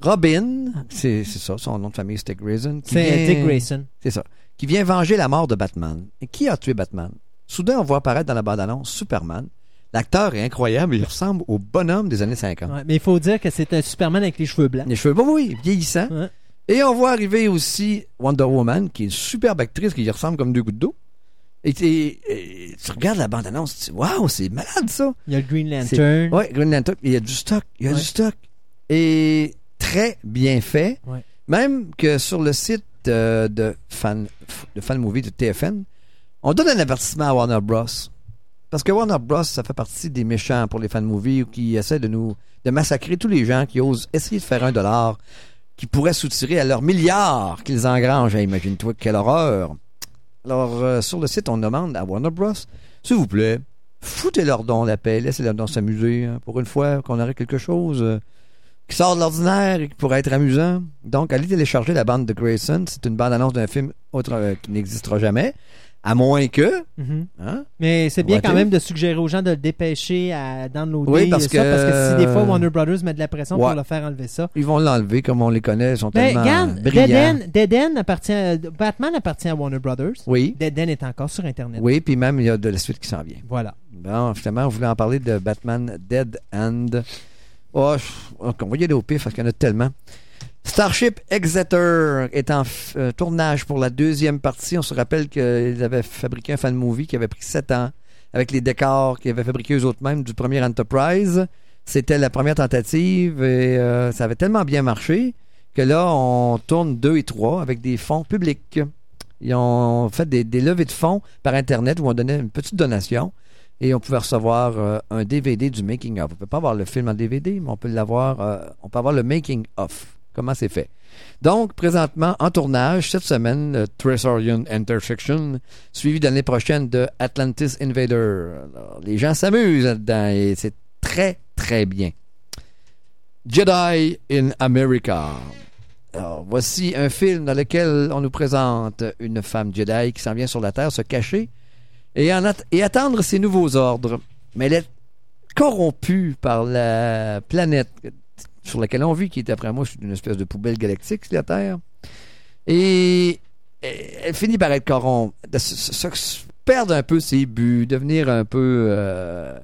Robin, c'est ça, son nom de famille, c'était Grayson. C'est Dick Grayson. C'est ça. Qui vient venger la mort de Batman. Et qui a tué Batman? Soudain, on voit apparaître dans la bande-annonce Superman. L'acteur est incroyable, il ressemble au bonhomme des années 50. Ouais, mais il faut dire que c'est un Superman avec les cheveux blancs. Les cheveux, bon, oui, vieillissant. Ouais. Et on voit arriver aussi Wonder Woman, qui est une superbe actrice, qui y ressemble comme deux gouttes d'eau. Et, et- et tu regardes la bande-annonce, tu dis, waouh, c'est malade ça! Il y a le Green Lantern. Oui, Green Lantern, il y a du stock, il y a Ouais. du stock. Et très bien fait. Ouais. Même que sur le site euh, de fan, de fan movie de TFN, on donne un avertissement à Warner Bros. Parce que Warner Bros, ça fait partie des méchants pour les fan movies qui essaient de nous de massacrer tous les gens qui osent essayer de faire un dollar qui pourrait soutirer à leurs milliards qu'ils engrangent. Imagine-toi quelle horreur. Alors, euh, sur le site, on demande à Warner Bros, s'il vous plaît, foutez leur don la paix, laissez-leur don s'amuser. hein, pour une fois qu'on aurait quelque chose euh, qui sort de l'ordinaire et qui pourrait être amusant. Donc, allez télécharger la bande de Grayson. C'est une bande-annonce d'un film autre, euh, qui n'existera jamais. À moins que, Mhm. hein? Mais c'est bien quand même de suggérer aux gens de le dépêcher à downloader Oui, parce ça, que- parce que si des fois Warner Brothers met de la pression Ouais. pour le faire enlever ça. Ils vont l'enlever comme on les connaît, ils sont Ben, tellement regarde, brillants. Dead End, Dead End appartient, à- Batman appartient à Warner Brothers. Oui, Dead End est encore sur Internet. oui, puis même il y a de la suite qui s'en vient. Voilà. Bon, finalement, on voulait en parler de Batman Dead End. Oh, on va y aller au pif parce qu'il y en a tellement. Starship Exeter est en euh, tournage pour la deuxième partie. On se rappelle qu'ils avaient fabriqué un fan movie qui avait pris sept ans avec les décors qu'ils avaient fabriqués eux autres mêmes du premier Enterprise. C'était la première tentative et euh, ça avait tellement bien marché que là, on tourne deux et trois avec des fonds publics. Ils ont fait des, levées de fonds par Internet où on donnait une petite donation et on pouvait recevoir euh, un DVD du making of. On peut pas avoir le film en DVD, mais on peut l'avoir. on peut avoir le making of. Comment c'est fait? Donc présentement en tournage cette semaine, Tresorian Intersection, suivi l'année prochaine de Atlantis Invader. Les gens s'amusent là-dedans et c'est très très bien. Jedi in America. Voici un film dans lequel on nous présente une femme Jedi qui s'en vient sur la Terre se cacher et attendre ses nouveaux ordres. Mais elle est corrompue par la planète sur laquelle on vit, qui est après moi une espèce de poubelle galactique, la Terre. Et elle finit par être corrompue, perdre un peu ses buts, devenir un peu euh,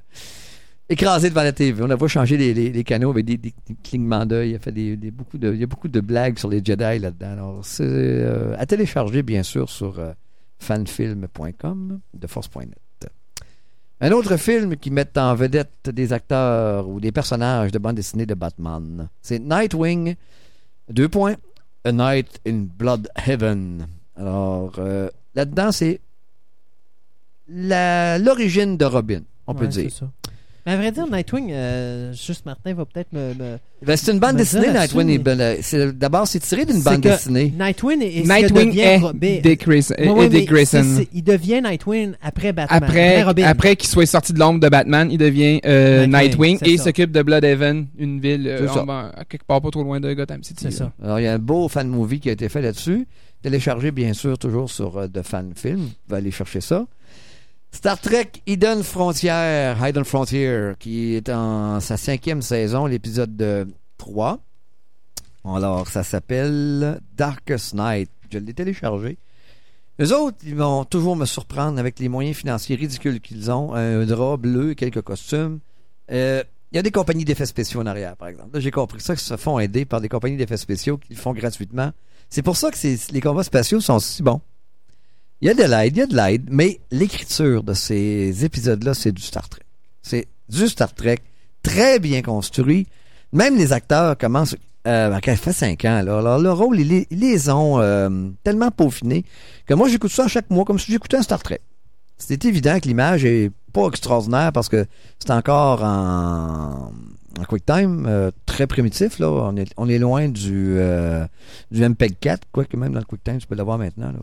écrasée devant la TV. On la voit changer les, canaux avec des, clignements d'œil. Il, y a fait des, des- beaucoup de, il y a beaucoup de blagues sur les Jedi là-dedans. Alors, c'est euh, à télécharger, bien sûr, sur euh, fanfilm.com, de force.net. Un autre film qui met en vedette des acteurs ou des personnages de bande dessinée de Batman, c'est Nightwing, deux points, A Night in Blood Heaven. Alors, euh, là-dedans, c'est l'origine de Robin, on peut dire. c'est ça. Mais à vrai dire, Nightwing, euh, juste Martin va peut-être me. me- Ben, c'est une bande dessinée, Nightwing. mais- est belle. C'est- D'abord, c'est tiré d'une bande que dessinée. Nightwing est, est ce que Nightwing devient est Robin. Dick Grayson. Ouais, est ouais, Dick mais c'est- Grayson. c'est- il devient Nightwing après Batman. Après, Robin. après qu'il soit sorti de l'ombre de Batman, il devient euh, Nightwing, et ça. s'occupe de Bloodhaven, une ville euh, en- ben, à quelque part pas trop loin de Gotham City. C'est ça. Alors, il y a un beau fan movie qui a été fait là-dessus. Téléchargé, bien sûr, toujours sur euh, The Fan Film. Vous pouvez aller chercher ça. Star Trek Hidden Frontier, Hidden Frontier, qui est en sa cinquième saison, l'épisode de 3. Alors, ça s'appelle Darkest Night. Je l'ai téléchargé. Les autres, ils vont toujours me surprendre avec les moyens financiers ridicules qu'ils ont. Un drap bleu, quelques costumes. Euh, il y a des compagnies d'effets spéciaux en arrière, par exemple. Là, j'ai compris ça, qu'ils se font aider par des compagnies d'effets spéciaux qui le font gratuitement. C'est pour ça que les combats spatiaux sont si bons. Il y a de l'aide, il y a de l'aide, mais l'écriture de ces épisodes-là, c'est du Star Trek. C'est du Star Trek, très bien construit. Même les acteurs commencent... Euh, ça fait cinq ans, là. Alors, le rôle, ils, les- ont euh, tellement peaufinés que moi, j'écoute ça chaque mois comme si j'écoutais un Star Trek. C'est évident que l'image est pas extraordinaire parce que c'est encore en, QuickTime, euh, très primitif, là. On est, on est loin du, euh, du MPEG 4, quoique même dans le QuickTime, tu peux l'avoir maintenant, là.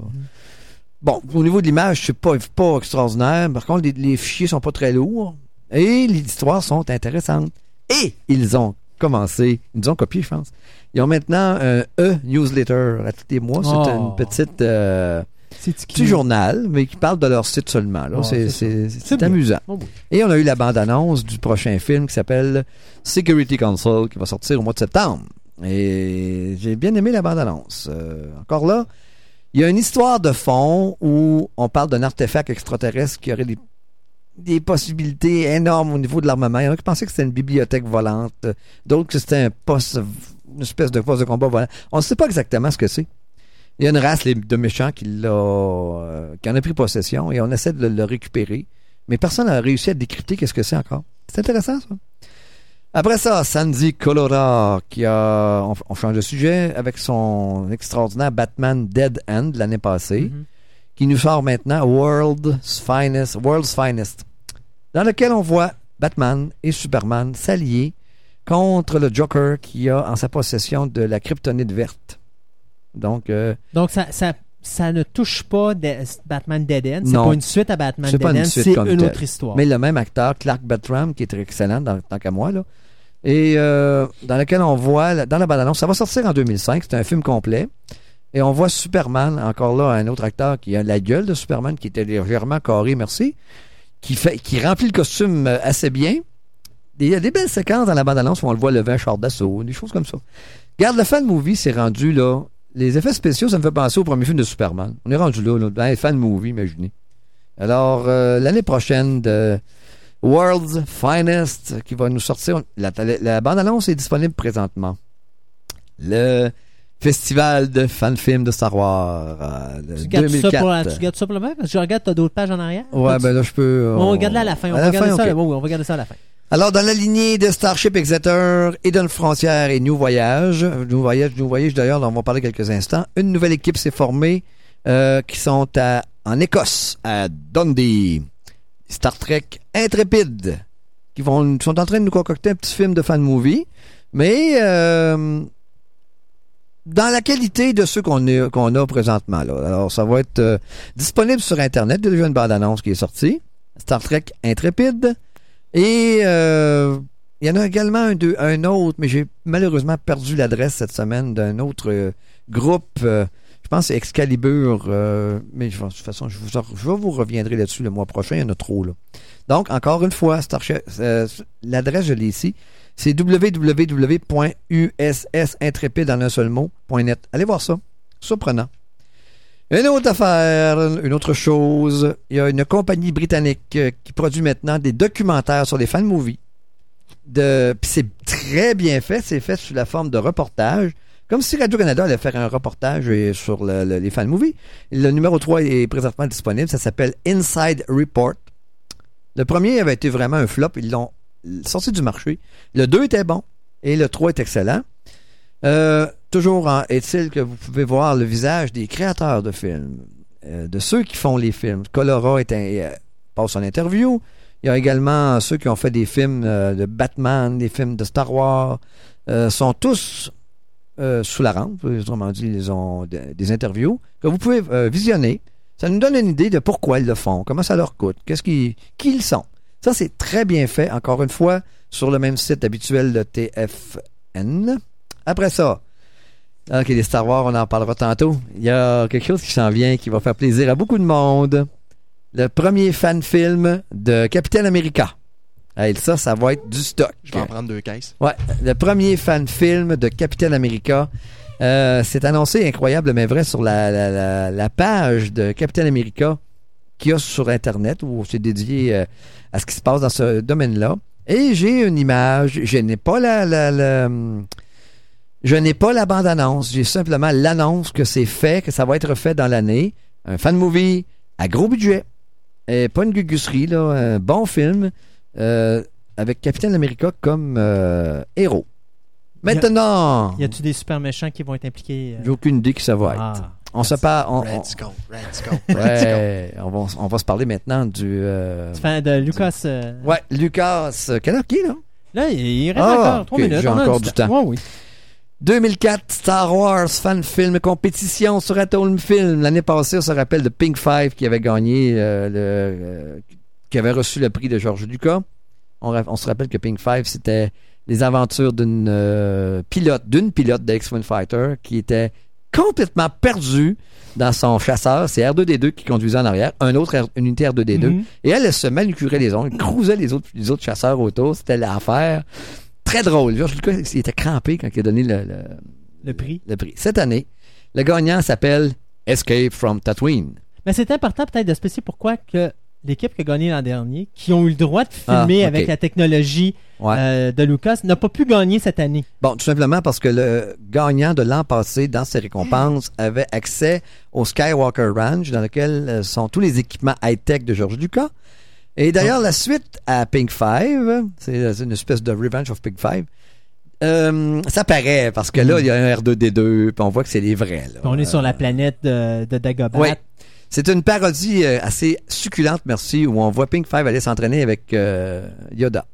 Bon, au niveau de l'image, c'est pas, pas extraordinaire. Par contre, les, les fichiers sont pas très lourds. Et les histoires sont intéressantes. Et ils ont commencé, ils nous ont copié, je pense. Ils ont maintenant un e-newsletter à tous les mois. C'est Oh. une petite euh, petit journal, mais qui parle de leur site seulement. Oh, c'est amusant. Oh, oui. Et on a eu la bande-annonce du prochain film qui s'appelle Security Council, qui va sortir au mois de septembre. Et j'ai bien aimé la bande-annonce. Euh, encore là, il y a une histoire de fond où on parle d'un artefact extraterrestre qui aurait des, des possibilités énormes au niveau de l'armement. Il y en a qui pensaient que c'était une bibliothèque volante, d'autres que c'était un poste, une espèce de poste de combat volant. On ne sait pas exactement ce que c'est. Il y a une race de méchants qui, l'a, euh, qui en a pris possession et on essaie de le, le récupérer. Mais personne n'a réussi à décrypter qu'est-ce que c'est encore. C'est intéressant, ça. Après ça, Sandy Colora, qui a, on, on change de sujet, avec son extraordinaire Batman Dead End l'année passée, Mhm. qui nous sort maintenant World's Finest, World's Finest, dans lequel on voit Batman et Superman s'allier contre le Joker qui a en sa possession de la kryptonite verte. Donc, euh, Donc, ça, ça, ça ne touche pas de- Batman Dead End. C'est pas une suite à Batman Dead une End. C'est une telle. autre histoire. mais le même acteur, Clark Bertram, qui est excellent dans, tant qu'à moi, là, et euh, dans lequel on voit, dans la bande-annonce, ça va sortir en 2005, c'est un film complet. Et on voit Superman, encore là, un autre acteur qui a la gueule de Superman, qui était légèrement carré, merci, qui fait, qui remplit le costume euh, assez bien. Il y a des belles séquences dans la bande-annonce où on le voit lever un char d'assaut, des choses comme ça. Garde, le fan movie s'est rendu là. Les effets spéciaux, ça me fait penser au premier film de Superman. On est rendu là, là dans les fan movie, imaginez. Alors, euh, l'année prochaine, de World's Finest, qui va nous sortir. La, la- la bande-annonce est disponible présentement. Le festival de fan-films de Star Wars. euh, Tu gardes, ça 2004. pour la, tu gardes ça pour le même? Parce que je regarde, t'as d'autres pages en arrière? Ouais, ben là, je peux. On va regarder à la fin. On à va la fin, ça, là. On va regarder ça à la fin. Alors, dans la lignée de Starship Exeter, Eden Frontière et New Voyage, New Voyage, New Voyage d'ailleurs, dont on va parler quelques instants, une nouvelle équipe s'est formée euh, qui sont en Écosse, à Dundee. Star Trek Intrépide, qui sont en train de nous concocter un petit film de fan movie, mais euh, dans la qualité de ceux qu'on a, présentement. Alors, ça va être euh, disponible sur Internet. Il y a une bande-annonce qui est sortie. Star Trek Intrépide. Et euh, il y en a également un, deux- un autre, mais j'ai malheureusement perdu l'adresse cette semaine d'un autre euh, groupe. euh, je pense que c'est Excalibur, euh, mais de toute façon, je vous, vous reviendrai là-dessus le mois prochain. Il y en a trop, là. Donc, encore une fois, l'adresse, je l'ai ici. C'est www.ussintrépide en un seul mot.net. Allez voir ça. Surprenant. Une autre affaire, une autre chose. Il y a une compagnie britannique euh, qui produit maintenant des documentaires sur les fan movies. De, c'est très bien fait. C'est fait sous la forme de reportage. Comme si Radio-Canada allait faire un reportage euh, sur le- le- les fan movies. Le numéro 3 est présentement disponible. Ça s'appelle Inside Report. Le premier avait été vraiment un flop. Ils l'ont sorti du marché. Le 2 était bon. Et le 3 est excellent. Euh, toujours est-il que vous pouvez voir le visage des créateurs de films, euh, de ceux qui font les films. Colora est un, euh, passe en interview. Il y a également ceux qui ont fait des films euh, de Batman, des films de Star Wars, sont tous sous la rampe. Autrement dit, ils ont de- des interviews que vous pouvez visionner. Ça nous donne une idée de pourquoi ils le font, comment ça leur coûte, qu'est-ce qui, qui ils sont. Ça, c'est très bien fait, encore une fois, sur le même site habituel de TFN. Après ça, OK, les Star Wars, on en parlera tantôt. Il y a quelque chose qui s'en vient qui va faire plaisir à beaucoup de monde. Le premier fan film de Capitaine America. Hey, ça, ça va être du stock. Je vais en prendre deux caisses. Ouais, le premier fan film de Capitaine America. Euh, c'est annoncé incroyable mais vrai sur la, la, la, la page de Capitaine America qu'il y a sur Internet où c'est dédié euh, à ce qui se passe dans ce domaine-là. Et j'ai une image, je n'ai pas la, la, la, hum, je n'ai pas la bande-annonce, j'ai simplement l'annonce que c'est fait, que ça va être fait dans l'année. Un fan movie à gros budget. Et pas une gugusserie, là, un bon film euh, avec Capitaine America comme euh, héros. Maintenant, Y a-tu des super méchants qui vont être impliqués? euh? j'ai aucune idée qui ça va être. Ah. On se parle. On, on- Red Skull, Red Skull, Red Skull. ouais, on va, on va se parler maintenant du. euh, Tu fais de Lucas. euh, Ouais, Lucas. Quelle heure qui est là? Là, il reste Ah, encore 3 ok, minutes. j'ai a encore du temps. Ouais, oui. 2004, Star Wars fan film compétition sur Atom Film. L'année passée, on se rappelle de Pink Five qui avait gagné euh, le, euh, qui avait reçu le prix de George Lucas. On, se rappelle que Pink Five, c'était les aventures d'une euh, pilote, d'une pilote de X-Wing Fighter qui était complètement perdue dans son chasseur. C'est R2D2 qui conduisait en arrière, un autre R- une unité R2D2. Mhm. Et elle, elle se manucurait les ongles, cruisait les autres, les autres chasseurs autour. C'était l'affaire. Très drôle. George Lucas, il était crampé quand il a donné le- le, Le prix. le prix. Cette année, le gagnant s'appelle Escape from Tatooine. Mais c'est important peut-être de spécifier pourquoi que l'équipe qui a gagné l'an dernier, qui ont eu le droit de Ah, filmer avec la technologie Ouais. euh, de Lucas, n'a pas pu gagner cette année. Bon, tout simplement parce que le gagnant de l'an passé, dans ses récompenses, avait accès au Skywalker Ranch, dans lequel euh, sont tous les équipements high-tech de George Lucas. Et d'ailleurs, la suite à Pink Five, c'est une espèce de Revenge of Pink Five, euh, ça paraît, parce que là, il y a un R2D2, puis on voit que c'est les vrais. là. On est sur la planète de, de Dagobah. Oui. C'est une parodie euh, assez succulente, merci, où on voit Pink Five aller s'entraîner avec euh, Yoda.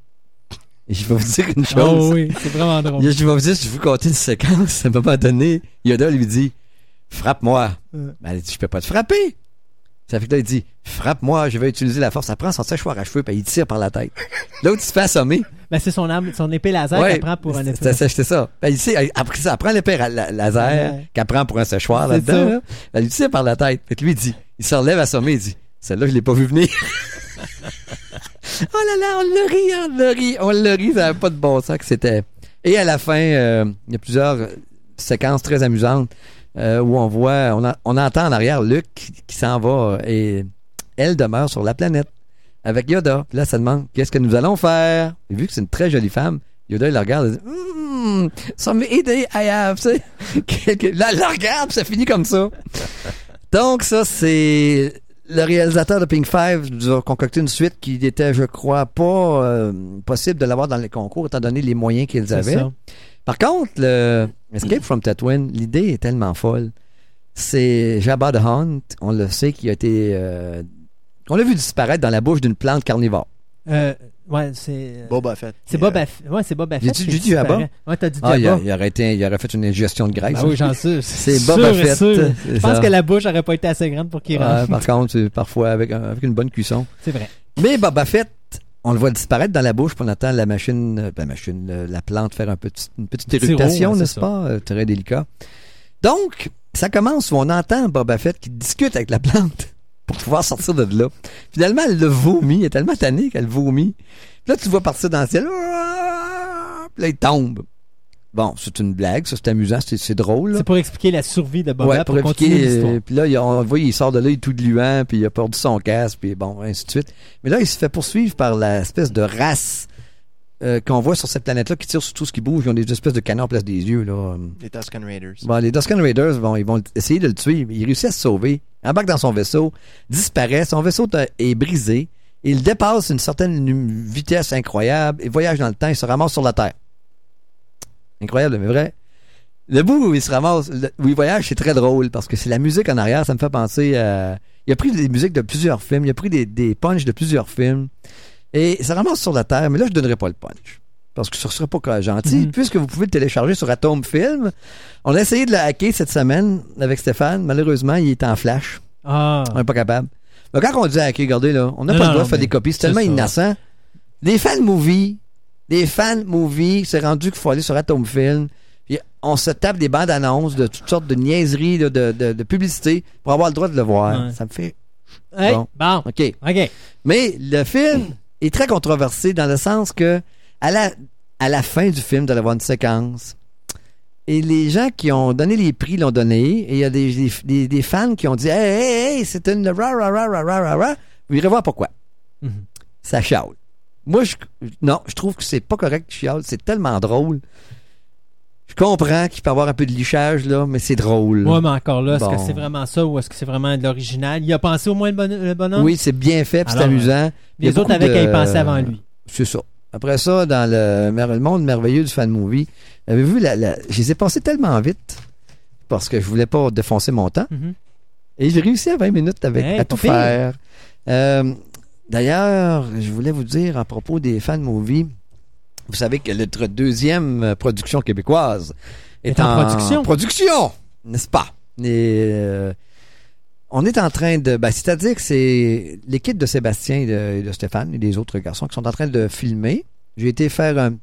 Et je vais vous dire une chose. Oh oui, c'est vraiment drôle. Je vais vous dire, je vais vous conter une séquence. À un moment donné, Yoda lui dit Frappe-moi. Euh. Ben, elle dit Je peux pas te frapper. Ça fait que là, il dit Frappe-moi, je vais utiliser la force. Elle prend son séchoir à cheveux, puis il tire par la tête. L'autre, il se fait assommer. Ben, c'est son son épée laser Ouais, qu'elle prend pour un c'est- épée. c'est ça. Ben, ici, elle- après ça, elle prend l'épée laser Ouais. qu'elle prend pour un séchoir là-dedans. ça. là. Elle lui tire par la tête. Fait que lui, il dit, il se relève assommé, il dit, celle-là, je l'ai pas vu venir. [LAUGHS] oh là là, on l'a ri, on l'a ri, on l'a ri, ça n'avait pas de bon sens que c'était. Et à la fin, euh, il y a plusieurs euh, séquences très amusantes euh, où on voit, on, a- on entend en arrière Luke qui, qui s'en va et elle demeure sur la planète avec Yoda. Puis là, ça demande qu'est-ce que nous allons faire? Et vu que c'est une très jolie femme, Yoda il la regarde et dit Hmm, some idea I have. Là, elle la regarde, puis ça finit comme ça. Donc, ça, c'est le réalisateur de Pink Five nous a concocté une suite qui était, je crois, pas euh, possible de l'avoir dans les concours étant donné les moyens qu'ils avaient. ça. Par contre, le Escape from Tatooine, l'idée est tellement folle. C'est Jabba the Hunt, on le sait, qui a été... euh, on l'a vu disparaître dans la bouche d'une plante carnivore. Euh, ouais, c'est. Boba Fett. C'est Boba Fett. Ouais, c'est Boba Fett. j'ai dit Jabba? Ouais, t'as dit Ah, il, a- Jabba. il aurait été, il aurait fait une ingestion de graisse. Ben oui, j'en suis. [LAUGHS] C'est Boba et Fett. sûr. Je pense ça. que la bouche aurait pas été assez grande pour qu'il Ouais, rentre. par contre, parfois avec, avec une bonne cuisson. C'est vrai. Mais Boba Fett, on le voit disparaître dans la bouche, puis on attend la machine, euh, la machine, la plante faire un petit, une petite ouais, n'est-ce pas? Euh, Très délicat. Donc, ça commence où on entend Boba Fett qui discute avec la plante [LAUGHS] pour pouvoir sortir de là. Finalement, elle le vomit. Elle est tellement tannée qu'elle vomit. Puis là, tu le vois partir dans le ciel. Puis là, il tombe. Bon, c'est une blague, ça c'est amusant, c'est c'est drôle. là. C'est pour expliquer la survie de Boba Ouais, pour, pour continuer expliquer, l'histoire. euh, Puis là, il- on le voit, il sort de là, il est tout gluant, puis il a perdu son casque, puis bon, ainsi de suite. Mais là, il se fait poursuivre par l'espèce de race euh, qu'on voit sur cette planète-là qui tire sur tout ce qui bouge. Ils ont des espèces de canons en place des yeux. Là. Les Tusken Raiders. Bon, les Dusken Raiders, bon, ils vont essayer de le tuer. mais Il réussit à se sauver, embarque dans son vaisseau, disparaît, son vaisseau est brisé. Il dépasse une certaine vitesse incroyable et voyage dans le temps, il se ramasse sur la Terre. Incroyable, mais vrai. Le bout où il se ramasse, le- où il voyage, c'est très drôle parce que c'est la musique en arrière, ça me fait penser à. Il a pris des musiques de plusieurs films, il a pris des, des punchs de plusieurs films et se ramasse sur la Terre, mais là, je donnerai pas le punch. Parce que ce serait pas gentil, Mhm. puisque vous pouvez le télécharger sur Atom Film. On a essayé de le hacker cette semaine avec Stéphane. Malheureusement, il est en flash. Ah. On n'est pas capable. Mais quand on dit hacker, regardez là, on n'a pas non, le droit non, de faire des copies. C'est tellement ça. innocent. Des fan movies, des fan movies, c'est rendu qu'il faut aller sur Atom Film. Puis on se tape des bandes annonces de toutes sortes de niaiseries, de, de, de publicité pour avoir le droit de le voir. Ouais. Ça me fait. Hey, Bon. bon. OK. OK. Mais le film est très controversé dans le sens que à la, à la fin du film, y avoir une séquence. Et les gens qui ont donné les prix l'ont donné. Et il y a des, des, des- des fans qui ont dit Hey, hey, hey, c'est une ra ra ra ra ra ra ra. Vous irez voir pourquoi. Mhm. Ça chiale. Moi, je, non, je trouve que c'est pas correct que chiale. C'est tellement drôle. Je comprends qu'il peut y avoir un peu de lichage, là, mais c'est drôle. Ouais, mais encore là, est-ce Bon. que c'est vraiment ça ou est-ce que c'est vraiment de l'original? Il a pensé au moins le, bon- le bonhomme? oui, c'est bien fait, puis c'est amusant. A Les autres avaient de- qu'à y penser avant lui. C'est ça. Après ça, dans le, monde merveilleux du fan movie, avez-vous vu, la, la- je les ai passés tellement vite parce que je voulais pas défoncer mon temps. Mhm. Et j'ai réussi à 20 minutes avec, Hey, à tout pire. faire. Euh, D'ailleurs, je voulais vous dire à propos des fan movies, vous savez que notre deuxième euh, production québécoise est, Est en production? production, n'est-ce pas? Et, euh, on est en train de. Ben, C'est-à-dire que c'est l'équipe de Sébastien et de, Stéphane et des autres garçons qui sont en train de filmer. J'ai été faire un,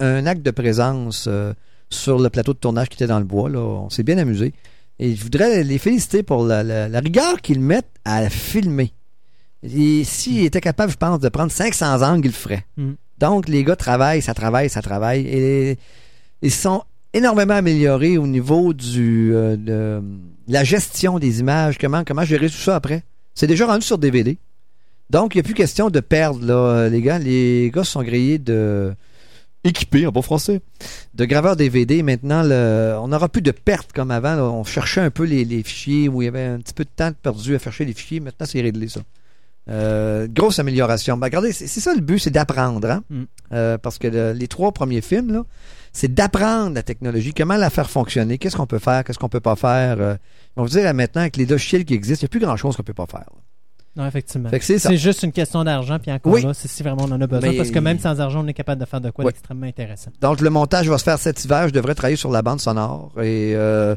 un acte de présence euh, sur le plateau de tournage qui était dans le bois. Là. On s'est bien amusé. Et je voudrais les féliciter pour la, la- la rigueur qu'ils mettent à filmer. Et s'ils étaient capables, je pense, de prendre 500 angles, ils le feraient. Mm. Donc, les gars travaillent, ça travaille, ça travaille. Et ils sont énormément améliorés au niveau du, euh, de la gestion des images. Comment, comment gérer tout ça après? C'est déjà rendu sur DVD. Donc, il n'y a plus question de perdre, là, les gars. Les gars sont grillés de équipés, en bon français, de graveurs DVD. Maintenant, le- on n'aura plus de pertes comme avant. là. On cherchait un peu les, les fichiers où il y avait un petit peu de temps perdu à chercher les fichiers. Maintenant, c'est réglé, ça. Euh, grosse amélioration. Ben, regardez, c'est ça le but, c'est d'apprendre. Hein? Mm. Euh, parce que le- les trois premiers films, c'est d'apprendre la technologie, comment la faire fonctionner, qu'est-ce qu'on peut faire, qu'est-ce qu'on peut pas faire. Euh, on va vous dire là, maintenant, avec les logiciels qui existent, il n'y a plus grand-chose qu'on peut pas faire. là. Non, effectivement. C'est juste une question d'argent, puis encore Oui. là, c'est si vraiment on en a besoin. Mais- Parce que même sans argent, on est capable de faire de quoi d'extrêmement intéressant. Donc, le montage va se faire cet hiver. Je devrais travailler sur la bande sonore. Et euh,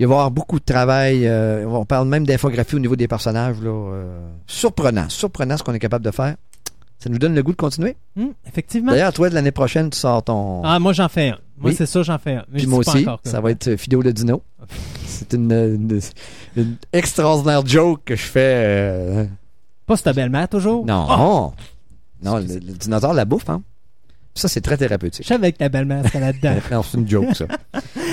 il va y avoir beaucoup de travail. euh, on parle même d'infographie au niveau des personnages. Là, euh, surprenant. Surprenant ce qu'on est capable de faire. Ça nous donne le goût de continuer? Hum, effectivement. D'ailleurs, toi, de l'année prochaine, tu sors ton... Ah, moi, j'en fais un. Moi, Oui. c'est ça, j'en fais un. Mais Puis je moi pas aussi, encore ça va être euh, Fidéo le Dino. [LAUGHS] C'est une, une- une extraordinaire joke que je fais. euh, Pas cette belle-mère, toujours? Non. Non, le, le dinosaure la bouffe, hein. Ça, c'est très Je thérapeutique. savais que ta belle-mère serait là-dedans. [LAUGHS] non, c'est une joke, ça.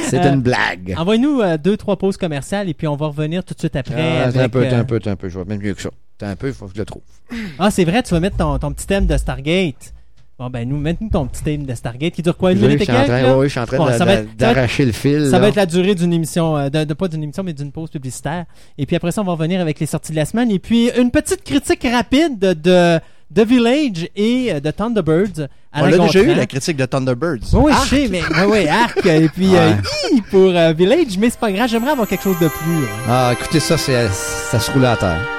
C'est Euh, une blague. Envoie-nous euh, deux, trois pauses commerciales et puis on va revenir tout de suite après. Ah, avec, un peu, t'as euh, un peu, un peu. Je vois même mieux que ça. T'as un peu, il faut que je le trouve. Ah, c'est vrai, tu vas mettre ton, ton petit thème de Stargate. Bon, ben, nous, mets-nous ton petit thème de Stargate qui dure quoi, une minute je et quelques, train, ouais, je suis en train Bon, d'arracher le fil. Ça là. va être la durée d'une émission, de, de- pas d'une émission, mais d'une pause publicitaire. Et puis après ça, on va revenir avec les sorties de la semaine. Et puis une petite critique rapide de, de The Village et euh, de Thunderbirds. À On la déjà eu, la critique de Thunderbirds. Oui, oui, je sais, mais oui, oui, arc. Et puis euh, hi, pour euh, Village, mais c'est pas grave, j'aimerais avoir quelque chose de plus. euh. Ah, écoutez, ça, ça se roule à terre.